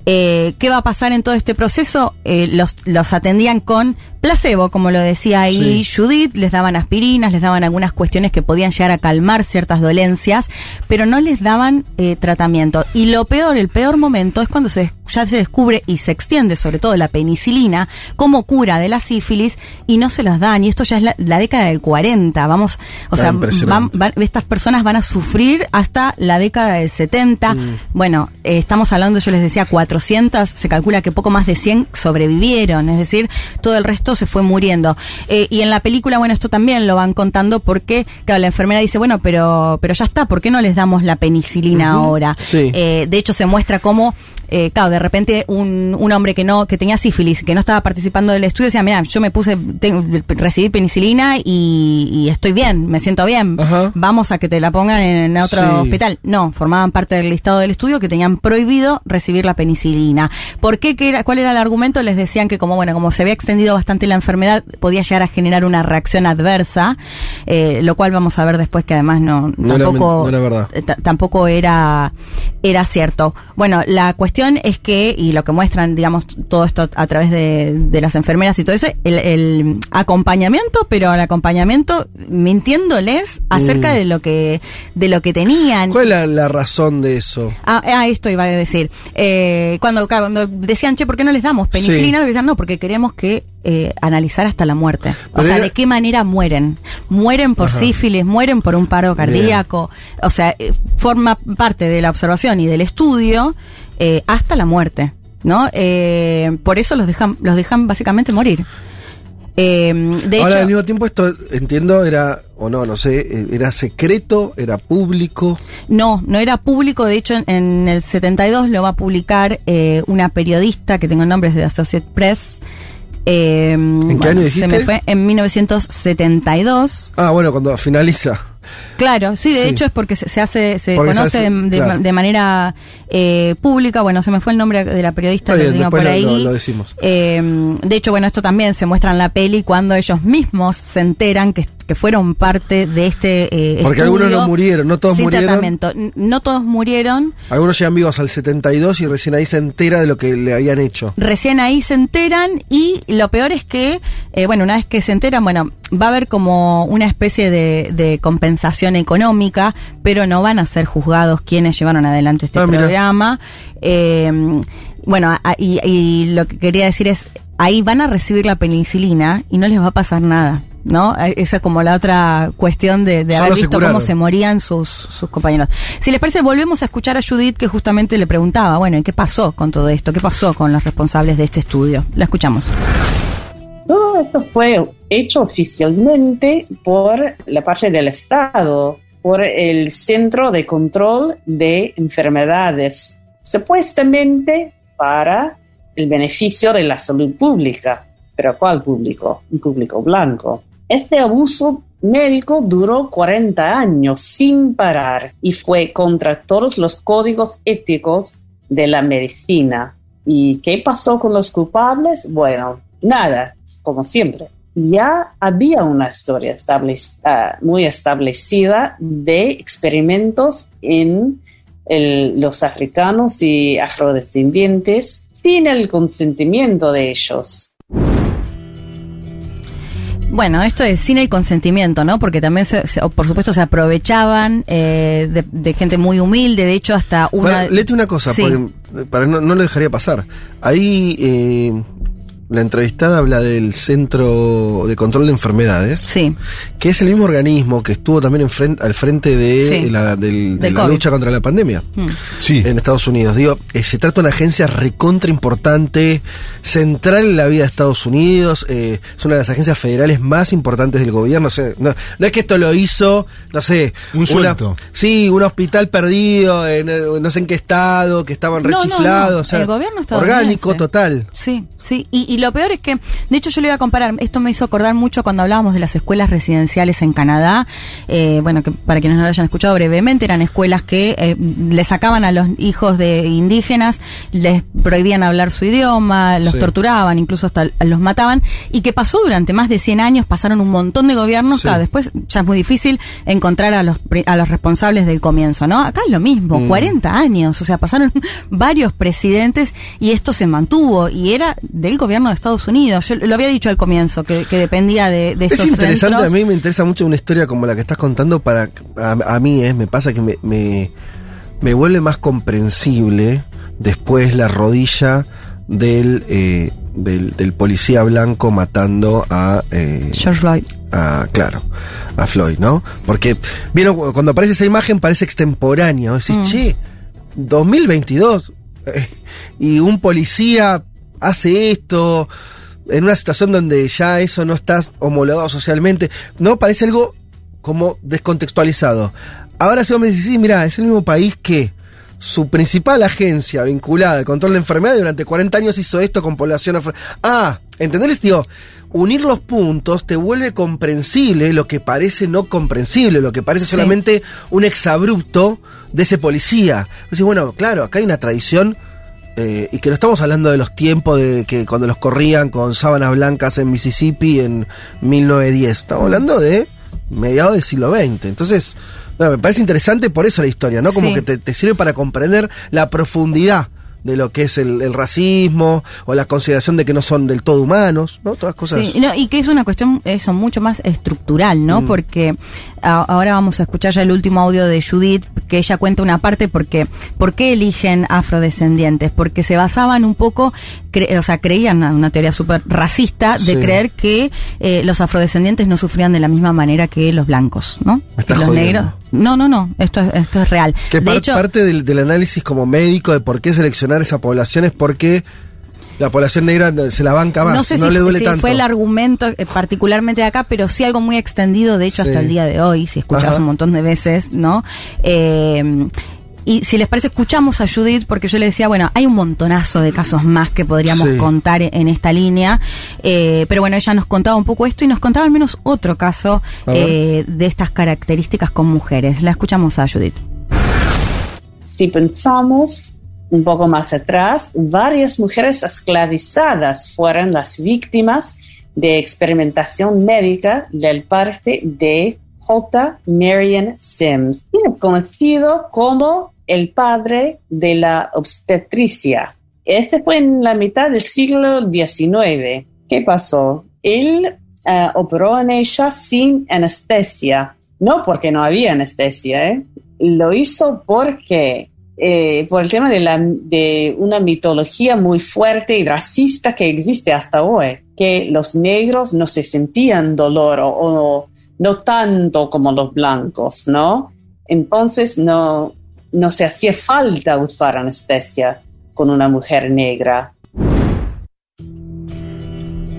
Eh, ¿Qué va a pasar en todo este proceso? Eh, los, los atendían con placebo, como lo decía ahí Judith, les daban aspirinas, les daban algunas cuestiones que podían llegar a calmar ciertas dolencias, pero no les daban eh, tratamiento. Y lo peor, el peor momento es cuando se, ya se descubre y se extiende sobre todo la penicilina como cura de la sífilis y no se las dan. Y esto ya es la, la década del 40, vamos, o sea, van- van- estas personas van a sufrir hasta la década del 70. Bueno, eh, estamos hablando, yo les decía, 400, se calcula que poco más de 100 sobrevivieron, es decir, todo el resto se fue muriendo. Eh, y en la película, bueno, esto también lo van contando porque, claro, la enfermera dice, bueno, pero, pero ya está, ¿por qué no les damos la penicilina ahora? Sí. Eh, de hecho, se muestra cómo, eh, claro, de repente un, un hombre que no, que tenía sífilis, que no estaba participando del estudio, decía, mira, yo me puse, tengo- recibí penicilina y, y estoy bien, me siento bien. Vamos a que te la pongan en otro Sí. hospital. No, formaban parte del listado del estudio que tenían prohibido recibir la penicilina. ¿Por qué? ¿Qué era, ¿Cuál era el argumento? Les decían que como, bueno, como se había extendido bastante la enfermedad, podía llegar a generar una reacción adversa, eh, lo cual vamos a ver después que además no, No tampoco, men- no era verdad. eh, ta- tampoco era, era cierto. Bueno, la cuestión es que, y lo que muestran, digamos, todo esto a través de, de las enfermeras y todo eso, el, el acompañamiento, pero el acompañamiento mintiéndoles acerca Mm. de lo que, de lo que tenían. ¿Cuál es la, la razón de eso? Ah, ah, esto iba a decir. Eh, cuando, cuando decían, che, ¿por qué no les damos penicilina? Sí. Decían, no, porque queremos que eh, analizar hasta la muerte. O sea, ¿de qué manera mueren? Mueren por Ajá. sífilis, mueren por un paro cardíaco. O sea, eh, forma parte de la observación y del estudio eh, hasta la muerte. ¿No? Eh, por eso los dejan, los dejan básicamente morir. Eh, de Ahora, hecho, al mismo tiempo, esto entiendo, era, o no, no sé, eh, era secreto, era público. No, no era público. De hecho, en, en el 72 lo va a publicar eh, una periodista que tengo el nombre es de Associate Press. Eh, ¿En qué año Se dijiste? me fue en 1972. Ah, bueno, cuando finaliza. Claro, sí, de Sí. hecho es porque se, se hace, se Porque se conoce hace- de, de- claro. de manera eh, pública. Bueno, se me fue el nombre de la periodista, bien, digo después por ahí. lo- lo decimos. Eh, de hecho, bueno, esto también se muestra en la peli cuando ellos mismos se enteran que, que fueron parte de este eh, Porque algunos no murieron, no todos sin murieron. tratamiento. No todos murieron. Algunos llegan vivos al 72 y recién ahí se entera de lo que le habían hecho. Recién ahí se enteran y lo peor es que, eh, bueno, una vez que se enteran, bueno, va a haber como una especie de, de compensación económica, pero no van a ser juzgados quienes llevaron adelante este Ah, mira. Programa. Eh, bueno, a- y, y lo que quería decir es, ahí van a recibir la penicilina y no les va a pasar nada. ¿No? Esa es como la otra cuestión de, de haber visto cómo se morían sus, sus compañeros. Si les parece, volvemos a escuchar a Judith que justamente le preguntaba, bueno, ¿y qué pasó con todo esto? ¿Qué pasó con los responsables de este estudio? La escuchamos. Todo esto fue hecho oficialmente por la parte del Estado, por el Centro de Control de Enfermedades, supuestamente para el beneficio de la salud pública. ¿Pero cuál público? Un público blanco. Este abuso médico duró 40 años sin parar y fue contra todos los códigos éticos de la medicina. ¿Y qué pasó con los culpables? Bueno, nada, como siempre. Ya había una historia establec- ah, muy establecida de experimentos en el- los africanos y afrodescendientes sin el consentimiento de ellos. Bueno, esto es sin el consentimiento, ¿no? Porque también, se, se- por supuesto, se aprovechaban eh, de, de gente muy humilde, de hecho, hasta una... Para, léete una cosa, Sí. porque, para no, no lo dejaría pasar. Ahí, eh, la entrevistada habla del Centro de Control de Enfermedades. Sí. Que es el mismo organismo que estuvo también en fren- al frente de Sí. la, del- de Del la COVID. lucha contra la pandemia. Mm. Sí. En Estados Unidos. Digo, eh, se trata de una agencia recontra importante, central en la vida de Estados Unidos. eh, es una de las agencias federales más importantes del gobierno. o sea, no, no es que esto lo hizo, no sé, Un una- suelto. sí, un hospital perdido, en, eh, no sé en qué estado, que estaban No, no, no. rechiflados. o sea, El gobierno estadounidense. orgánico total. Sí, sí. Y, y lo peor es que, de hecho, yo le iba a comparar. Esto me hizo acordar mucho cuando hablábamos de las escuelas residenciales en Canadá. Eh, bueno, que para quienes no lo hayan escuchado brevemente, eran escuelas que eh, le sacaban a los hijos de indígenas, les prohibían hablar su idioma, los Sí. torturaban, incluso hasta los mataban. Y que pasó durante más de 100 años, pasaron un montón de gobiernos. Sí. Claro, después ya es muy difícil encontrar a los, a los responsables del comienzo, ¿no? Acá es lo mismo, Mm. 40 años, o sea, pasaron varios presidentes y esto se mantuvo y era del gobierno de Estados Unidos. Yo lo había dicho al comienzo, que, que dependía de, de Es estos interesante, centros. a mí me interesa mucho una historia como la que estás contando para a, a mí es, me pasa que me, me, me vuelve más comprensible después la rodilla del, eh, del, del policía blanco matando a, eh, George Floyd. a, claro, a Floyd, ¿no? Porque, vieron, cu- cuando aparece esa imagen parece extemporáneo, decís, Mm. che, 2022, eh, y un policía hace esto en una situación donde ya eso no está homologado socialmente, no, parece algo como descontextualizado. Ahora si vos me decís, sí, mira, es el mismo país que su principal agencia vinculada al control de enfermedades durante 40 años hizo esto con población afro. Ah, ¿entendés, tío? Unir los puntos te vuelve comprensible lo que parece no comprensible, lo que parece Sí. solamente un exabrupto de ese policía. Decís, bueno, claro, acá hay una tradición eh, y que no estamos hablando de los tiempos de que cuando los corrían con sábanas blancas en Mississippi en 1910. Estamos hablando de mediados del siglo XX. Entonces, bueno, me parece interesante por eso la historia, ¿no? Como Sí. que te, te sirve para comprender la profundidad de lo que es el, el racismo o la consideración de que no son del todo humanos, ¿no? Todas cosas. Sí, no, y que es una cuestión eso mucho más estructural, ¿no? Mm. Porque a- ahora vamos a escuchar ya el último audio de Judith, que ella cuenta una parte porque ¿por qué eligen afrodescendientes? Porque se basaban un poco, cre- o sea, creían una, una teoría súper racista de Sí. creer que eh, los afrodescendientes no sufrían de la misma manera que los blancos, ¿no? Que los jodiendo. negros. No, no, no, esto es, esto es real. Que de par- hecho, parte del, del análisis como médico de por qué seleccionar esa población es porque la población negra no- se la banca más, no no, sé si, le duele si tanto. fue el argumento eh, particularmente de acá, pero sí algo muy extendido, de hecho, Sí. hasta el día de hoy, si escuchás Ajá. un montón de veces, ¿no? Eh, y si les parece, escuchamos a Judith, porque yo le decía, bueno, hay un montonazo de casos más que podríamos Sí. contar en esta línea, eh, pero bueno, ella nos contaba un poco esto y nos contaba al menos otro caso eh, de estas características con mujeres. La escuchamos a Judith. Si pensamos un poco más atrás, varias mujeres esclavizadas fueron las víctimas de experimentación médica del parte de J. Marion Sims, conocido como el padre de la obstetricia. Este fue en la mitad del siglo XIX. ¿Qué pasó? Él eh, operó en ella sin anestesia. No porque no había anestesia, ¿eh? Lo hizo porque eh, por el tema de, una mitología muy fuerte y racista que existe hasta hoy, que los negros no se sentían dolor o, o no tanto como los blancos, ¿no? Entonces no, no se hacía falta usar anestesia con una mujer negra.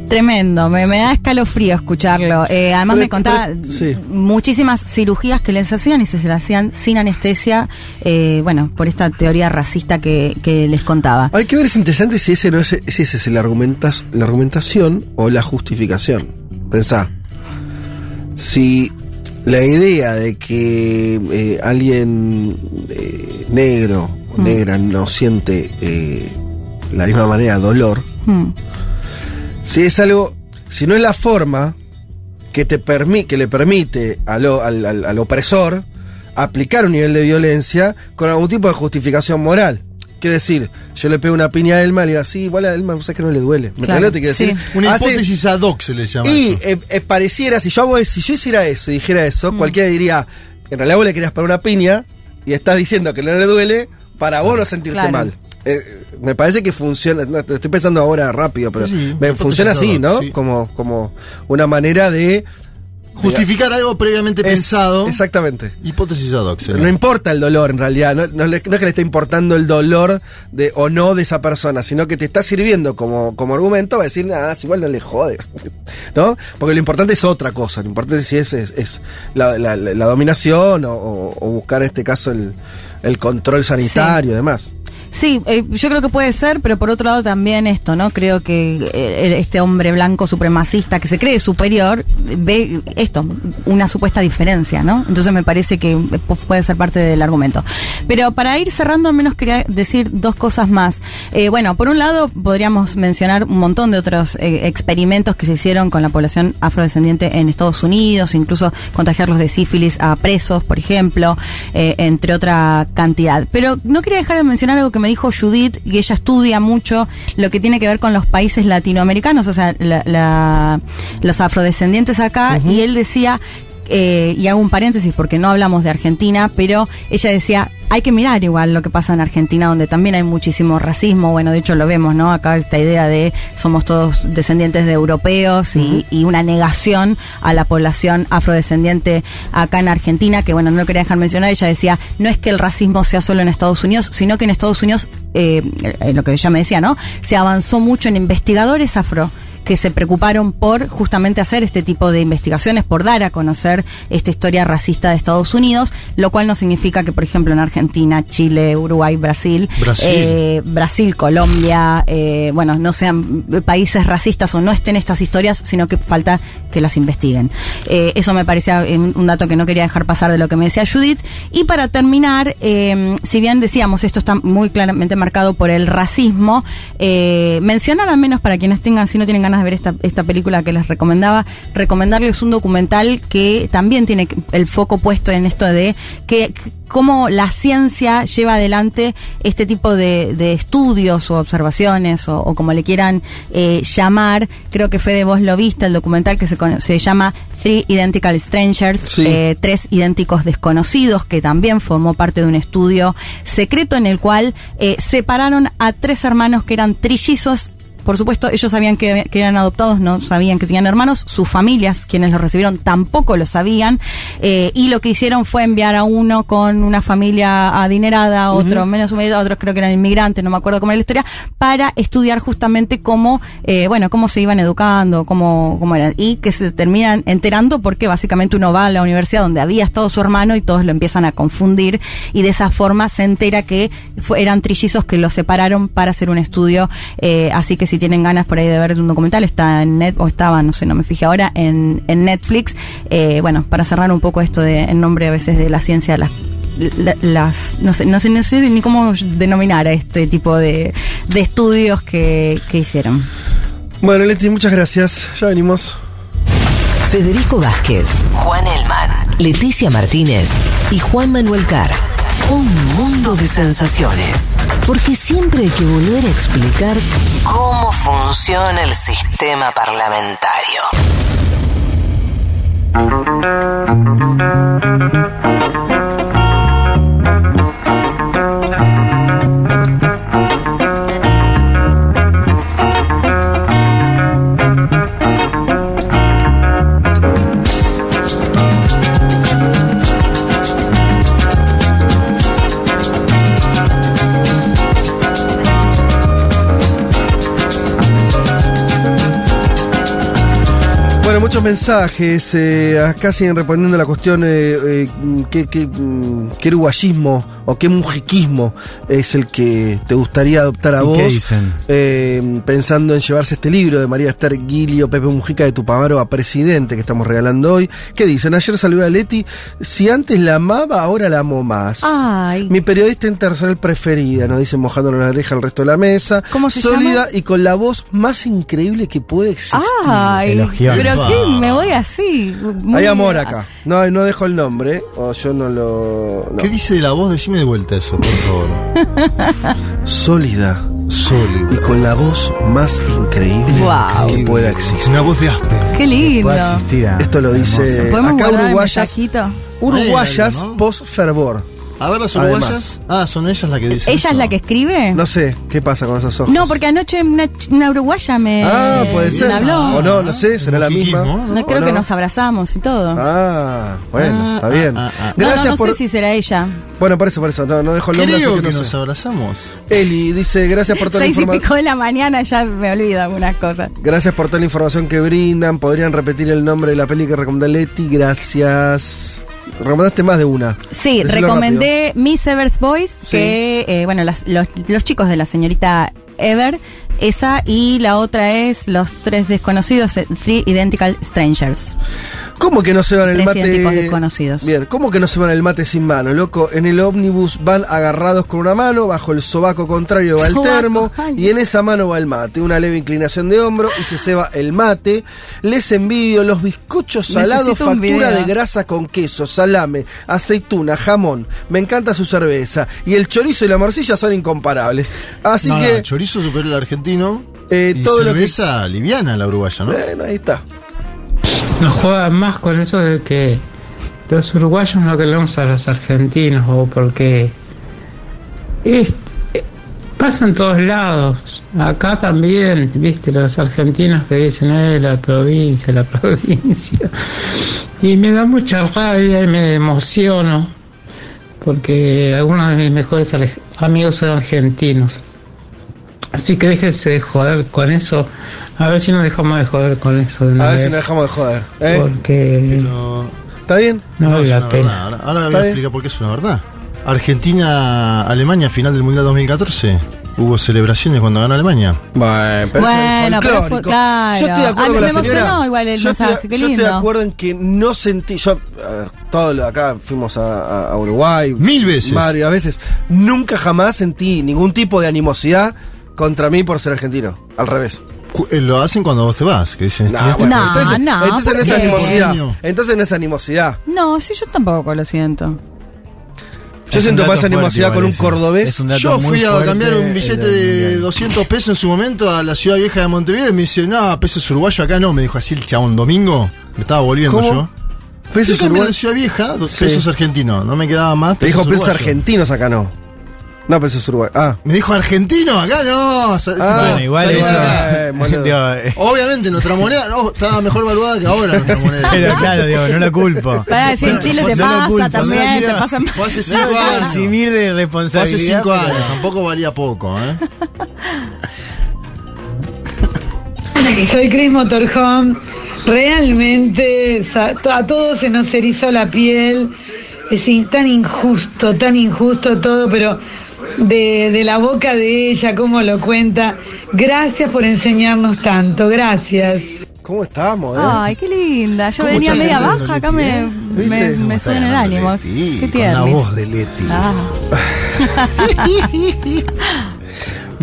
Tremendo, me, me da escalofrío escucharlo. Eh, además Pero- me contaba pero- sí. muchísimas cirugías que les hacían y se las hacían sin anestesia, eh, bueno, por esta teoría racista que, que les contaba. Hay que ver, es interesante si ese no es, si ese es el argumentas, la argumentación o la justificación. Pensá. Si la idea de que eh, alguien eh, negro o Mm. negra no siente eh, la misma manera dolor, Hmm. si es algo, si no es la forma que te permi que le permite al, al, al- al opresor aplicar un nivel de violencia con algún tipo de justificación moral. Quiere decir, yo le pego una piña a Elma y le digo, sí, igual a Elma, sé que no le duele. ¿Me Claro, que quiero sí. decir? Una hipótesis ad hoc se le llama y eso. eh, eh, pareciera, si yo, hago, si yo hiciera eso y dijera eso, Mm. cualquiera diría, en realidad vos le querías pegar una piña y estás diciendo que no le duele para vos no sentirte Claro. mal. eh, me parece que funciona, no, estoy pensando ahora rápido, pero Sí, me funciona así, ¿no? sí. Como, como una manera de Justificar algo previamente Es- pensado. Exactamente. Hipótesis ad hoc. No importa el dolor en realidad, no, no no es que le esté importando el dolor de o no de esa persona, sino que te está sirviendo como, como argumento va a decir, nada, si igual no le jode, ¿no? Porque lo importante es otra cosa, lo importante sí es, es, es la, la- dominación o, o- o buscar en este caso el, el control sanitario y demás. Sí, eh, yo creo que puede ser, pero por otro lado también esto, ¿no? Creo que eh, este hombre blanco supremacista que se cree superior ve esto, una supuesta diferencia, ¿no? Entonces me parece que pu- puede ser parte del argumento. Pero para ir cerrando, al menos quería decir dos cosas más. Eh, bueno, por un lado podríamos mencionar un montón de otros eh, experimentos que se hicieron con la población afrodescendiente en Estados Unidos, incluso contagiarlos de sífilis a presos, por ejemplo, eh, entre otra cantidad. Pero no quería dejar de mencionar algo que me dijo Judith, y ella estudia mucho lo que tiene que ver con los países latinoamericanos, o sea, la- la- los afrodescendientes acá, y él decía eh, y hago un paréntesis porque no hablamos de Argentina, pero ella decía, hay que mirar igual lo que pasa en Argentina, donde también hay muchísimo racismo, bueno, de hecho lo vemos, ¿no? Acá esta idea de somos todos descendientes de europeos y, y una negación a la población afrodescendiente acá en Argentina, que bueno, no lo quería dejar mencionar, ella decía, no es que el racismo sea solo en Estados Unidos, sino que en Estados Unidos, eh, eh, lo que ella me decía, ¿no? Se avanzó mucho en investigadores afro que se preocuparon por justamente hacer este tipo de investigaciones, por dar a conocer esta historia racista de Estados Unidos, lo cual no significa que, por ejemplo, en Argentina, Chile, Uruguay, Brasil, Brasil. eh, Brasil, Colombia, eh, bueno, no sean países racistas o no estén estas historias, sino que falta que las investiguen. Eh, eso me parecía un dato que no quería dejar pasar de lo que me decía Judith. Y para terminar, eh, si bien decíamos, esto está muy claramente marcado por el racismo, mencionar al menos para quienes tengan, si no tienen ganas de ver esta, esta película que les recomendaba, recomendarles un documental que también tiene el foco puesto en esto de que cómo la ciencia lleva adelante este tipo de, de estudios o observaciones o, o como le quieran eh, llamar. Creo que Fede vos lo viste, el documental que se, se llama Three Identical Strangers, eh, tres idénticos desconocidos, que también formó parte de un estudio secreto en el cual eh, separaron a tres hermanos que eran trillizos por supuesto, ellos sabían que, que eran adoptados, no sabían que tenían hermanos. Sus familias, quienes los recibieron, tampoco lo sabían. Eh, y lo que hicieron fue enviar a uno con una familia adinerada, otro menos humilde, otros creo que eran inmigrantes, no me acuerdo cómo era la historia, para estudiar justamente cómo, eh, bueno, cómo se iban educando, cómo, cómo eran. Y que se terminan enterando porque básicamente uno va a la universidad donde había estado su hermano y todos lo empiezan a confundir. Y de esa forma se entera que fue- eran trillizos que los separaron para hacer un estudio. Eh, así que si tienen ganas por ahí de ver un documental, está en net, o estaba, no sé, no me fijé ahora, en, en Netflix. Eh, bueno, para cerrar un poco esto de, en nombre a veces de la ciencia, las la- las no sé, no sé, no sé ni cómo denominar a este tipo de, de estudios que, que hicieron. Bueno, Leti, muchas gracias. Ya venimos. Federico Vázquez, Juan Elman, Leticia Martínez y Juan Manuel Carr. Un mundo de sensaciones. Porque siempre hay que volver a explicar cómo funciona el sistema parlamentario. Muchos mensajes. eh, acá siguen respondiendo la cuestión: eh, eh, ¿qué, qué, mm, qué uruguayismo o qué mujiquismo es el que te gustaría adoptar a ¿Y vos? qué dicen? Eh, pensando en llevarse este libro de María Esther Guilio, Pepe Mujica de Tupamaro a presidente que estamos regalando hoy. ¿Qué dicen? Ayer salió a Leti. Si antes la amaba, ahora la amo más. Ay. Mi periodista internacional preferida, nos dicen mojando la oreja al resto de la mesa. ¿Cómo se Sólida llama? y con la voz más increíble que puede existir. Ay, pero qué, me voy así. muy- Hay amor acá. No, no dejo el nombre, o yo no lo. no. ¿Qué dice de la voz? Decime de vuelta eso, por favor. Sólida Sólido. y con la voz más increíble que pueda existir. Una voz de aspe. Qué lindo. Puede existir. ah. Esto lo dice ¿Podemos acá uruguayas. Uruguayas ¿no? post fervor. A ver las Además. uruguayas. Ah, son ellas las que dicen. ¿Ella es la que escribe? No sé, ¿qué pasa con esos ojos? No, porque anoche una, una uruguaya me, Ah, puede ser. me habló. O no, no sé, será la misma. No, creo ¿O que no? nos abrazamos y todo. Ah, bueno, está bien. no, Gracias no, no por. sé si será ella. Bueno, por eso, por eso. No, no dejo el nombre, Creo así que que no nos sé. abrazamos. Eli dice, gracias por toda la Seis y información. pico de la mañana ya me olvido algunas cosas. Gracias por toda la información que brindan. ¿Podrían repetir el nombre de la peli que recomendó Leti? Gracias. Recomendaste más de una. Sí, recomendé Miss Ever's Boys, Sí. que, eh, bueno, las- los, los chicos de la señorita Ever, esa, y la otra es Los Tres Desconocidos, eh, Three Identical Strangers. ¿Cómo que no se van el Tres mate? idénticos desconocidos. Bien, ¿cómo que no se van el mate sin mano, loco? En el ómnibus van agarrados con una mano, bajo el sobaco contrario va el Sobaco, termo, ay. y en esa mano va el mate. Una leve inclinación de hombro y se ceba el mate. Les envidio los bizcochos salados, factura de grasa con queso, salame, aceituna, jamón. Me encanta su cerveza. Y el chorizo y la morcilla son incomparables. Así no, no, que. chorizo superior al argentino. Eh, y todo lo que- liviana la uruguaya, ¿no? Bueno, ahí está. No jodan más con eso de que los uruguayos no queremos a los argentinos o porque es, eh, pasa en todos lados. Acá también, viste, los argentinos que dicen, eh, la provincia, la provincia. Y me da mucha rabia y me emociono porque algunos de mis mejores amigos son argentinos. Así que déjense de joder con eso. A ver si nos dejamos de joder con eso. de una A ver vez. si nos dejamos de joder. ¿eh? Porque ¿Está bien? no vale es la pena. verdad. Ahora, ahora voy a bien. explicar por qué es una verdad. Argentina-Alemania, final del Mundial 2014. Hubo celebraciones cuando ganó Alemania. Bueno, pero Bueno, es pero fue- claro. Yo estoy de acuerdo A mí con me la señora. emocionó igual el yo mensaje, estoy, qué yo estoy de acuerdo en que no sentí. Yo, a ver, todos los- acá fuimos a Uruguay. Mil veces. Varias veces. Nunca jamás sentí ningún tipo de animosidad contra mí por ser argentino. Al revés. Eh, Lo hacen cuando vos te vas, que dicen. Nah, "Este- bueno, No, entonces, no, entonces no ¿por es animosidad. Entonces no es animosidad. No, sí, yo tampoco lo siento. Yo Es siento más animosidad fuerte con un cordobés. Un Yo fui a cambiar un billete de Mundial. 200 pesos en su momento a la ciudad vieja de Montevideo y me dice, no, pesos uruguayo acá no. Me dijo así el chabón domingo. Me estaba volviendo ¿Cómo? yo. Pesos uruguayos. la ciudad vieja, dos Sí. pesos argentinos. No me quedaba más. Te dijo pesos uruguayos. argentinos acá no. No, pesos uruguayos. Ah. Me dijo argentino, acá no. Ah, Bueno, igual eso. eh. Digo, eh, Obviamente nuestra moneda no, estaba mejor valuada que ahora nuestra moneda. pero claro, digo, no lo culpo. Para decir, Chile te no pasa culpo, también, no, te pasa Fue hace cinco años. de Fue responsabilidad. hace cinco pero- años, tampoco valía poco, ¿eh? Soy Chris Motorhome. Realmente a todos se nos erizó la piel. Es tan injusto, tan injusto todo, pero de, de la boca de ella, cómo lo cuenta. Gracias por enseñarnos tanto. Gracias. ¿Cómo estamos, eh? Ay, qué linda. Yo ¿Cómo venía media baja, acá me, eh? me, me en el ánimo. Leti, Qué con la voz de Leti. Ah.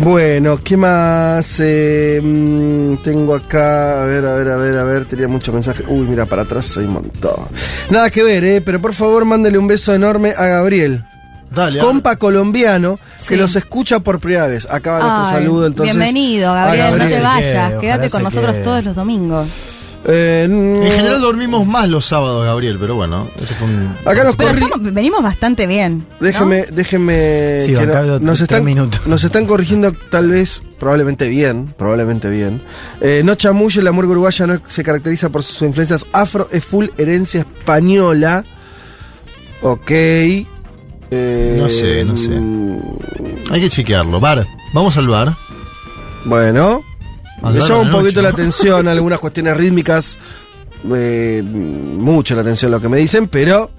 Bueno, ¿qué más eh, mm, tengo acá? A ver, a ver, a ver, a ver. Tenía muchos mensajes. Uy, mira, para atrás hay un montón. Nada que ver, ¿eh? Pero por favor, mándele un beso enorme a Gabriel. Dale, Compa colombiano que Sí. los escucha por primera vez. Acaba nuestro Ay, saludo, entonces. Bienvenido, a Gabriel, no te vayas. Quédate con nosotros quede. todos los domingos. Eh, mm, En general dormimos más los sábados, Gabriel, pero bueno, este fue un... Acá nos Pero corri- estamos- venimos bastante bien. ¿no? Déjeme, déjeme. Sí, que acá no- nos, están, minutos. nos están corrigiendo tal vez, probablemente bien, probablemente bien. Eh, no chamulle, la murga uruguaya no se caracteriza por sus influencias afro, es full herencia española. Ok. Eh, No sé, no sé. Hay que chequearlo. Bar, vamos al bar. Bueno. Al Me bar llama un poquito noche, la atención algunas cuestiones rítmicas. eh, mucho la atención lo que me dicen, pero.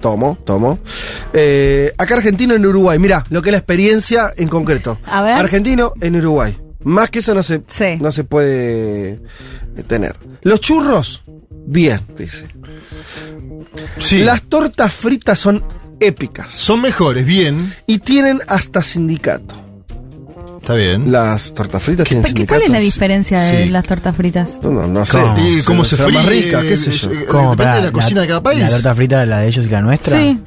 Tomo, tomo. Eh, acá argentino en Uruguay. Mira, lo que es la experiencia en concreto. A ver. Argentino en Uruguay. Más que eso no se, Sí. no se puede eh, tener. Los churros, bien, dice. Sí. Las tortas fritas son épicas. Son mejores, bien. Y tienen hasta sindicato. Está bien. Las tortas fritas tienen ¿Por qué- sindicato. ¿Cuál es la diferencia de Sí. las tortas fritas? No, no, no sé. ¿Cómo? Y cómo se será más fríe, rica, qué sé yo. eh, ¿Cómo? Depende Pará, de la cocina de cada país. ¿La torta frita la de ellos y la nuestra? Sí.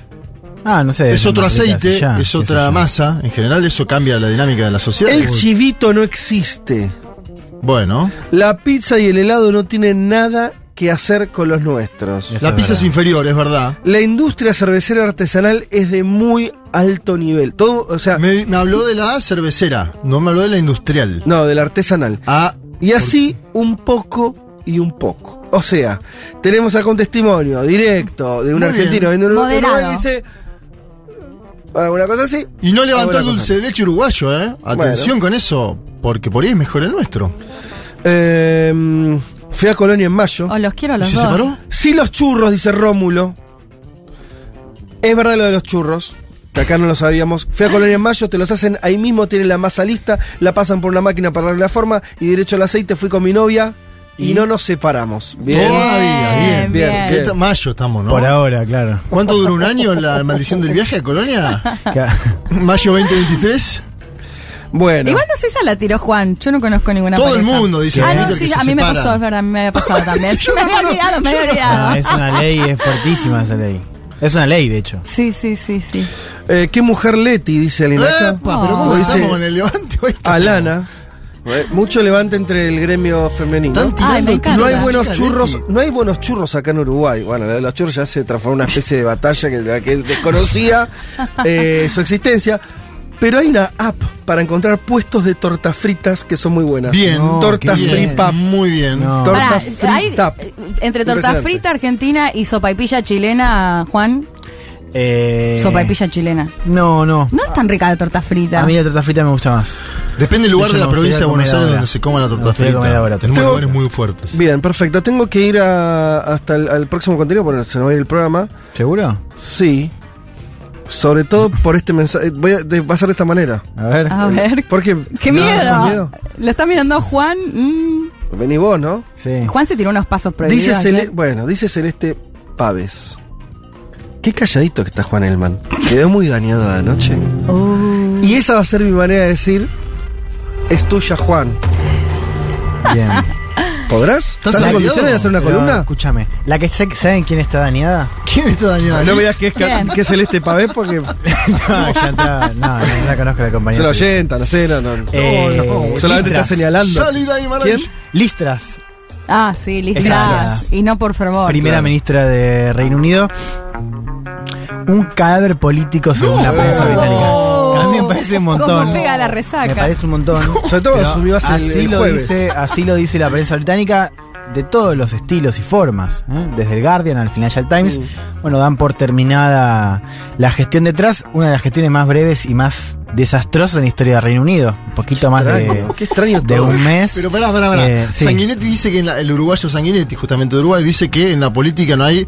Ah, no sé. Es otro aceite, es qué otra yo. masa. En general eso cambia la dinámica de la sociedad. El chivito no existe. Bueno, La pizza y el helado no tienen nada que hacer con los nuestros. La pizza es inferior, es verdad. La industria cervecera artesanal es de muy alto nivel. Todo, o sea, Me, me habló de la cervecera, no me habló de la industrial. no, de la artesanal. Ah, Y así un poco y un poco. O sea, tenemos acá un testimonio directo de un Muy argentino bien. viendo un y dice alguna cosa así. y no levantó el dulce de leche uruguayo, ¿eh? Atención con eso, porque por ahí es mejor el nuestro. Eh, fui a Colonia en mayo. O los quiero a ¿Y los se dos. separó? Sí, los churros, dice Rómulo. Es verdad lo de los churros. Que acá no lo sabíamos. Fui a Colonia en mayo, te los hacen ahí mismo, tienen la masa lista, la pasan por una máquina para darle la forma y derecho al aceite. Fui con mi novia y, ¿Y? no nos separamos. Bien. Todavía, bien, bien. mayo estamos, ¿no? Por ahora, claro. ¿Cuánto dura un año la maldición del viaje a Colonia? ¿Mayo 2023? Bueno. Igual no sé si esa la tiró Juan. Yo no conozco ninguna Todo el mundo dice Ah, no, sí, a mí me pasó, es verdad, me había pasado también. Sí, me había olvidado, me había No, olvidado. es una ley, es fuertísima esa ley. Es una ley, de hecho. Sí, sí, sí, sí. Eh, ¿Qué mujer Leti? Dice Alina pero ¿cómo Lo estamos dice con el levante hoy? Alana. Eh, Mucho levante entre el gremio femenino. Ay, encanta. No hay buenos churros, Leti. no hay buenos churros acá en Uruguay. Bueno, la de los churros ya se transformó en una especie de batalla que, que desconocía eh, su existencia. Pero hay una app para encontrar puestos de tortas fritas que son muy buenas. Bien, No, torta pap. Muy bien. No. Torta Pará, hay- entre torta frita argentina y sopaipilla chilena, Juan. Eh, Sopaipilla chilena. No, no. No es tan rica la torta frita. A mí la torta frita me gusta más. Depende del lugar De de la provincia de Buenos Aires donde se coma la torta frita. Tenemos Tengo- lugares muy fuertes. Bien, perfecto. Tengo que ir a- hasta el al próximo contenido porque se nos va a ir el programa. ¿Seguro? Sí. Sobre todo por este mensaje. Voy a, de- va a ser de esta manera. A ver. A ver. Porque. ¡Qué ¿No? miedo! ¿Miedo? Lo está mirando Juan. mm. Vení vos, ¿no? Sí. Juan se tiró unos pasos prohibidos. Dice Cele- bueno, dice Celeste Paves. Qué calladito que está Juan Elman. Quedó muy dañado de anoche. Uh. Y esa va a ser mi manera de decir. Es tuya, Juan. Bien. ¿Podrás? ¿Estás en condiciones de hacer una Pero, columna? Escúchame. La que sé, ¿saben quién está dañada? ¿Quién está dañado? No me digas que es, que es Celeste Pavés porque no, ya entra. No, no, no la conozco la compañía. se lo oyenta, no sé, no, no. Eh, No, no, solamente Listras. está señalando. Salí de ahí, ¿Quién? maravilla. Ah, Listras, sí, Está listas. dañada. Y no por fervor. primera claro. ministra de Reino Unido. Un cadáver político según la prensa británica. A mí me parece un montón. ¿Cómo pega la resaca? Me parece un montón. Sobre todo hace así el lo dice, así lo dice la prensa británica de todos los estilos y formas, ¿eh? desde el Guardian al Financial Times. Bueno, dan por terminada la gestión detrás, una de las gestiones más breves y más desastrosas en la historia de Reino Unido. Un poquito más de, Extraño, qué extraño de todo. un mes. Pero pará, pará, pará. Eh, sí. Sanguinetti dice que en la- el uruguayo Sanguinetti, justamente de Uruguay, dice que en la política no hay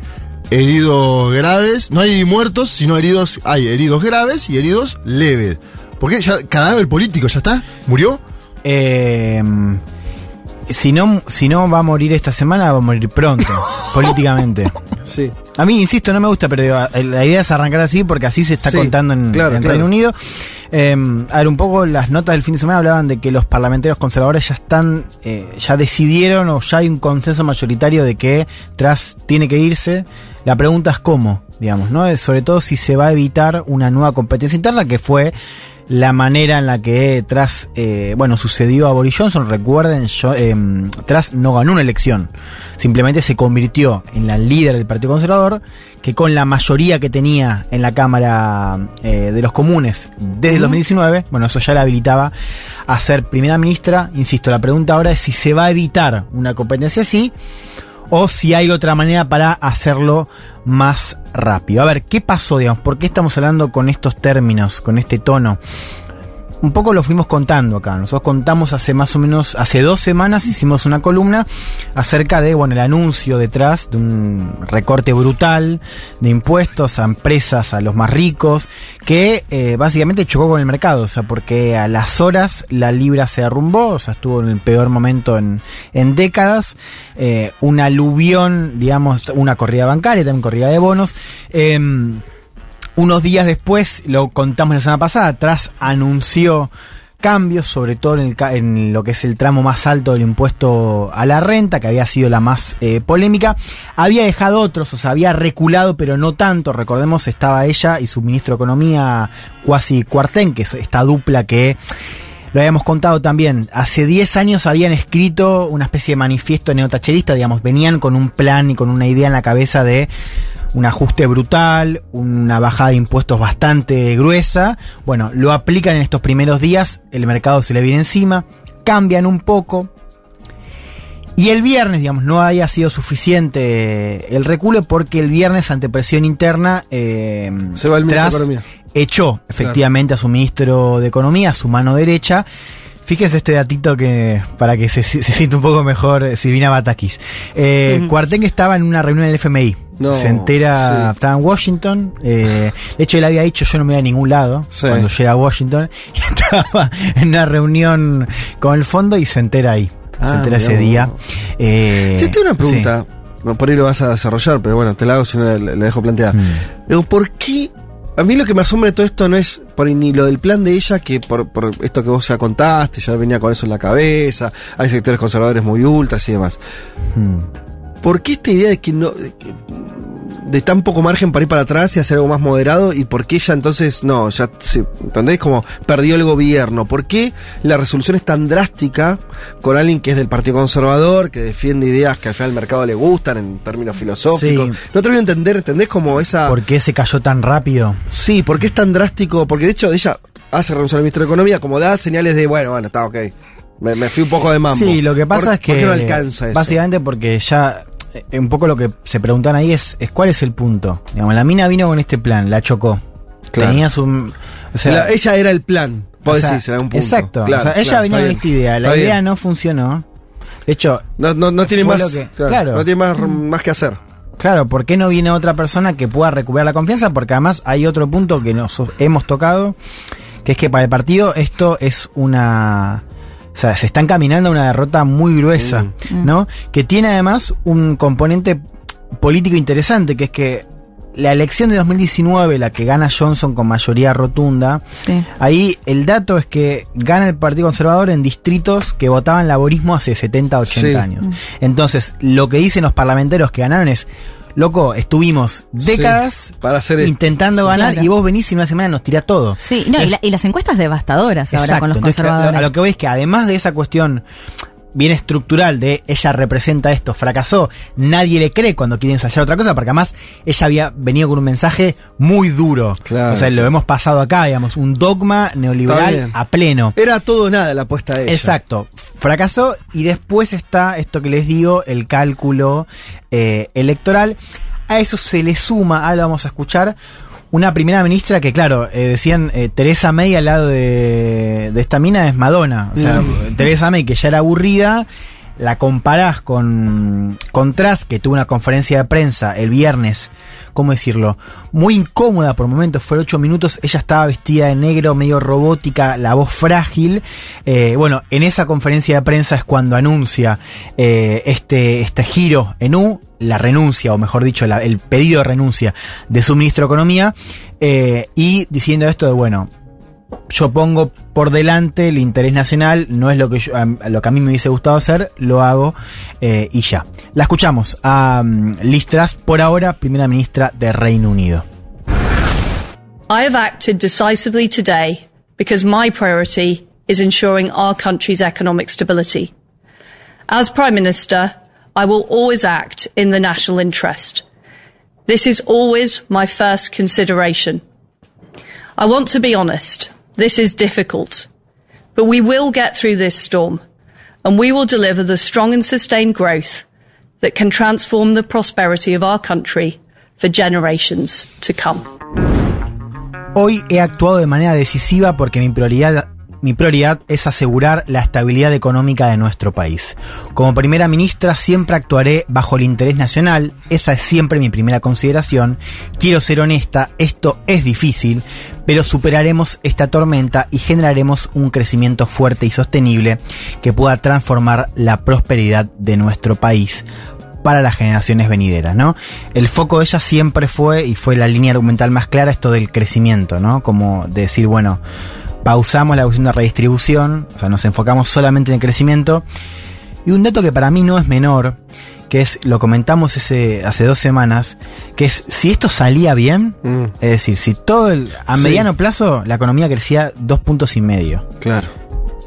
heridos graves, no hay muertos, sino heridos, hay heridos graves y heridos leves. ¿Por qué? Ya, cadáver político, ¿ya está? ¿Murió? Eh, si no, si no va a morir esta semana, va a morir pronto, políticamente. Sí. A mí, insisto, no me gusta, pero digo, la idea es arrancar así porque así se está Sí, contando en, claro, en claro. Reino Unido. Eh, a ver, un poco las notas del fin de semana hablaban de que los parlamentarios conservadores ya están, eh, ya decidieron o ya hay un consenso mayoritario de que Tras tiene que irse. La pregunta es cómo, digamos, ¿no? Sobre todo si se va a evitar una nueva competencia interna que fue la manera en la que tras, eh, bueno, sucedió a Boris Johnson, recuerden, yo, eh, tras no ganó una elección, simplemente se convirtió en la líder del Partido Conservador, que con la mayoría que tenía en la Cámara eh, de los Comunes desde el 2019, bueno, eso ya la habilitaba a ser primera ministra, insisto, la pregunta ahora es si se va a evitar una competencia así, o si hay otra manera para hacerlo más rápido. A ver, ¿qué pasó, digamos? ¿Por qué estamos hablando con estos términos, con este tono? Un poco lo fuimos contando acá. Nosotros contamos hace más o menos, hace dos semanas hicimos una columna acerca de, bueno, el anuncio detrás de un recorte brutal de impuestos a empresas, a los más ricos, que eh, básicamente chocó con el mercado, o sea, porque a las horas la libra se derrumbó, o sea, estuvo en el peor momento en, en décadas, eh, un aluvión, digamos, una corrida bancaria, también corrida de bonos. em, unos días después, lo contamos la semana pasada, Tras anunció cambios, sobre todo en, lo que es el tramo más alto del impuesto a la renta, que había sido la más eh, polémica. Había dejado otros, o sea, había reculado, pero no tanto. Recordemos, estaba ella y su ministro de Economía, Cuasi Cuartén, que es esta dupla que Lo habíamos contado también. Hace 10 años habían escrito una especie de manifiesto neotacherista, digamos, venían con un plan y con una idea en la cabeza de un ajuste brutal, una bajada de impuestos bastante gruesa. Bueno, lo aplican en estos primeros días, el mercado se le viene encima, cambian un poco. Y el viernes, digamos, no haya sido suficiente el reculo porque el viernes, ante presión interna, eh, Se va el ministro de Truss Economía. echó efectivamente a su ministro de Economía, a su mano derecha. Fíjense este datito que para que se, se sienta un poco mejor eh, Silvina Batakis. Eh. Cuarteng estaba en una reunión del FMI. No, se entera, sí. estaba en Washington. eh, de hecho, él había dicho yo no me voy a ningún lado Sí. cuando llega a Washington. Y estaba en una reunión con el fondo y se entera ahí. se Ah, entera ese día. Eh, Te tengo una pregunta. Por ahí lo vas a desarrollar, pero bueno, te la hago si no la, la dejo planteada. Mm. Digo, ¿por qué? A mí lo que me asombra de todo esto no es por ni lo del plan de ella, que por, por esto que vos ya contaste, ya venía con eso en la cabeza, hay sectores conservadores muy ultras y demás. Mm. ¿Por qué esta idea de que no. de, tan poco margen para ir para atrás y hacer algo más moderado? ¿Y por qué ella entonces no? Ya se, ¿Entendés? Como perdió el gobierno. ¿Por qué la resolución es tan drástica con alguien que es del Partido Conservador, que defiende ideas que al final al mercado le gustan en términos filosóficos? Sí. No termino de entender, ¿entendés? Como esa. ¿Por qué se cayó tan rápido? Sí, ¿por qué es tan drástico? Porque de hecho ella hace renunciar al ministro de Economía, como da señales de, bueno, bueno, está ok. Me, me fui un poco de mambo. Sí, lo que pasa ¿Por- es que. ¿Por qué no alcanza eso? Básicamente porque ya. Eh, Un poco lo que se preguntan ahí es, es cuál es el punto. Digamos, la mina vino con este plan, la chocó. Claro. Tenía su. O sea, La- ella era el plan, vos o sea, decís, en algún punto. Exacto. Claro, o sea, ella claro, venía está con esta idea. La idea bien. no funcionó. De hecho. No, no, no tiene más, que- claro. no tiene más, más que hacer. Claro, ¿por qué no viene otra persona que pueda recuperar la confianza? Porque además hay otro punto que nos hemos tocado, que es que para el partido esto es una... O sea, se está encaminando a una derrota muy gruesa, Mm. ¿no? Que tiene además un componente político interesante, que es que la elección de 2019, la que gana Johnson con mayoría rotunda, Sí. ahí el dato es que gana el Partido Conservador en distritos que votaban laborismo hace 70, 80 Sí. años. Entonces, lo que dicen los parlamentarios que ganaron es, loco, estuvimos décadas Sí, para hacer intentando Sí, ganar claro. y vos venís y en una semana nos tira todo. Sí, no, y, la- y las encuestas devastadoras ahora Exacto. con los Entonces, conservadores. a lo que voy es que además de esa cuestión bien estructural de ella representa esto, fracasó, nadie le cree cuando quiere ensayar otra cosa, porque además ella había venido con un mensaje muy duro. Claro. O sea, lo hemos pasado acá, digamos, un dogma neoliberal a pleno. Era todo o nada la apuesta de ella. Exacto. Fracasó y después está esto que les digo, el cálculo eh, electoral. A eso se le suma, ahora lo vamos a escuchar, una primera ministra que, claro, eh, decían eh, Teresa May al lado de, de esta mina es Madonna. O sea, Teresa May, que ya era aburrida, la comparás con, con Truss, que tuvo una conferencia de prensa el viernes, ¿cómo decirlo? Muy incómoda por momentos, fue ocho minutos, ella estaba vestida de negro, medio robótica, la voz frágil. Eh, bueno, en esa conferencia de prensa es cuando anuncia eh, este, este giro en U, la renuncia, o mejor dicho, la- el pedido de renuncia de su ministro de Economía, eh, y diciendo esto de, bueno, yo pongo por delante el interés nacional, no es lo que, yo- a, lo que a mí me hubiese gustado hacer, lo hago eh, y ya. La escuchamos a um, Liz Truss, por ahora primera ministra de Reino Unido. I have acted decisively today because my priority is ensuring our country's economic stability. As Prime Minister, I will always act in the national interest. This is always my first consideration. I want to be honest. This is difficult. But we will get through this storm and we will deliver the strong and sustained growth that can transform the prosperity of our country for generations to come. Hoy he actuado de manera decisiva porque mi prioridad, mi prioridad es asegurar la estabilidad económica de nuestro país. Como primera ministra siempre actuaré bajo el interés nacional, esa es siempre mi primera consideración. Quiero ser honesta, esto es difícil, pero superaremos esta tormenta y generaremos un crecimiento fuerte y sostenible que pueda transformar la prosperidad de nuestro país para las generaciones venideras, ¿no? El foco de ella siempre fue, y fue la línea argumental más clara, esto del crecimiento, ¿no? Como de decir, bueno, pausamos la cuestión de redistribución, o sea, nos enfocamos solamente en el crecimiento. Y un dato que para mí no es menor, que es, lo comentamos ese, hace dos semanas, que es, si esto salía bien, es decir, si todo el, a Sí. mediano plazo la economía crecía dos puntos y medio. Claro.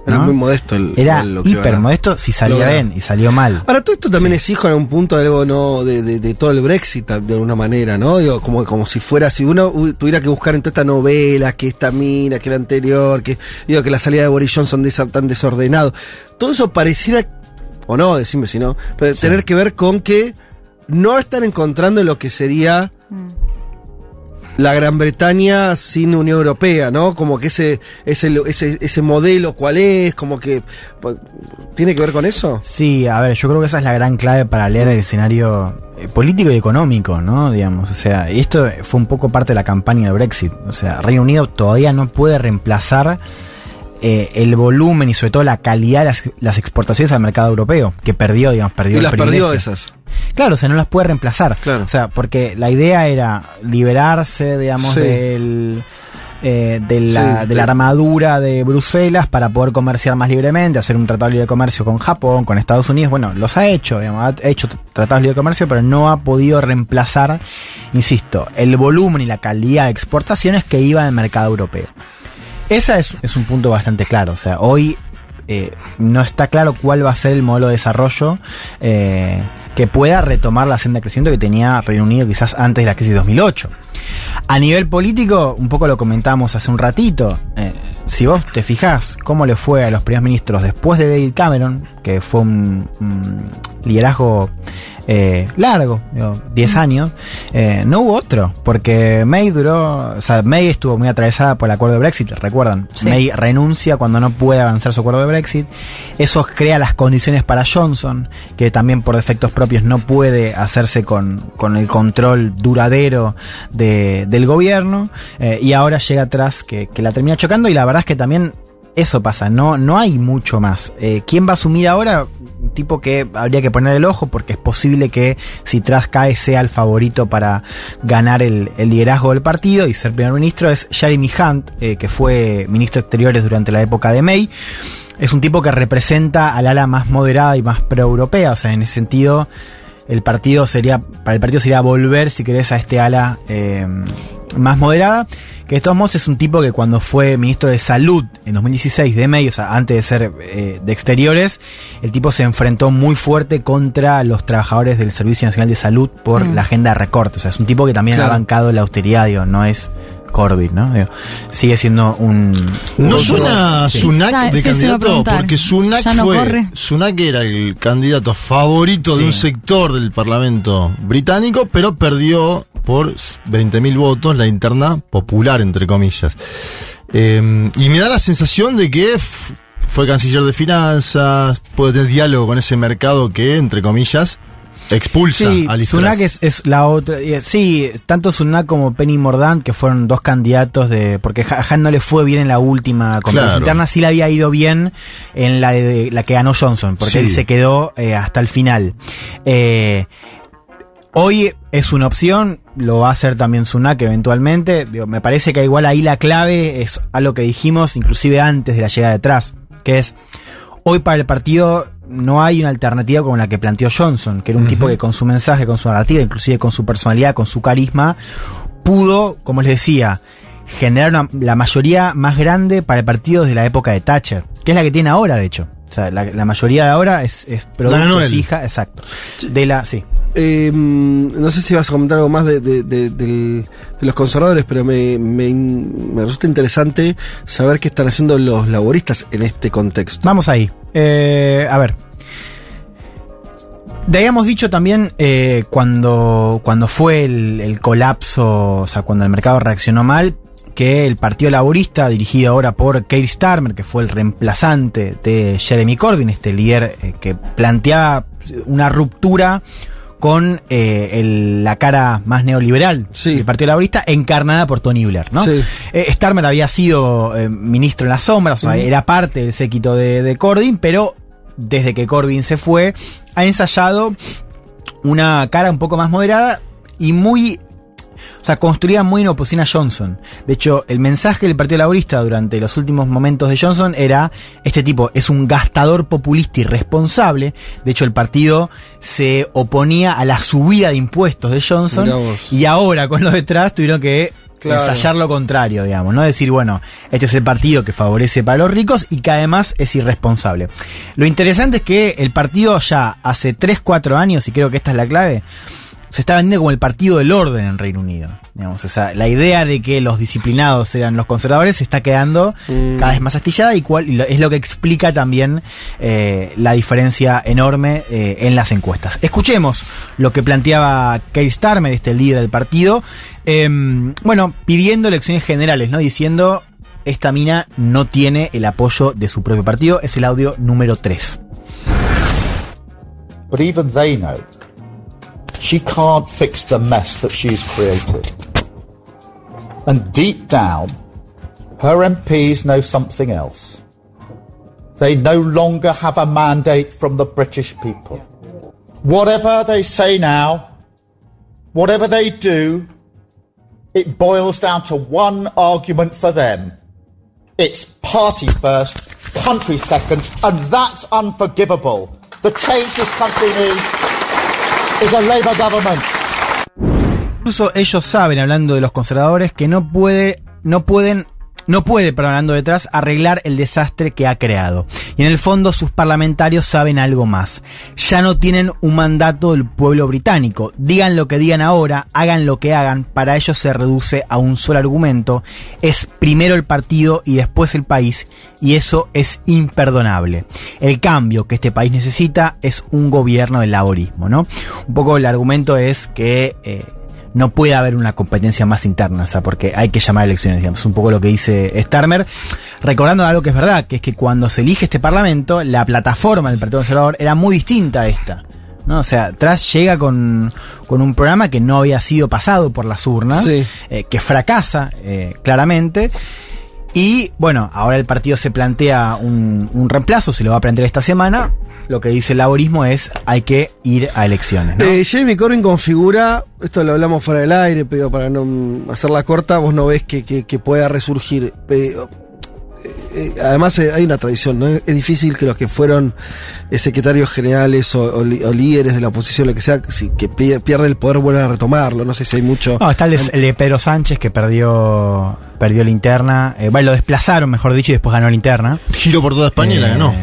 Era ¿no? muy modesto el, Era el- lo que hiper modesto si salía bien y salió mal. Ahora, todo esto también es hijo en un punto de algo, ¿no? De, de- de todo el Brexit, de alguna manera, ¿no? Digo, como, como si fuera, si uno tuviera que buscar en toda esta novela, que esta mina, que la anterior, que, digo, que la salida de Boris Johnson de esa- tan desordenado. Todo eso pareciera, o no, decime si no, pero tener que ver con que no están encontrando lo que sería la Gran Bretaña sin Unión Europea, ¿no? Como que ese, ese, ese, ese modelo, ¿cuál es? Como que, ¿tiene que ver con eso? Sí, a ver, yo creo que esa es la gran clave para leer el escenario eh, político y económico, ¿no? Digamos, o sea, esto fue un poco parte de la campaña de Brexit. O sea, Reino Unido todavía no puede reemplazar eh, el volumen y sobre todo la calidad de las, las exportaciones al mercado europeo, que perdió, digamos, perdió Y el las perdió esas. Claro, o sea, no las puede reemplazar. O sea, porque la idea era liberarse, digamos, Sí. del, eh, de, la, Sí, de la armadura de Bruselas para poder comerciar más libremente, hacer un tratado de libre comercio con Japón, con Estados Unidos. Bueno, los ha hecho, digamos, ha hecho tratados de libre comercio, pero no ha podido reemplazar, insisto, el volumen y la calidad de exportaciones que iban al mercado europeo. Ese es, es un punto bastante claro. O sea, hoy eh, no está claro cuál va a ser el modelo de desarrollo eh, que pueda retomar la senda de crecimiento que tenía Reino Unido quizás antes de la crisis de 2008. A nivel político, un poco lo comentamos hace un ratito. eh, si vos te fijás cómo le fue a los primeros ministros después de David Cameron, que fue un, un liderazgo eh, largo, digo, 10 años, eh, no hubo otro, porque May duró, o sea, May estuvo muy atravesada por el acuerdo de Brexit, recuerdan. Sí. May renuncia cuando no puede avanzar su acuerdo de Brexit. Eso crea las condiciones para Johnson, que también por defectos propios no puede hacerse con, con el control duradero de- del gobierno. eh, y ahora llega atrás que, que la termina chocando. Y la verdad es que también eso pasa, no, no hay mucho más. Eh, ¿Quién va a asumir ahora? Un tipo que habría que poner el ojo porque es posible que si Tras cae sea el favorito para ganar el, el liderazgo del partido y ser primer ministro es Jeremy Hunt, eh, que fue ministro de Exteriores durante la época de May. Es un tipo que representa al ala más moderada y más pro-europea, o sea, en ese sentido el partido sería, para el partido sería volver, si querés, a este ala eh, más moderada, que de todos modos es un tipo que cuando fue ministro de Salud en 2016 de May, o sea, antes de ser eh, de Exteriores, el tipo se enfrentó muy fuerte contra los trabajadores del Servicio Nacional de Salud por Mm. la agenda de recorte, o sea, es un tipo que también Claro. ha bancado la austeridad, digo, no es Corbyn, ¿no? Digo, sigue siendo un... No un- suena Sí. Sunak de sí, candidato, porque Sunak no fue. corre. Sunak era el candidato favorito de un sector del Parlamento británico, pero perdió por 20.000 votos la interna popular, entre comillas. Eh, y me da la sensación de que fue canciller de finanzas, puede tener diálogo con ese mercado que, entre comillas, expulsa Sí, a Sunak es, es la otra. eh, Sí, tanto Sunak como Penny Mordant, que fueron dos candidatos de. Porque Han no le fue bien en la última conferencia Claro. interna, sí le había ido bien en la, de, la que ganó Johnson, porque Sí. él se quedó eh, hasta el final. Eh, Hoy es una opción, lo va a hacer también Sunak eventualmente. Digo, me parece que igual ahí la clave es algo que dijimos inclusive antes de la llegada de Truss, que es hoy para el partido no hay una alternativa como la que planteó Johnson, que era un tipo que con su mensaje, con su narrativa, inclusive con su personalidad, con su carisma, pudo, como les decía, generar una- la mayoría más grande para el partido desde la época de Thatcher, que es la que tiene ahora, de hecho. O sea, la, la mayoría de ahora es, es producto, hija, exacto. De la, sí. Eh, no sé si vas a comentar algo más de, de- de- del- de los conservadores, pero me, me, me resulta interesante saber qué están haciendo los laboristas en este contexto. Vamos ahí. Eh, a ver. De habíamos dicho también eh, cuando, cuando fue el, el colapso, o sea, cuando el mercado reaccionó mal, que el Partido Laborista, dirigido ahora por Keir Starmer, que fue el reemplazante de Jeremy Corbyn, este líder eh, que planteaba una ruptura con eh, el- la cara más neoliberal del Partido Laborista, encarnada por Tony Blair, ¿no? Sí. Eh, Starmer había sido eh, ministro en las sombras, o sea, era parte del séquito de, de Corbyn, pero desde que Corbyn se fue, ha ensayado una cara un poco más moderada y muy. O sea, construida muy en oposición a Johnson. De hecho, el mensaje del Partido Laborista durante los últimos momentos de Johnson era: este tipo es un gastador populista irresponsable. De hecho, el partido se oponía a la subida de impuestos de Johnson. Y ahora, con lo detrás, tuvieron que Claro. ensayar lo contrario, digamos, no decir, bueno, este es el partido que favorece para los ricos y que además es irresponsable. Lo interesante es que el partido ya hace 3, 4 años, y creo que esta es la clave, se está vendiendo como el partido del orden en Reino Unido. Digamos, o sea, la idea de que los disciplinados eran los conservadores se está quedando cada vez más astillada y, cual, y lo- es lo que explica también eh, la diferencia enorme eh, en las encuestas. Escuchemos lo que planteaba Keir Starmer, este líder del partido, em, bueno, pidiendo elecciones generales, ¿no? Diciendo, esta mina no tiene el apoyo de su propio partido. Es el audio número 3. But even they know she can't fix the mess that she's created. And deep down, her MPs know something else. They no longer have a mandate from the British people. Whatever they say now, whatever they do, it boils down to one argument for them. It's party first, country second, and that's unforgivable. The change this country needs is a Labour government. Incluso ellos saben, hablando de los conservadores, que no puede, no pueden, no puede, perdón, hablando detrás, arreglar el desastre que ha creado. Y en el fondo sus parlamentarios saben algo más. Ya no tienen un mandato del pueblo británico. Digan lo que digan ahora, hagan lo que hagan, para ellos se reduce a un solo argumento. Es primero el partido y después el país, y eso es imperdonable. El cambio que este país necesita es un gobierno del laborismo, ¿no? Un poco el argumento es que eh, no puede haber una competencia más interna, o sea, porque hay que llamar elecciones, digamos, un poco lo que dice Starmer, recordando algo que es verdad, que es que cuando se elige este parlamento, la plataforma del Partido Conservador era muy distinta a esta. ¿no? O sea, Truss llega con, con un programa que no había sido pasado por las urnas, Sí. eh, que fracasa eh, claramente. Y bueno, ahora el partido se plantea un, un reemplazo, se lo va a plantear esta semana. Lo que dice el laborismo es hay que ir a elecciones. ¿no? Eh, Jeremy Corbyn configura, esto lo hablamos fuera del aire, pero para no hacerla corta, vos no ves que, que- que pueda resurgir. Eh, eh, además eh, hay una tradición, ¿no? Es difícil que los que fueron secretarios generales o, o li- o líderes de la oposición, lo que sea, si, que pie- pierden el poder vuelvan a retomarlo. No sé si hay mucho... No, está el el de Pedro Sánchez que perdió perdió la interna. Eh, bueno, lo desplazaron, mejor dicho, y después ganó la interna. Giró por toda España y la Eh, ganó.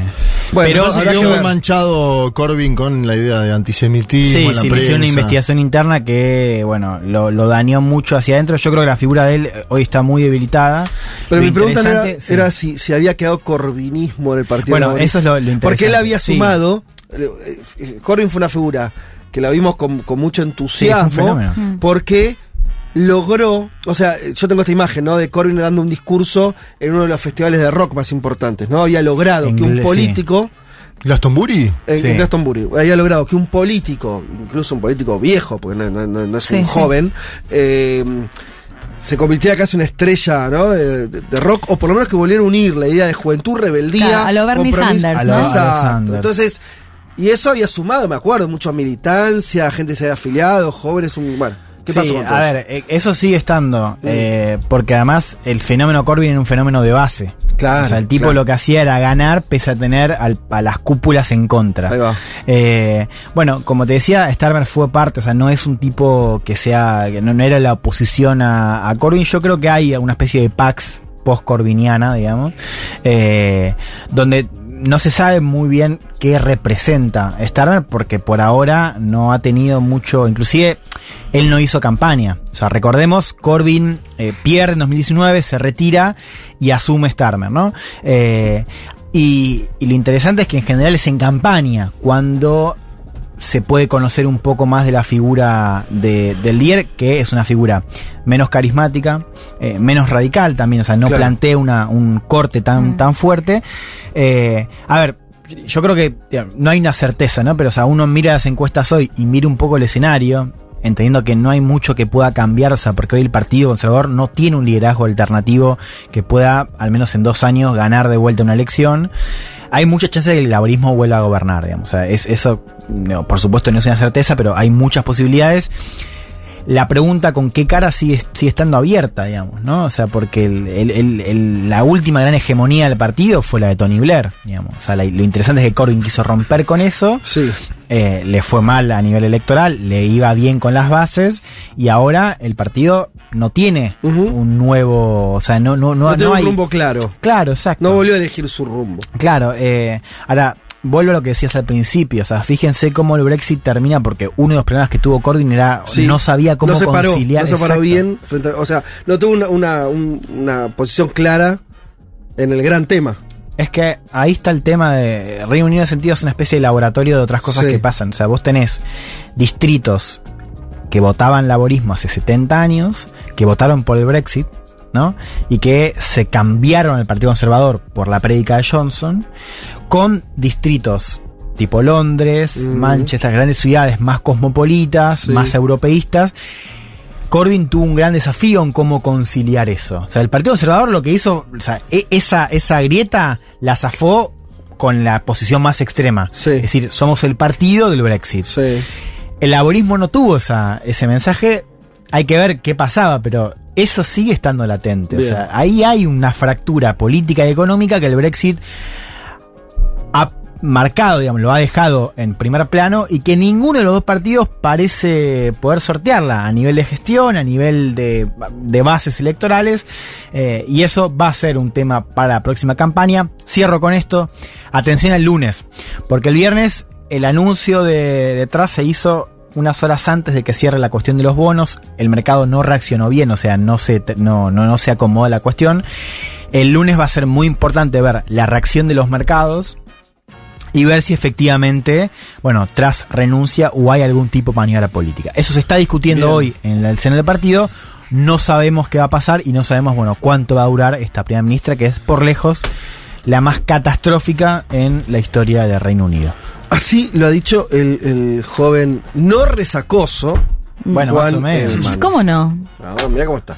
Bueno, pero se quedó que muy manchado Corbyn con la idea de antisemitismo. Sí, en la sí, una investigación interna que, bueno, lo, lo dañó mucho hacia adentro. Yo creo que la figura de él eh, hoy está muy debilitada. Pero Lo mi pregunta no era, sí. era si, si había quedado corbinismo en el partido. Bueno, Laborista. eso es lo- lo interesante, Porque él había sí. sumado. eh, Corbyn fue una figura que la vimos con, con mucho Sí, entusiasmo. fue un fenómeno. Mm. porque logró. O sea, yo tengo esta imagen, ¿no? De Corbyn dando un discurso en uno de los festivales de rock más importantes, ¿no? Había logrado que un político. ¿Glastonbury? En, Sí. en Glastonbury, había logrado que un político, incluso un político viejo, porque no, no- no- no es Sí, un sí. joven, eh, se convirtiera casi en una estrella ¿no? de, de- de rock, o por lo menos que volviera a unir la idea de juventud, rebeldía. Claro, a lo Bernie. Sanders, A lo- ¿no? a lo Exacto. Sanders. Entonces, y eso había sumado, me acuerdo, mucha militancia, gente se había afiliado, jóvenes, un, bueno, ¿qué Sí, pasó con a ver, eh, eso sigue estando, eh, porque además el fenómeno Corbyn era un fenómeno de base. Claro, O sea, el tipo claro. lo que hacía era ganar pese a tener al- a las cúpulas en contra. Ahí va. Eh, bueno, como te decía, Starmer fue parte, o sea, no es un tipo que sea, que no, no era la oposición a, a Corbyn. Yo creo que hay una especie de pax post-corbiniana, digamos, eh, donde no se sabe muy bien qué representa Starmer porque por ahora no ha tenido mucho, inclusive él no hizo campaña. O sea, recordemos, Corbyn eh, pierde en 2019, se retira y asume Starmer, ¿no? Eh, y, y lo interesante es que en general es en campaña cuando se puede conocer un poco más de la figura de, del líder, que es una figura menos carismática, eh, menos radical también, o sea, no Claro. plantea una, un corte tan, tan fuerte. Eh, a ver, yo creo que digamos, no hay una certeza, ¿no? Pero o sea, uno mira las encuestas hoy y mira un poco el escenario, entendiendo que no hay mucho que pueda cambiar, o sea, porque hoy el Partido Conservador no tiene un liderazgo alternativo que pueda, al menos en dos años, ganar de vuelta una elección. Hay mucha chance de que el laborismo vuelva a gobernar, digamos. O sea, es, eso, no, por supuesto, no es una certeza, pero hay muchas posibilidades. La pregunta con qué cara sigue, sigue estando abierta, digamos, ¿no? O sea, porque el- el- el- la última gran hegemonía del partido fue la de Tony Blair, digamos. O sea, la- lo interesante es que Corbyn quiso romper con eso. Sí. Eh, le fue mal a nivel electoral, le iba bien con las bases y ahora el partido no tiene un nuevo, o sea, no no no, No, tiene no un hay rumbo claro. Claro, exacto. No volvió a elegir su rumbo. Claro, eh, ahora vuelvo a lo que decías al principio, o sea, fíjense cómo el Brexit termina porque uno de los problemas que tuvo Corbyn era Sí. no sabía cómo no se paró, conciliar. No se paró exacto. bien. Frente a- o sea, no tuvo una, una, un- una posición clara en el gran tema. Es que ahí está el tema de Reino Unido en sentido es una especie de laboratorio de otras cosas Sí. que pasan. O sea, vos tenés distritos que votaban laborismo hace 70 años, que votaron por el Brexit, ¿no? Y que se cambiaron al Partido Conservador por la prédica de Johnson, con distritos tipo Londres, Manchester, grandes ciudades más cosmopolitas, Sí. más europeístas. Corbyn tuvo un gran desafío en cómo conciliar eso. O sea, el Partido Conservador lo que hizo, o sea, e- esa, esa grieta la zafó con la posición más extrema. Es decir, somos el partido del Brexit. El laborismo no tuvo esa, ese mensaje. Hay que ver qué pasaba, pero eso sigue estando latente. O sea, ahí hay una fractura política y económica que el Brexit ha marcado, digamos, lo ha dejado en primer plano y que ninguno de los dos partidos parece poder sortearla a nivel de gestión, a nivel de, de bases electorales, eh, y eso va a ser un tema para la próxima campaña. Cierro con esto. Atención al lunes, porque el viernes el anuncio de detrás se hizo unas horas antes de que cierre la cuestión de los bonos, el mercado no reaccionó bien, o sea, no se, no, no, no se acomoda la cuestión. El lunes va a ser muy importante ver la reacción de los mercados y ver si efectivamente, bueno, tras renuncia o hay algún tipo de maniobra política. Eso se está discutiendo Bien. hoy en el seno del partido. No sabemos qué va a pasar y no sabemos, bueno, cuánto va a durar esta primera ministra, que es por lejos la más catastrófica en la historia del Reino Unido. Así lo ha dicho el, el joven no resacoso. Bueno, Juan más o menos. Elman. ¿Cómo no? Ah, mira cómo está.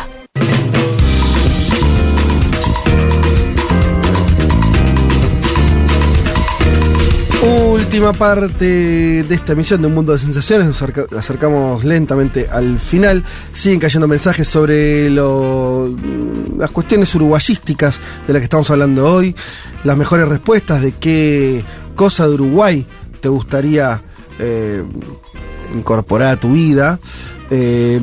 Última parte de esta emisión de Un Mundo de Sensaciones. Nos acerca- acercamos lentamente al final. Siguen cayendo mensajes sobre las cuestiones uruguayísticas de las que estamos hablando hoy. Las mejores respuestas de qué cosa de Uruguay te gustaría eh, incorporar a tu vida. Eh,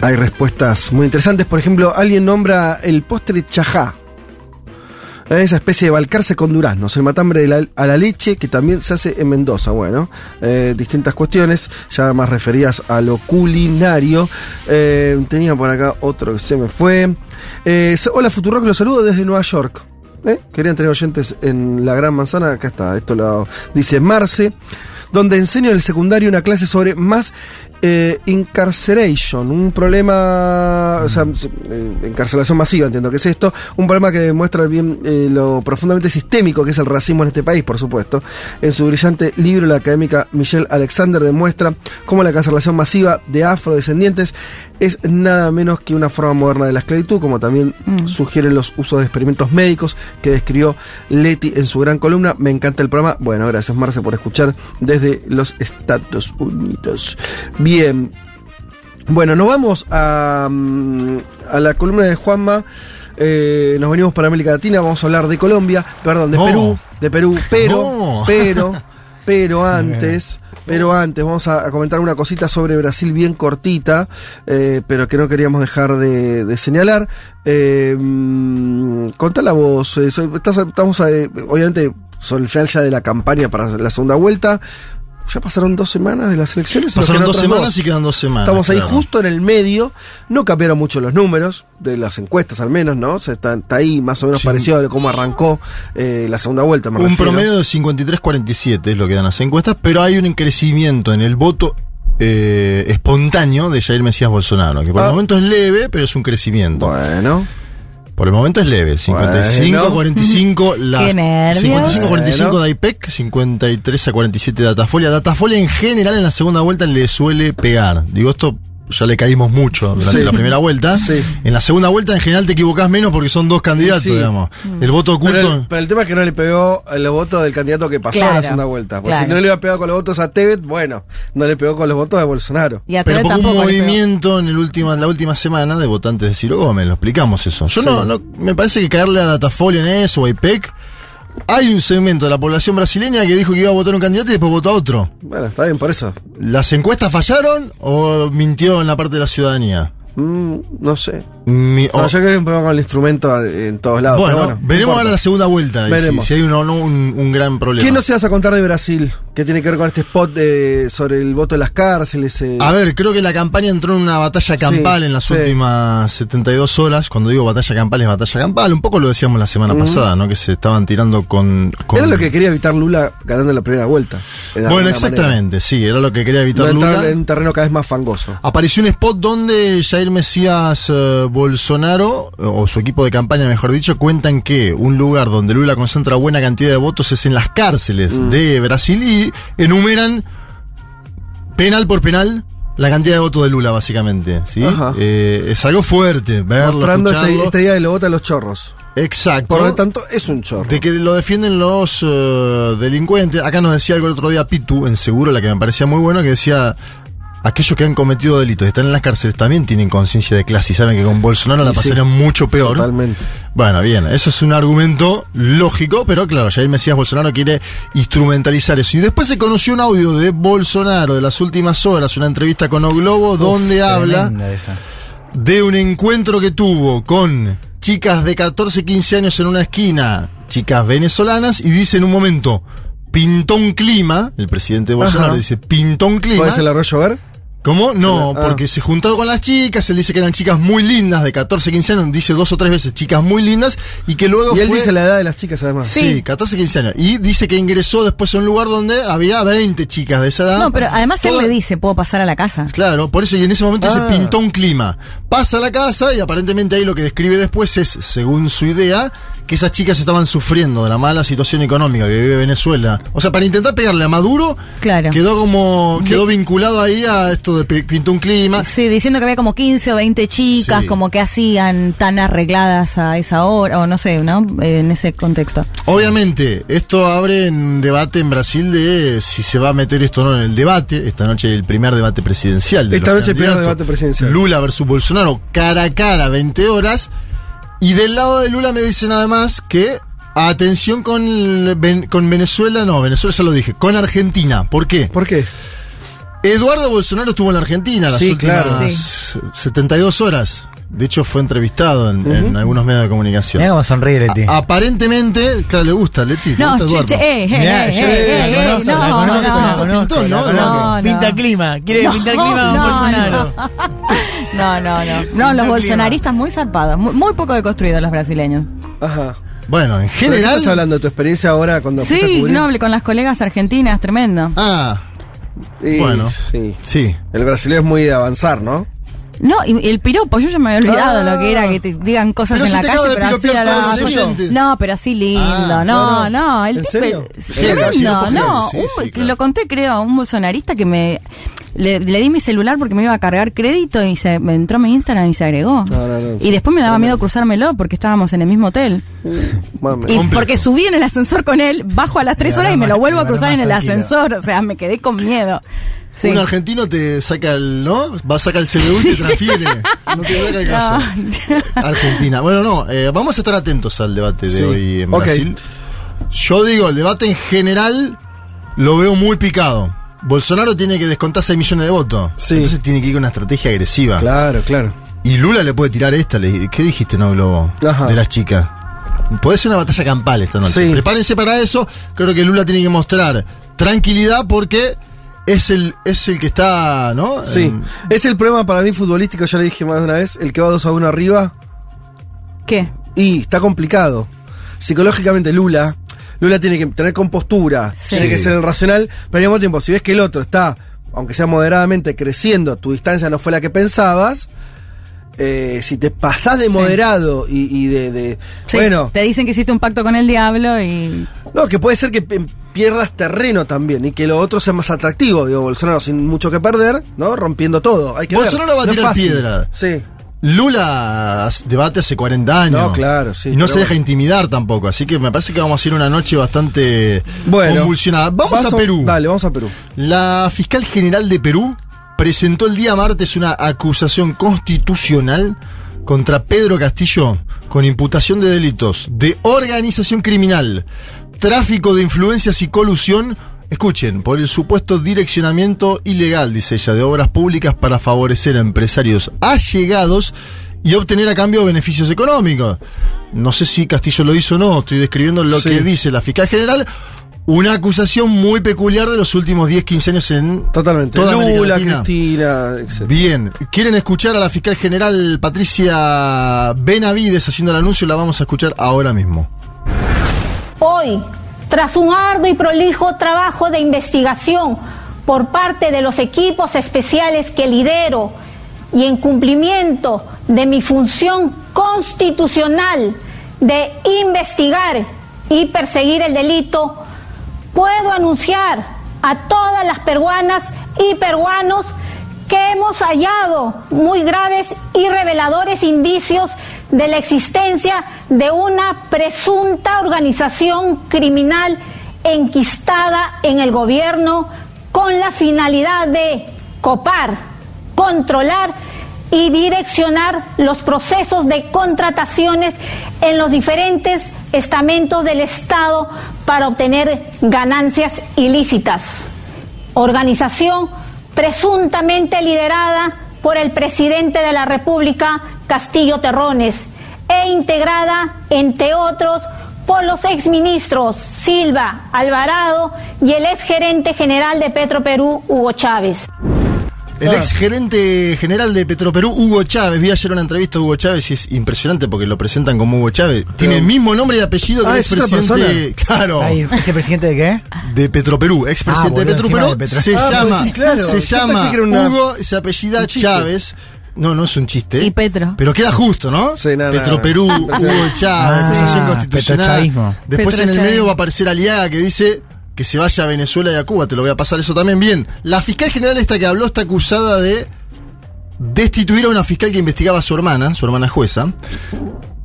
hay respuestas muy interesantes. Por ejemplo, alguien nombra el postre chajá. Esa especie de balcarce con duraznos, el matambre de la- a la leche que también se hace en Mendoza. Bueno, eh, distintas cuestiones, ya más referidas a lo culinario. Eh, tenía por acá otro que se me fue. Eh, hola Futurock, los saludo desde Nueva York. Querían tener oyentes en la Gran Manzana, acá está, esto lo dice Marce, donde enseño en el secundario una clase sobre más eh, incarceration, un problema, o sea, eh, encarcelación masiva, entiendo que es esto, un problema que demuestra bien eh, lo profundamente sistémico que es el racismo en este país, por supuesto. En su brillante libro, la académica Michelle Alexander demuestra cómo la cancelación masiva de afrodescendientes es nada menos que una forma moderna de la esclavitud, como también Mm. sugieren los usos de experimentos médicos que describió Leti en su gran columna. Me encanta el programa. Bueno, gracias Marce por escuchar desde los Estados Unidos. Bien. Bueno, nos vamos a, mm, a la columna de Juanma. Eh, nos venimos para América Latina, vamos a hablar de Colombia, perdón, de No. Perú, de Perú, pero, No. pero, pero antes, pero antes vamos a, comentar una cosita sobre Brasil bien cortita, eh, pero que no queríamos dejar de, señalar. Eh, mm, contá la voz, eh, estás- estamos eh, obviamente sobre el final ya de la campaña para la segunda vuelta. Ya pasaron dos semanas de las elecciones. Pasaron dos semanas y quedan dos semanas. Estamos ahí claro. justo en el medio. No cambiaron mucho los números, de las encuestas al menos, ¿no? O sea, está, está ahí más o menos Sí. parecido a cómo arrancó eh, la segunda vuelta. me Un refiero. promedio de 53-47 es lo que dan las encuestas, pero hay un crecimiento en el voto eh, espontáneo de Jair Mesías Bolsonaro, que por Ah. el momento es leve, pero es un crecimiento. Bueno. Por el momento es leve, 55 Bueno. 45 la Qué nervios. 55 45 Bueno. de IPEC, 53 a 47 de Datafolia. Datafolia en general en la segunda vuelta le suele pegar. Digo esto ya le caímos mucho durante Sí. la primera vuelta. Sí. En la segunda vuelta en general te equivocás menos porque son dos candidatos, Sí. digamos. El voto oculto Pero el, pero el tema es que no le pegó el voto del candidato que pasó a Claro, la segunda vuelta. Porque claro. si no le iba pegado con los votos a Tebet, bueno, no le pegó con los votos de Bolsonaro. Y a Pero porque un movimiento en el último, en la última semana de votantes de Ciro Gómez, lo explicamos eso. Yo Sí. no, no, me parece que caerle a Datafolia en eso, o a IPEC, hay un segmento de la población brasileña que dijo que iba a votar un candidato y después votó a otro. Bueno, está bien por eso. ¿Las encuestas fallaron o mintió en la parte de la ciudadanía? Mm, no sé. Mi- No, o- yo creo que hay un problema con el instrumento en todos lados. bueno, pero bueno, no veremos ahora la segunda vuelta, si, Veremos. si hay un, o no un, un gran problema. ¿Qué no se vas a contar de Brasil? ¿Qué tiene que ver con este spot de- sobre el voto de las cárceles? eh? A ver, creo que la campaña entró en una batalla Sí, campal en las sí. últimas 72 horas. Cuando digo batalla campal es batalla campal. Un poco lo decíamos la semana pasada, ¿no? Que se estaban tirando con... con- Era lo que quería evitar Lula ganando la primera vuelta. Bueno, exactamente, sí, era lo que quería evitar No Lula. en un terreno cada vez más fangoso. Apareció un spot donde Jair Mesías eh, Bolsonaro, o su equipo de campaña mejor dicho, cuentan que un lugar donde Lula concentra buena cantidad de votos es en las cárceles Mm. de Brasil y enumeran penal por penal la cantidad de votos de Lula, básicamente. ¿sí? Eh, es algo fuerte verlo, Mostrando este, este día de lo vota a los chorros. Exacto. Por lo tanto, es un chorro. De que lo defienden los eh, delincuentes. Acá nos decía algo el otro día Pitu, en Seguro, la que me parecía muy bueno, que decía, aquellos que han cometido delitos y están en las cárceles también tienen conciencia de clase y saben que con Bolsonaro la sí, pasarían mucho peor. Totalmente. Bueno, bien, eso es un argumento lógico, pero claro, Jair Mesías Bolsonaro quiere instrumentalizar eso. Y después se conoció un audio de Bolsonaro de las últimas horas, una entrevista con O Globo, donde habla esa. de un encuentro que tuvo con chicas de 14, 15 años en una esquina, chicas venezolanas, y dice en un momento, pintó un clima, el presidente Bolsonaro Ajá. dice, pintó un clima. ¿Puede ser el arroyo ver? ¿Cómo? No, Ah. porque se juntó con las chicas, él dice que eran chicas muy lindas, de 14, 15 años, dice dos o tres veces chicas muy lindas, y que luego Y él fue... dice la edad de las chicas además. Sí, 14, 15 años. Y dice que ingresó después a un lugar donde había 20 chicas de esa edad. No, pero además él le dice, puedo pasar a la casa. Claro, por eso y en ese momento Ah. se pintó un clima. Pasa a la casa y aparentemente ahí lo que describe después es, según su idea, que esas chicas estaban sufriendo de la mala situación económica que vive Venezuela. O sea, para intentar pegarle a Maduro, Claro. quedó como quedó vinculado ahí a esto de pintó un clima. Sí, diciendo que había como 15 o 20 chicas, Sí. como que hacían tan arregladas a esa hora, o no sé, ¿no? En ese contexto. Obviamente, esto abre un debate en Brasil de si se va a meter esto o no en el debate. Esta noche el primer debate presidencial. De Esta los noche el primer debate presidencial. Lula versus Bolsonaro, cara a cara, 20 horas. Y del lado de Lula me dicen además que atención con, con Venezuela, no, Venezuela ya lo dije, con Argentina. ¿Por qué? ¿Por qué? Eduardo Bolsonaro estuvo en Argentina las Sí, últimas claro. 72 horas. De hecho, fue entrevistado en, en algunos medios de comunicación. Mira cómo sonríe Leti. A- aparentemente, claro, le gusta Leti. ¿te No, gusta Eduardo? che, eh, eh, Mirá, eh, yo eh, eh, la conozco, no, la no. la la ¿no? conozco. No, no. Pinta clima, quiere No, pintar clima a no, Bolsonaro. No, no, no. No, los bolsonaristas muy zarpados, muy, muy poco deconstruidos los brasileños. Ajá. Bueno, en ¿Pero qué general. estás hablando de tu experiencia ahora cuando Sí, no, hablé con las colegas argentinas, tremendo. Ah, Y- bueno. Sí. sí. El brasileño es muy de avanzar, ¿no? No, y el piropo, yo ya me había olvidado Ah. lo que era que te digan cosas en si la te calle, pero así a la-. No, pero así lindo, Ah, no, no, no, el ¿En tipo tremendo, no sí, un- sí, claro. lo conté creo a un bolsonarista que me le, le di mi celular porque me iba a cargar crédito y se me entró mi Instagram y se agregó. No, no, no. Y después me daba miedo cruzármelo porque estábamos en el mismo hotel. Mame. Y Complejo. porque subí en el ascensor con él, bajo a las tres Te horas y me lo vuelvo a cruzar en el ascensor. O sea, me quedé con miedo. Sí. Un argentino te saca el, ¿no? Va a sacar el CBU y te transfiere. No te saca el caso. Argentina. Bueno, no, eh, vamos a estar atentos al debate de Sí. hoy en Ok. Brasil. Yo digo, el debate en general lo veo muy picado. Bolsonaro tiene que descontar 6 millones de votos. Sí. Entonces tiene que ir con una estrategia agresiva. Claro, claro. Y Lula le puede tirar esta. le- ¿Qué dijiste, no, Globo? Ajá. De las chicas. Puede ser una batalla campal esta noche. Sí. Prepárense para eso. Creo que Lula tiene que mostrar tranquilidad porque es el, es el que está, ¿no? Sí. En- Es el problema para mí futbolístico, ya le dije más de una vez, el que va 2 a 1 arriba. ¿Qué? Y está complicado. Psicológicamente Lula, Lula tiene que tener compostura, tiene que ser el racional, pero al mismo tiempo, si ves que el otro está, aunque sea moderadamente creciendo, tu distancia no fue la que pensabas, eh, si te pasás de moderado y, y de, de- Sí, bueno, Te dicen que hiciste un pacto con el diablo y. no, que puede ser que pierdas terreno también y que lo otro sea más atractivo. Digo, Bolsonaro sin mucho que perder, ¿no? Rompiendo todo. Hay que ver. Bolsonaro va a No tirar piedra. Sí. Lula debate hace 40 años. No, claro, sí, Y no se deja bueno. intimidar tampoco. Así que me parece que vamos a ir una noche bastante Bueno. convulsionada. Vamos a Perú. Dale, vamos a Perú. La fiscal general de Perú presentó el día martes una acusación constitucional contra Pedro Castillo con imputación de delitos de organización criminal, tráfico de influencias y colusión. Escuchen, por el supuesto direccionamiento ilegal, dice ella, de obras públicas para favorecer a empresarios allegados y obtener a cambio beneficios económicos. No sé si Castillo lo hizo o no, estoy describiendo lo Sí. que dice la fiscal general. Una acusación muy peculiar de los últimos 10, 15 años en Totalmente. toda América Lula, Latina. Cristina, etc. Bien, ¿quieren escuchar a la fiscal general Patricia Benavides haciendo el anuncio? La vamos a escuchar ahora mismo. Hoy, tras un arduo y prolijo trabajo de investigación por parte de los equipos especiales que lidero y en cumplimiento de mi función constitucional de investigar y perseguir el delito, puedo anunciar a todas las peruanas y peruanos que hemos hallado muy graves y reveladores indicios de la existencia de una presunta organización criminal enquistada en el gobierno con la finalidad de copar, controlar y direccionar los procesos de contrataciones en los diferentes estamentos del Estado para obtener ganancias ilícitas. Organización presuntamente liderada por el presidente de la República, Castillo Terrones, e integrada, entre otros, por los exministros Silva, Alvarado y el exgerente general de Petroperú, Hugo Chávez. El ex gerente general de Petroperú, Hugo Chávez. Vi ayer una entrevista a Hugo Chávez y es impresionante porque lo presentan como Hugo Chávez. Tiene el mismo nombre y apellido que Ah, el ¿es otra expresidente. Claro. Ay, ¿Ese presidente de qué? De Petroperú, expresidente Ah, de Petroperú. Petro- Se Ah, llama, pues claro. se llama que una- Hugo, se apellida. Chávez. No, no es un chiste. Y Petro. Pero queda justo, ¿no? Sí, no, no, Petroperú, no. Hugo Chávez, Ah, acusación constitucional. Después en el medio va a aparecer Aliaga que dice que se vaya a Venezuela y a Cuba. Te lo voy a pasar eso también. Bien, la fiscal general esta que habló está acusada de destituir a una fiscal que investigaba a su hermana, su hermana jueza,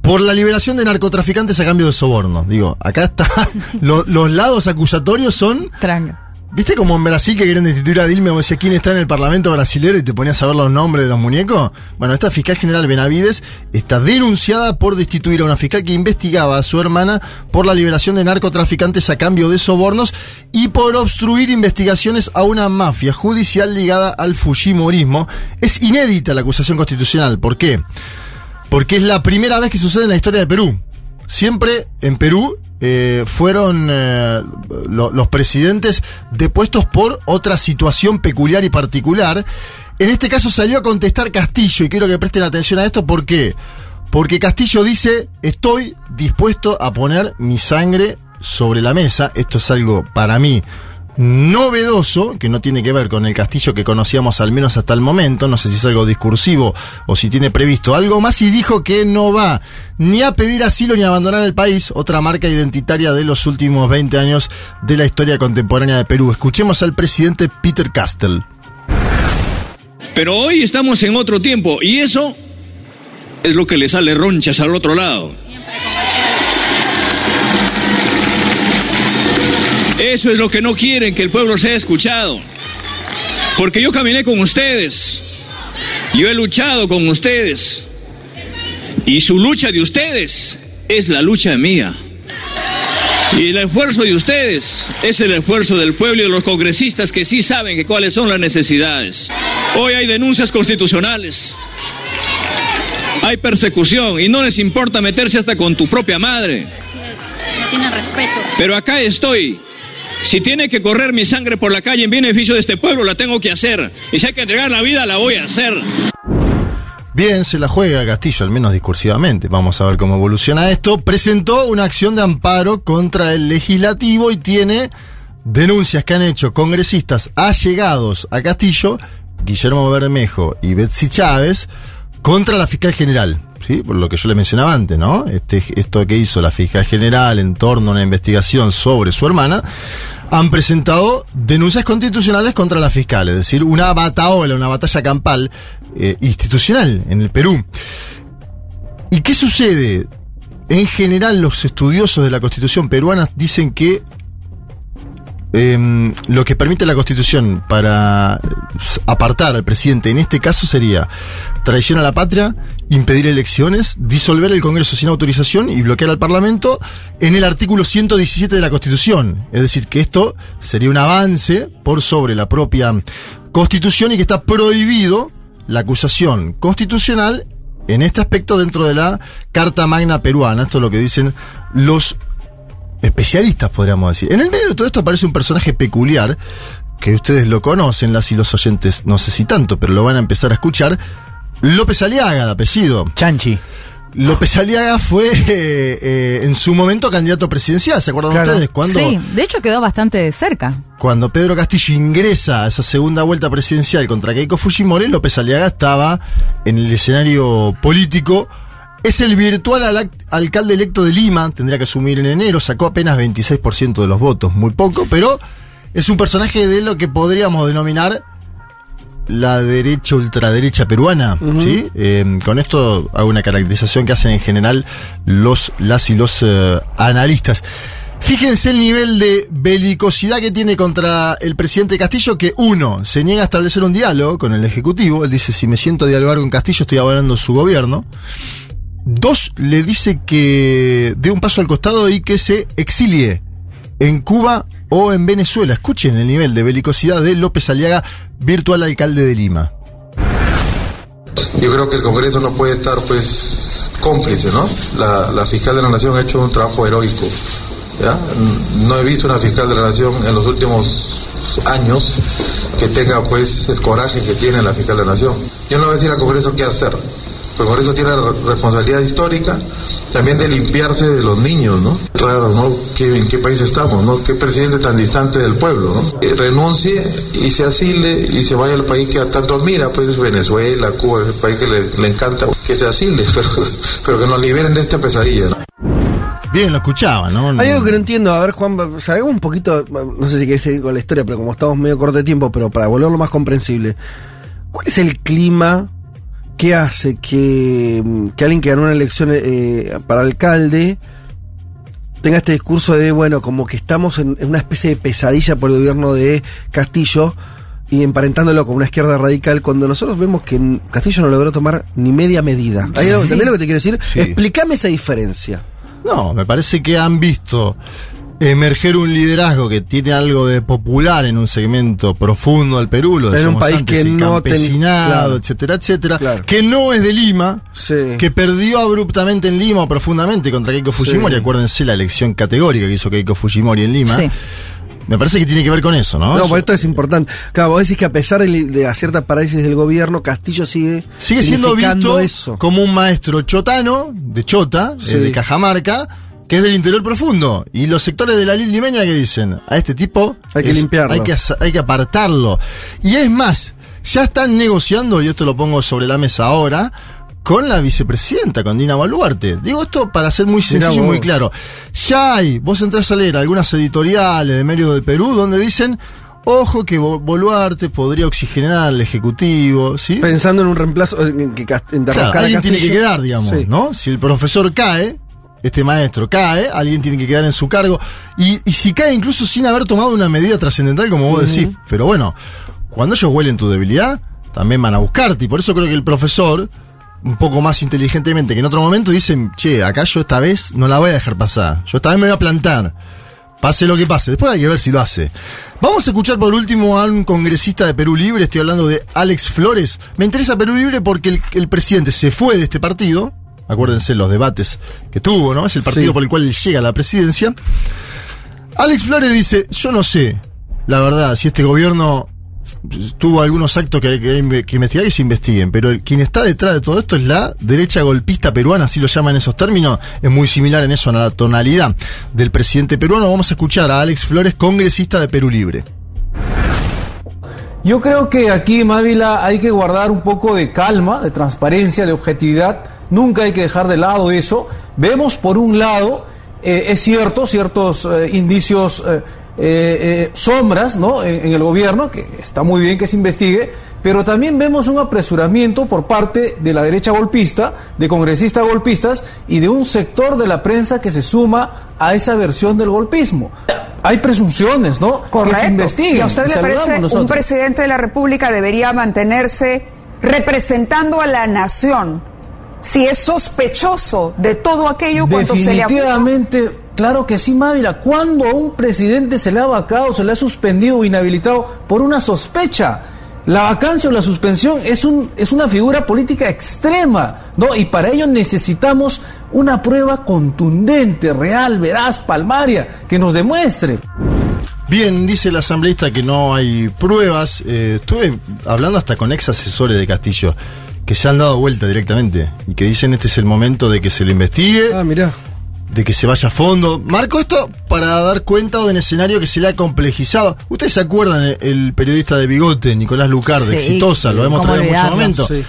por la liberación de narcotraficantes a cambio de soborno. Digo, acá está. lo- los lados acusatorios son. Tranca. ¿Viste como en Brasil que quieren destituir a Dilma o decía quién está en el Parlamento brasilero y te ponías a ver los nombres de los muñecos? Bueno, esta fiscal general Benavides está denunciada por destituir a una fiscal que investigaba a su hermana por la liberación de narcotraficantes a cambio de sobornos y por obstruir investigaciones a una mafia judicial ligada al Fujimorismo. Es inédita la acusación constitucional. ¿Por qué? Porque es la primera vez que sucede en la historia de Perú. Siempre en Perú eh, fueron eh, lo- los presidentes depuestos por otra situación peculiar y particular. En este caso salió a contestar Castillo y quiero que presten atención a esto. ¿Por qué? Porque Castillo dice, estoy dispuesto a poner mi sangre sobre la mesa. Esto es algo para mí novedoso, que no tiene que ver con el castillo que conocíamos al menos hasta el momento, no sé si es algo discursivo o si tiene previsto algo más, y dijo que no va ni a pedir asilo ni a abandonar el país, otra marca identitaria de los últimos 20 años de la historia contemporánea de Perú. Escuchemos al presidente Peter Castell. Pero hoy estamos en otro tiempo y eso es lo que le sale ronchas al otro lado. Eso es lo que no quieren, que el pueblo sea escuchado. Porque yo caminé con ustedes, yo he luchado con ustedes y su lucha de ustedes es la lucha mía. Y el esfuerzo de ustedes es el esfuerzo del pueblo y de los congresistas que sí saben que cuáles son las necesidades. Hoy hay denuncias constitucionales. Hay persecución y no les importa meterse hasta con tu propia madre. No tiene respeto. Pero acá estoy Si tiene que correr mi sangre por la calle en beneficio de este pueblo, la tengo que hacer. Y si hay que entregar la vida, la voy a hacer. Bien, se la juega Castillo, al menos discursivamente. Vamos a ver cómo evoluciona esto. Presentó una acción de amparo contra el legislativo y tiene denuncias que han hecho congresistas allegados a Castillo, Guillermo Bermejo y Betsy Chávez, contra la fiscal general. ¿sí? Por lo que yo le mencionaba antes, ¿no? Este, esto que hizo la fiscal general en torno a una investigación sobre su hermana, han presentado denuncias constitucionales contra la fiscal, es decir, una bataola, una batalla campal eh, institucional en el Perú. ¿Y qué sucede? En general, los estudiosos de la constitución peruana dicen que em, lo que permite la constitución para apartar al presidente en este caso sería traición a la patria, impedir elecciones, disolver el Congreso sin autorización y bloquear al Parlamento en el artículo 117 de la Constitución. Es decir, que esto sería un avance por sobre la propia Constitución y que está prohibido la acusación constitucional en este aspecto dentro de la Carta Magna peruana. Esto es lo que dicen los especialistas, podríamos decir. En el medio de todo esto aparece un personaje peculiar, que ustedes lo conocen, las y los oyentes, no sé si tanto, pero lo van a empezar a escuchar. López Aliaga, de apellido. Chanchi. López Aliaga fue eh, eh, en su momento candidato presidencial, ¿se acuerdan Claro. ustedes? Cuando, Sí, de hecho quedó bastante cerca. cuando Pedro Castillo ingresa a esa segunda vuelta presidencial contra Keiko Fujimori, López Aliaga estaba en el escenario político. Es el virtual al- alcalde electo de Lima, tendría que asumir en enero, sacó apenas 26% de los votos, muy poco, pero es un personaje de lo que podríamos denominar la derecha ultraderecha peruana, ¿sí? Eh, con esto hago una caracterización que hacen en general los, las y los eh, analistas. Fíjense el nivel de belicosidad que tiene contra el presidente Castillo, que uno, se niega a establecer un diálogo con el Ejecutivo, él dice, si me siento a dialogar con Castillo, estoy hablando su gobierno. Dos, le dice que dé un paso al costado y que se exilie en Cuba o en Venezuela. Escuchen el nivel de belicosidad de López Aliaga, virtual alcalde de Lima. Yo creo que el Congreso no puede estar pues cómplice, ¿no? La, la fiscal de la Nación ha hecho un trabajo heroico. ¿ya? No he visto una fiscal de la Nación en los últimos años que tenga pues el coraje que tiene la fiscal de la Nación. Yo no voy a decir al Congreso qué hacer. El Congreso tiene la responsabilidad histórica también de limpiarse de los niños, ¿no? Raro, ¿no? ¿Qué- ¿En qué país estamos, no? ¿Qué presidente tan distante del pueblo, no? Eh, renuncie y se asile y se vaya al país que tanto admira, pues Venezuela, Cuba, el país que le, le encanta, que se asile, pero, pero que nos liberen de esta pesadilla, ¿no? Bien, lo escuchaba, ¿no? Hay algo que no entiendo, a ver Juan, sabemos un poquito, no sé si querés seguir con la historia, pero como estamos medio corto de tiempo, pero para volverlo más comprensible, ¿cuál es el clima que hace que, que alguien que ganó una elección eh, para alcalde tenga este discurso de, bueno, como que estamos en, en una especie de pesadilla por el gobierno de Castillo y emparentándolo con una izquierda radical cuando nosotros vemos que Castillo no logró tomar ni media medida? ¿Hay algo- Sí. ¿Entendés lo que te quiero decir? Sí. Explícame esa diferencia. No, me parece que han visto emerger un liderazgo que tiene algo de popular en un segmento profundo del Perú, lo En un país antes, que el no ten- campesinado, claro. etcétera, etcétera, que no es de Lima, que perdió abruptamente en Lima o profundamente contra Keiko Fujimori, Sí. acuérdense la elección categórica que hizo Keiko Fujimori en Lima. Sí. Me parece que tiene que ver con eso, ¿no? No, pues esto es importante. Claro, vos decís que a pesar de, de ciertas parálisis del gobierno, Castillo sigue Sigue siendo visto eso. como un maestro chotano, de Chota, Sí. eh, de Cajamarca, que es del interior profundo. Y los sectores de la limeña que dicen, a este tipo Hay que limpiarlo. Hay que, hay que apartarlo. Y es más, ya están negociando, y esto lo pongo sobre la mesa ahora, con la vicepresidenta, con Dina Baluarte. Digo esto para ser muy sencillo y muy claro. Ya hay, vos entrás a leer algunas editoriales de Medio del Perú donde dicen, ojo que Bo- Boluarte podría oxigenar al Ejecutivo, ¿sí? Pensando en un reemplazo, en que en Claro, alguien tiene que quedar, digamos, Sí. ¿no? Si el profesor cae, este maestro cae, alguien tiene que quedar en su cargo. Y, y si cae incluso sin haber tomado una medida trascendental, como vos decís. Pero bueno, cuando ellos huelen tu debilidad, también van a buscarte. Y por eso creo que el profesor, un poco más inteligentemente que en otro momento, dicen, che, acá yo esta vez no la voy a dejar pasar. Yo esta vez me voy a plantar. Pase lo que pase. Después hay que ver si lo hace. Vamos a escuchar por último a un congresista de Perú Libre. Estoy hablando de Alex Flores. Me interesa Perú Libre porque el, el presidente se fue de este partido. Acuérdense los debates que tuvo, ¿no? Es el partido Sí. por el cual llega a la presidencia. Alex Flores dice, yo no sé, la verdad, si este gobierno tuvo algunos actos que hay que, que investigar y se investiguen, pero el- quien está detrás de todo esto es la derecha golpista peruana, así lo llaman esos términos, es muy similar en eso a la tonalidad del presidente peruano. Vamos a escuchar a Alex Flores, congresista de Perú Libre. Yo creo que aquí en Ávila hay que guardar un poco de calma, de transparencia, de objetividad. Nunca hay que dejar de lado eso. Vemos por un lado, eh, es cierto, ciertos eh, indicios, eh, sombras, ¿no? En, en el gobierno, que está muy bien que se investigue, pero también vemos un apresuramiento por parte de la derecha golpista, de congresistas golpistas y de un sector de la prensa que se suma a esa versión del golpismo. Hay presunciones, ¿no? Que se Correcto. investiguen. ¿Y a usted y le un presidente de la República debería mantenerse representando a la nación si es sospechoso de todo aquello cuando se le acusa? Definitivamente, claro que sí, Mávila. ¿Cuándo a un presidente se le ha vacado, se le ha suspendido o inhabilitado por una sospecha? La vacancia o la suspensión es, un, es una figura política extrema, ¿no? Y para ello necesitamos una prueba contundente, real, veraz, palmaria, que nos demuestre. Bien, dice el asambleísta que no hay pruebas. Eh, estuve hablando hasta con ex asesores de Castillo que se han dado vuelta directamente y que dicen este es el momento de que se lo investigue. Ah, mirá. De que se vaya a fondo. Marco esto para dar cuenta de un escenario que se le ha complejizado. Ustedes se acuerdan el, periodista de Bigote, Nicolás Lucar, de Sí, Exitosa, lo hemos traído en muchos momentos. Sí.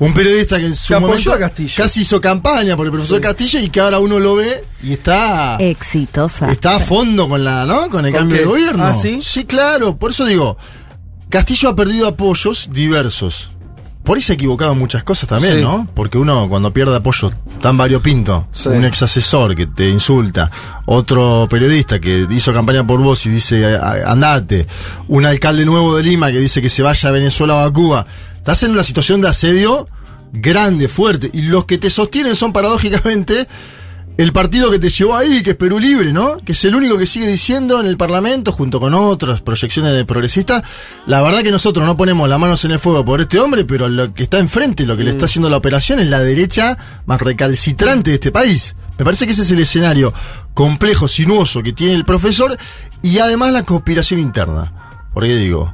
Un periodista que en su Que momento a Castillo. casi hizo campaña por el profesor Castillo y que ahora uno lo ve y está Exitosa. Está a fondo con la, ¿no? Con el ¿Por cambio qué? de gobierno. ¿Ah, sí? Sí, claro. Por eso digo, Castillo ha perdido apoyos diversos. Por ha equivocado en muchas cosas también, Sí. ¿no? Porque uno cuando pierde apoyo tan variopinto, Sí. un ex asesor que te insulta, otro periodista que hizo campaña por vos y dice "A- andate, un alcalde nuevo de Lima que dice que se vaya a Venezuela o a Cuba, estás en una situación de asedio grande, fuerte, y los que te sostienen son paradójicamente el partido que te llevó ahí, que es Perú Libre, ¿no? Que es el único que sigue diciendo en el Parlamento, junto con otras proyecciones de progresistas, la verdad que nosotros no ponemos las manos en el fuego por este hombre, pero lo que está enfrente, lo que le está haciendo la operación es la derecha más recalcitrante de este país. Me parece que ese es el escenario complejo, sinuoso que tiene el profesor y además la conspiración interna. Porque digo,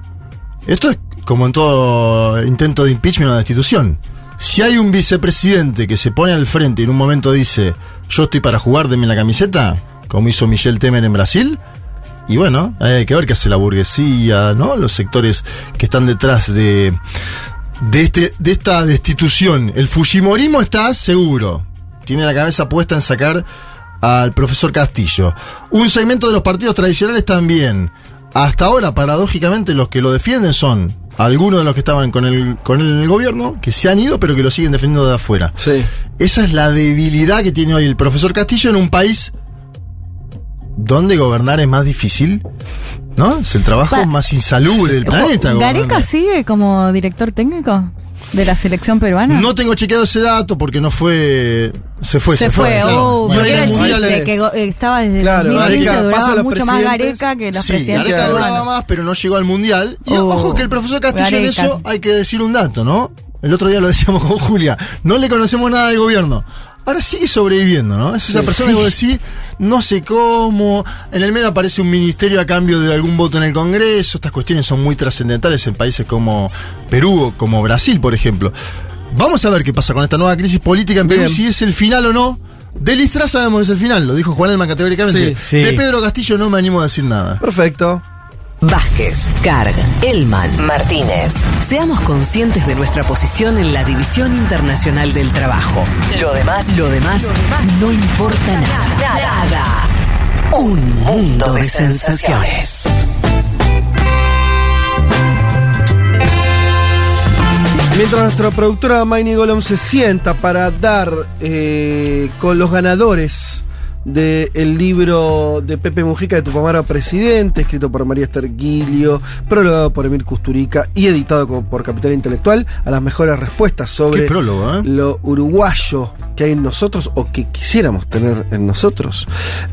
esto es como en todo intento de impeachment o de destitución. Si hay un vicepresidente que se pone al frente y en un momento dice, yo estoy para jugar, denme la camiseta, como hizo Michel Temer en Brasil, y bueno, hay que ver qué hace la burguesía, ¿no? Los sectores que están detrás de, de, este, de esta destitución. El Fujimorismo está seguro. Tiene la cabeza puesta en sacar al profesor Castillo. Un segmento de los partidos tradicionales también. Hasta ahora, paradójicamente, los que lo defienden son algunos de los que estaban con el, con el gobierno, que se han ido, pero que lo siguen defendiendo de afuera. Sí. Esa es la debilidad que tiene hoy el profesor Castillo en un país donde gobernar es más difícil, ¿no? Es el trabajo Pa- más insalubre del planeta. ¿Gareca sigue como director técnico de la selección peruana? No tengo chequeado ese dato porque no fue. Se fue, se, se fue, claro. oh, Bueno, era el chiste que eh, estaba desde Claro, 2015, Gareca pasa duraba mucho más. Gareca que los Sí, presidentes Gareca duraba más, pero no llegó al mundial. Y Oh, ojo que el profesor Castillo en eso hay que decir un dato, ¿no? El otro día lo decíamos con Julia. No le conocemos nada del gobierno. Ahora sigue sobreviviendo, ¿no? Es esa Sí. persona que vos decís, no sé cómo. En el medio aparece un ministerio a cambio de algún voto en el Congreso. Estas cuestiones son muy trascendentales en países como Perú o como Brasil, por ejemplo. Vamos a ver qué pasa con esta nueva crisis política en Perú, si es el final o no. De Listra sabemos que es el final, lo dijo Juan Elma categóricamente. Sí, sí. De Pedro Castillo no me animo a decir nada. Perfecto. Vázquez, Carg, Elman, Martínez. Seamos conscientes de nuestra posición en la División Internacional del Trabajo. Lo demás, lo demás, no importa nada. Nada. Un mundo de sensaciones. Mientras nuestra productora Maini Golom se sienta para dar eh, con los ganadores del libro de Pepe Mujica de Tupamaro Presidente, escrito por María Esther Guilio, prologado por Emir Custurica y editado por Capital Intelectual, a las mejores respuestas sobre prólogo, ¿eh? lo uruguayo que hay en nosotros o que quisiéramos tener en nosotros.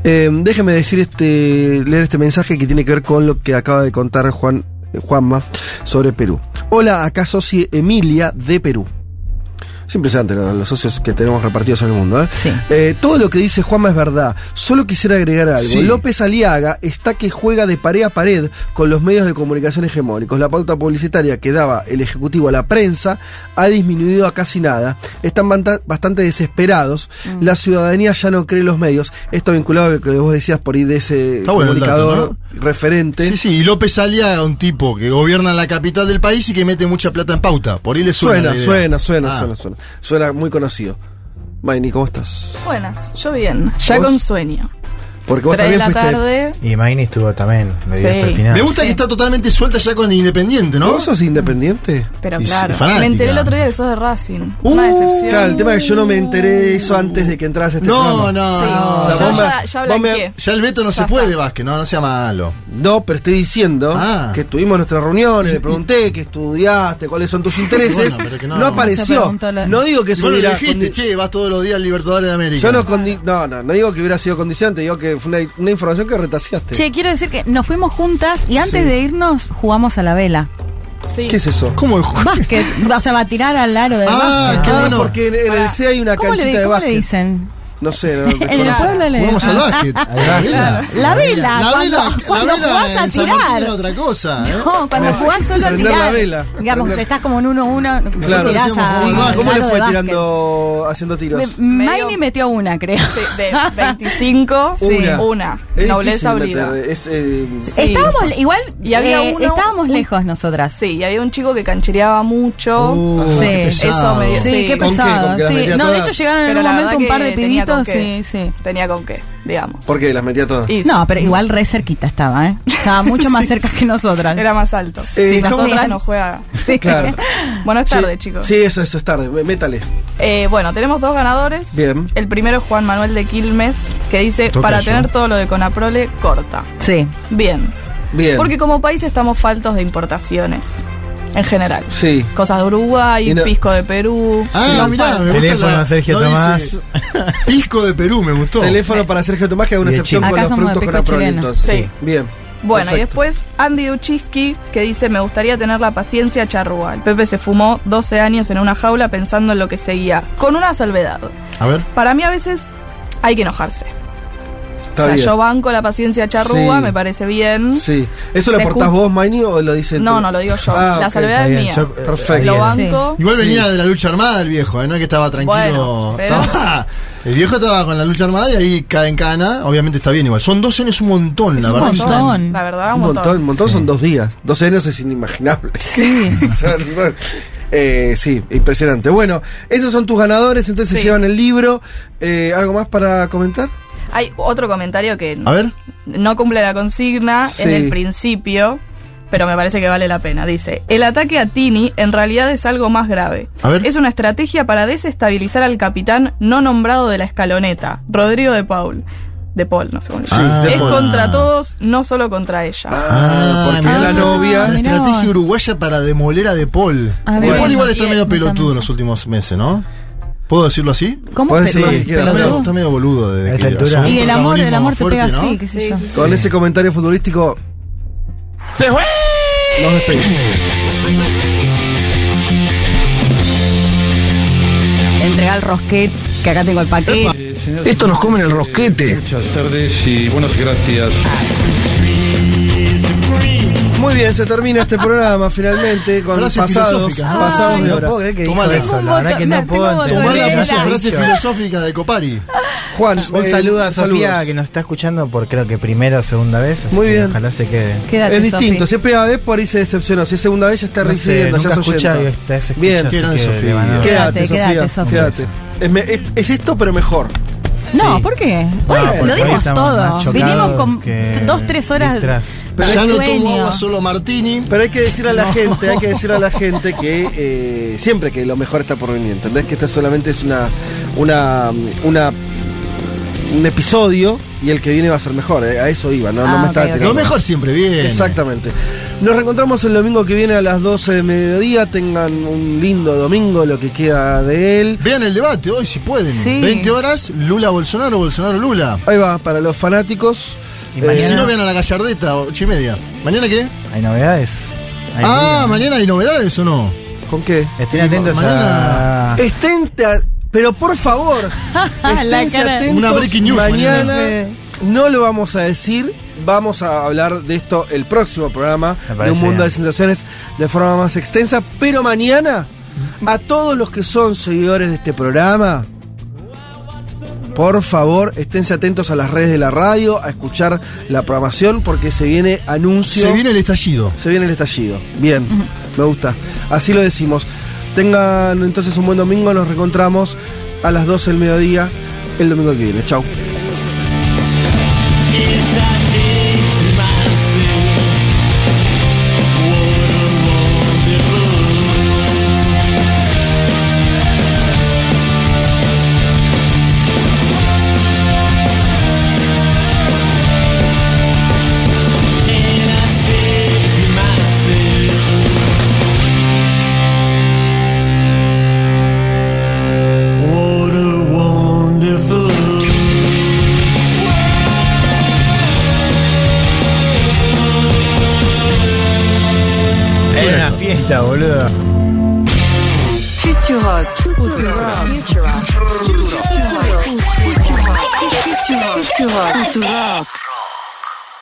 Eh, déjeme decir este, leer este mensaje que tiene que ver con lo que acaba de contar Juan, eh, Juanma sobre Perú. Hola, acá Soci Emilia de Perú. Es impresionante ¿no? los socios que tenemos repartidos en el mundo. ¿eh? Sí. Eh, todo lo que dice Juanma es verdad. Solo quisiera agregar algo. López Aliaga está que juega de pared a pared con los medios de comunicación hegemónicos. La pauta publicitaria que daba el Ejecutivo a la prensa ha disminuido a casi nada. Están bastante desesperados. Mm. La ciudadanía ya no cree en los medios. Esto vinculado a lo que vos decías por ahí de ese comunicador referente. Sí, sí. Y López Aliaga, un tipo que gobierna la capital del país y que mete mucha plata en pauta. Por ahí le suena. Suena, suena, suena, ah. suena, suena suena muy conocido. Maini, ¿cómo estás? Buenas, yo bien, ya con sueño. Porque vos también la fuiste. Tarde. Y Maini estuvo también, medio hasta el final. Me gusta que está totalmente suelta ya con Independiente, ¿no? ¿Vos sos Independiente? Pero claro, me enteré el otro día que sos de Racing. Uh, Una decepción. Claro, el tema es que yo no me enteré eso antes de que entras este no, no, no, no. O sea, ya, ya, ya, el veto no se puede, Vázquez, no, no sea malo. No, pero estoy diciendo ah. que tuvimos nuestras reuniones, le pregunté qué estudiaste, cuáles son tus intereses. Bueno, no, no, apareció. No digo que eso no dijiste, che, vas todos los días al Libertadores de América. Yo no, no, no, no digo que hubiera sido condiciante, digo que una, información que retaseaste. Che, quiero decir que nos fuimos juntas y antes de irnos jugamos a la vela. ¿Qué es eso? ¿Cómo Básquet. o sea, va a tirar al aro de Ah, básquet. qué ah, bueno, porque en, el C hay una canchita le, de básquet. ¿Cómo le dicen? No sé, no, en el pueblo le Jugamos al básquet. La vela. La vela. La vela. Cuando, jugás a tirar. Otra cosa. ¿eh? No, cuando jugás solo a tirar. la vela. Digamos, Prender. estás como en 1-1. Uno, uno, claro, tirás a, ¿Cómo, ¿cómo le fue tirando, haciendo tiros? Maini metió una, creo. Sí, de 25. sí, una. Es Nobleza brida. Es, eh, sí, estábamos, igual, y había eh, uno, estábamos un, lejos nosotras. Sí, y había un chico que canchereaba mucho. Uh, sí. Eso me dio. Sí, qué pesado. No, de hecho llegaron en un momento un par de pibitos con qué. Sí, sí. Tenía con qué, digamos. Porque las metía todas. No, pero igual re cerquita estaba, ¿eh? Estaba mucho más cerca que nosotras. Era más alto. Eh, sí, nosotras no juega. Claro. bueno, es tarde, chicos. Sí, eso, eso es tarde. Métale. Eh, bueno, tenemos dos ganadores. Bien. El primero es Juan Manuel de Quilmes, que dice, para tener todo lo de Conaprole, corta. Sí. Bien. Bien. Porque como país estamos faltos de importaciones en general. Sí. Cosas de Uruguay, no... pisco de Perú. Ah, sí, mirá, me Teléfono la... a Sergio Tomás. Pisco de Perú, me gustó. Teléfono para Sergio Tomás, que hago una excepción con los productos con aprolitos. Sí. sí. Bien. Bueno, y después Andy Duchiski, que dice, me gustaría tener la paciencia charrúa. El Pepe se fumó 12 años en una jaula pensando en lo que seguía, con una salvedad. A ver. Para mí a veces hay que enojarse. O sea, yo banco la paciencia charrúa, sí. me parece bien. Sí. ¿Eso lo aportás vos, Maini, o lo dice No, no, lo digo yo. Ah, la salvedad es mía. Eh, perfecto. Igual venía de la lucha armada el viejo. ¿eh? No es que estaba tranquilo. El viejo estaba con la lucha armada y ahí cae en cana. Obviamente está bien igual. Son dos años un montón, es la un verdad. Montón. La verdad, un montón. Un montón, montón son dos días. Dos años es inimaginable. Sí. Eh, sí, impresionante. Bueno, esos son tus ganadores, entonces se llevan el libro. Eh, ¿Algo más para comentar? Hay otro comentario que no cumple la consigna en el principio, pero me parece que vale la pena. Dice, el ataque a Tini en realidad es algo más grave. A ver. Es una estrategia para desestabilizar al capitán no nombrado de la escaloneta, Rodrigo de Paul. De Paul, no sé cómo sí, Es contra todos, no solo contra ella. Ah, porque la novia. Estrategia uruguaya para demoler a De Paul. De Paul igual está medio pelotudo en los últimos meses, ¿no? ¿Puedo decirlo así? ¿Cómo? Puedes decirlo sí, está, medio, está medio boludo de. Y el amor, el amor te pega así, qué sé. Con ese comentario futbolístico. ¡Se fue! Nos despedimos. Entrega el rosquete, que acá tengo el paquete. Esto nos comen el rosquete. Muchas tardes y buenas gracias. Muy bien, se termina este programa finalmente con frases pasados, pasados de hora. No puedo eso, la verdad que no puedo Tomá la frase filosófica de Copari. Juan, un eh, saludo a Sofía que nos está escuchando por creo que primera o segunda vez. Muy bien. Ojalá se quede. Quédate, es distinto, Sophie. si es primera vez por ahí se decepcionó, si es segunda vez ya está no recibiendo, ya se escucha. Bien, quédate, Sofía. Quédate, Sofía. Es, es esto pero mejor. No, ¿por qué? Hoy No, lo dimos todo. Vinimos con dos, tres horas. Pero ya no tomó solo Martini. Pero hay que decir a la gente, hay que decir a la gente que eh, siempre que lo mejor está por venir, ¿entendés? Que esto solamente es una, una, una un episodio y el que viene va a ser mejor. ¿eh? A eso iba, no, no ah, me estaba okay. Lo mejor siempre viene. Exactamente. Nos reencontramos el domingo que viene a las 12 de mediodía. Tengan un lindo domingo, lo que queda de él. Vean el debate hoy si pueden. Sí. 20 horas, Lula Bolsonaro, Bolsonaro Lula. Ahí va, para los fanáticos. Y eh, si no vean a la gallardeta, 8 y media. ¿Mañana qué? Hay novedades. Ah, mañana hay novedades o no. ¿Con qué? Estén atentos mañana... Estén atentos pero por favor, esténse atentos. Una breaking news mañana. mañana. No lo vamos a decir. Vamos a hablar de esto el próximo programa de un mundo bien. de sensaciones de forma más extensa. Pero mañana, a todos los que son seguidores de este programa, por favor, esténse atentos a las redes de la radio, a escuchar la programación, porque se viene anuncio. Se viene el estallido. Se viene el estallido. Bien, me gusta. Así lo decimos. Tengan entonces un buen domingo. Nos reencontramos a las 12 del mediodía el domingo que viene. Chau.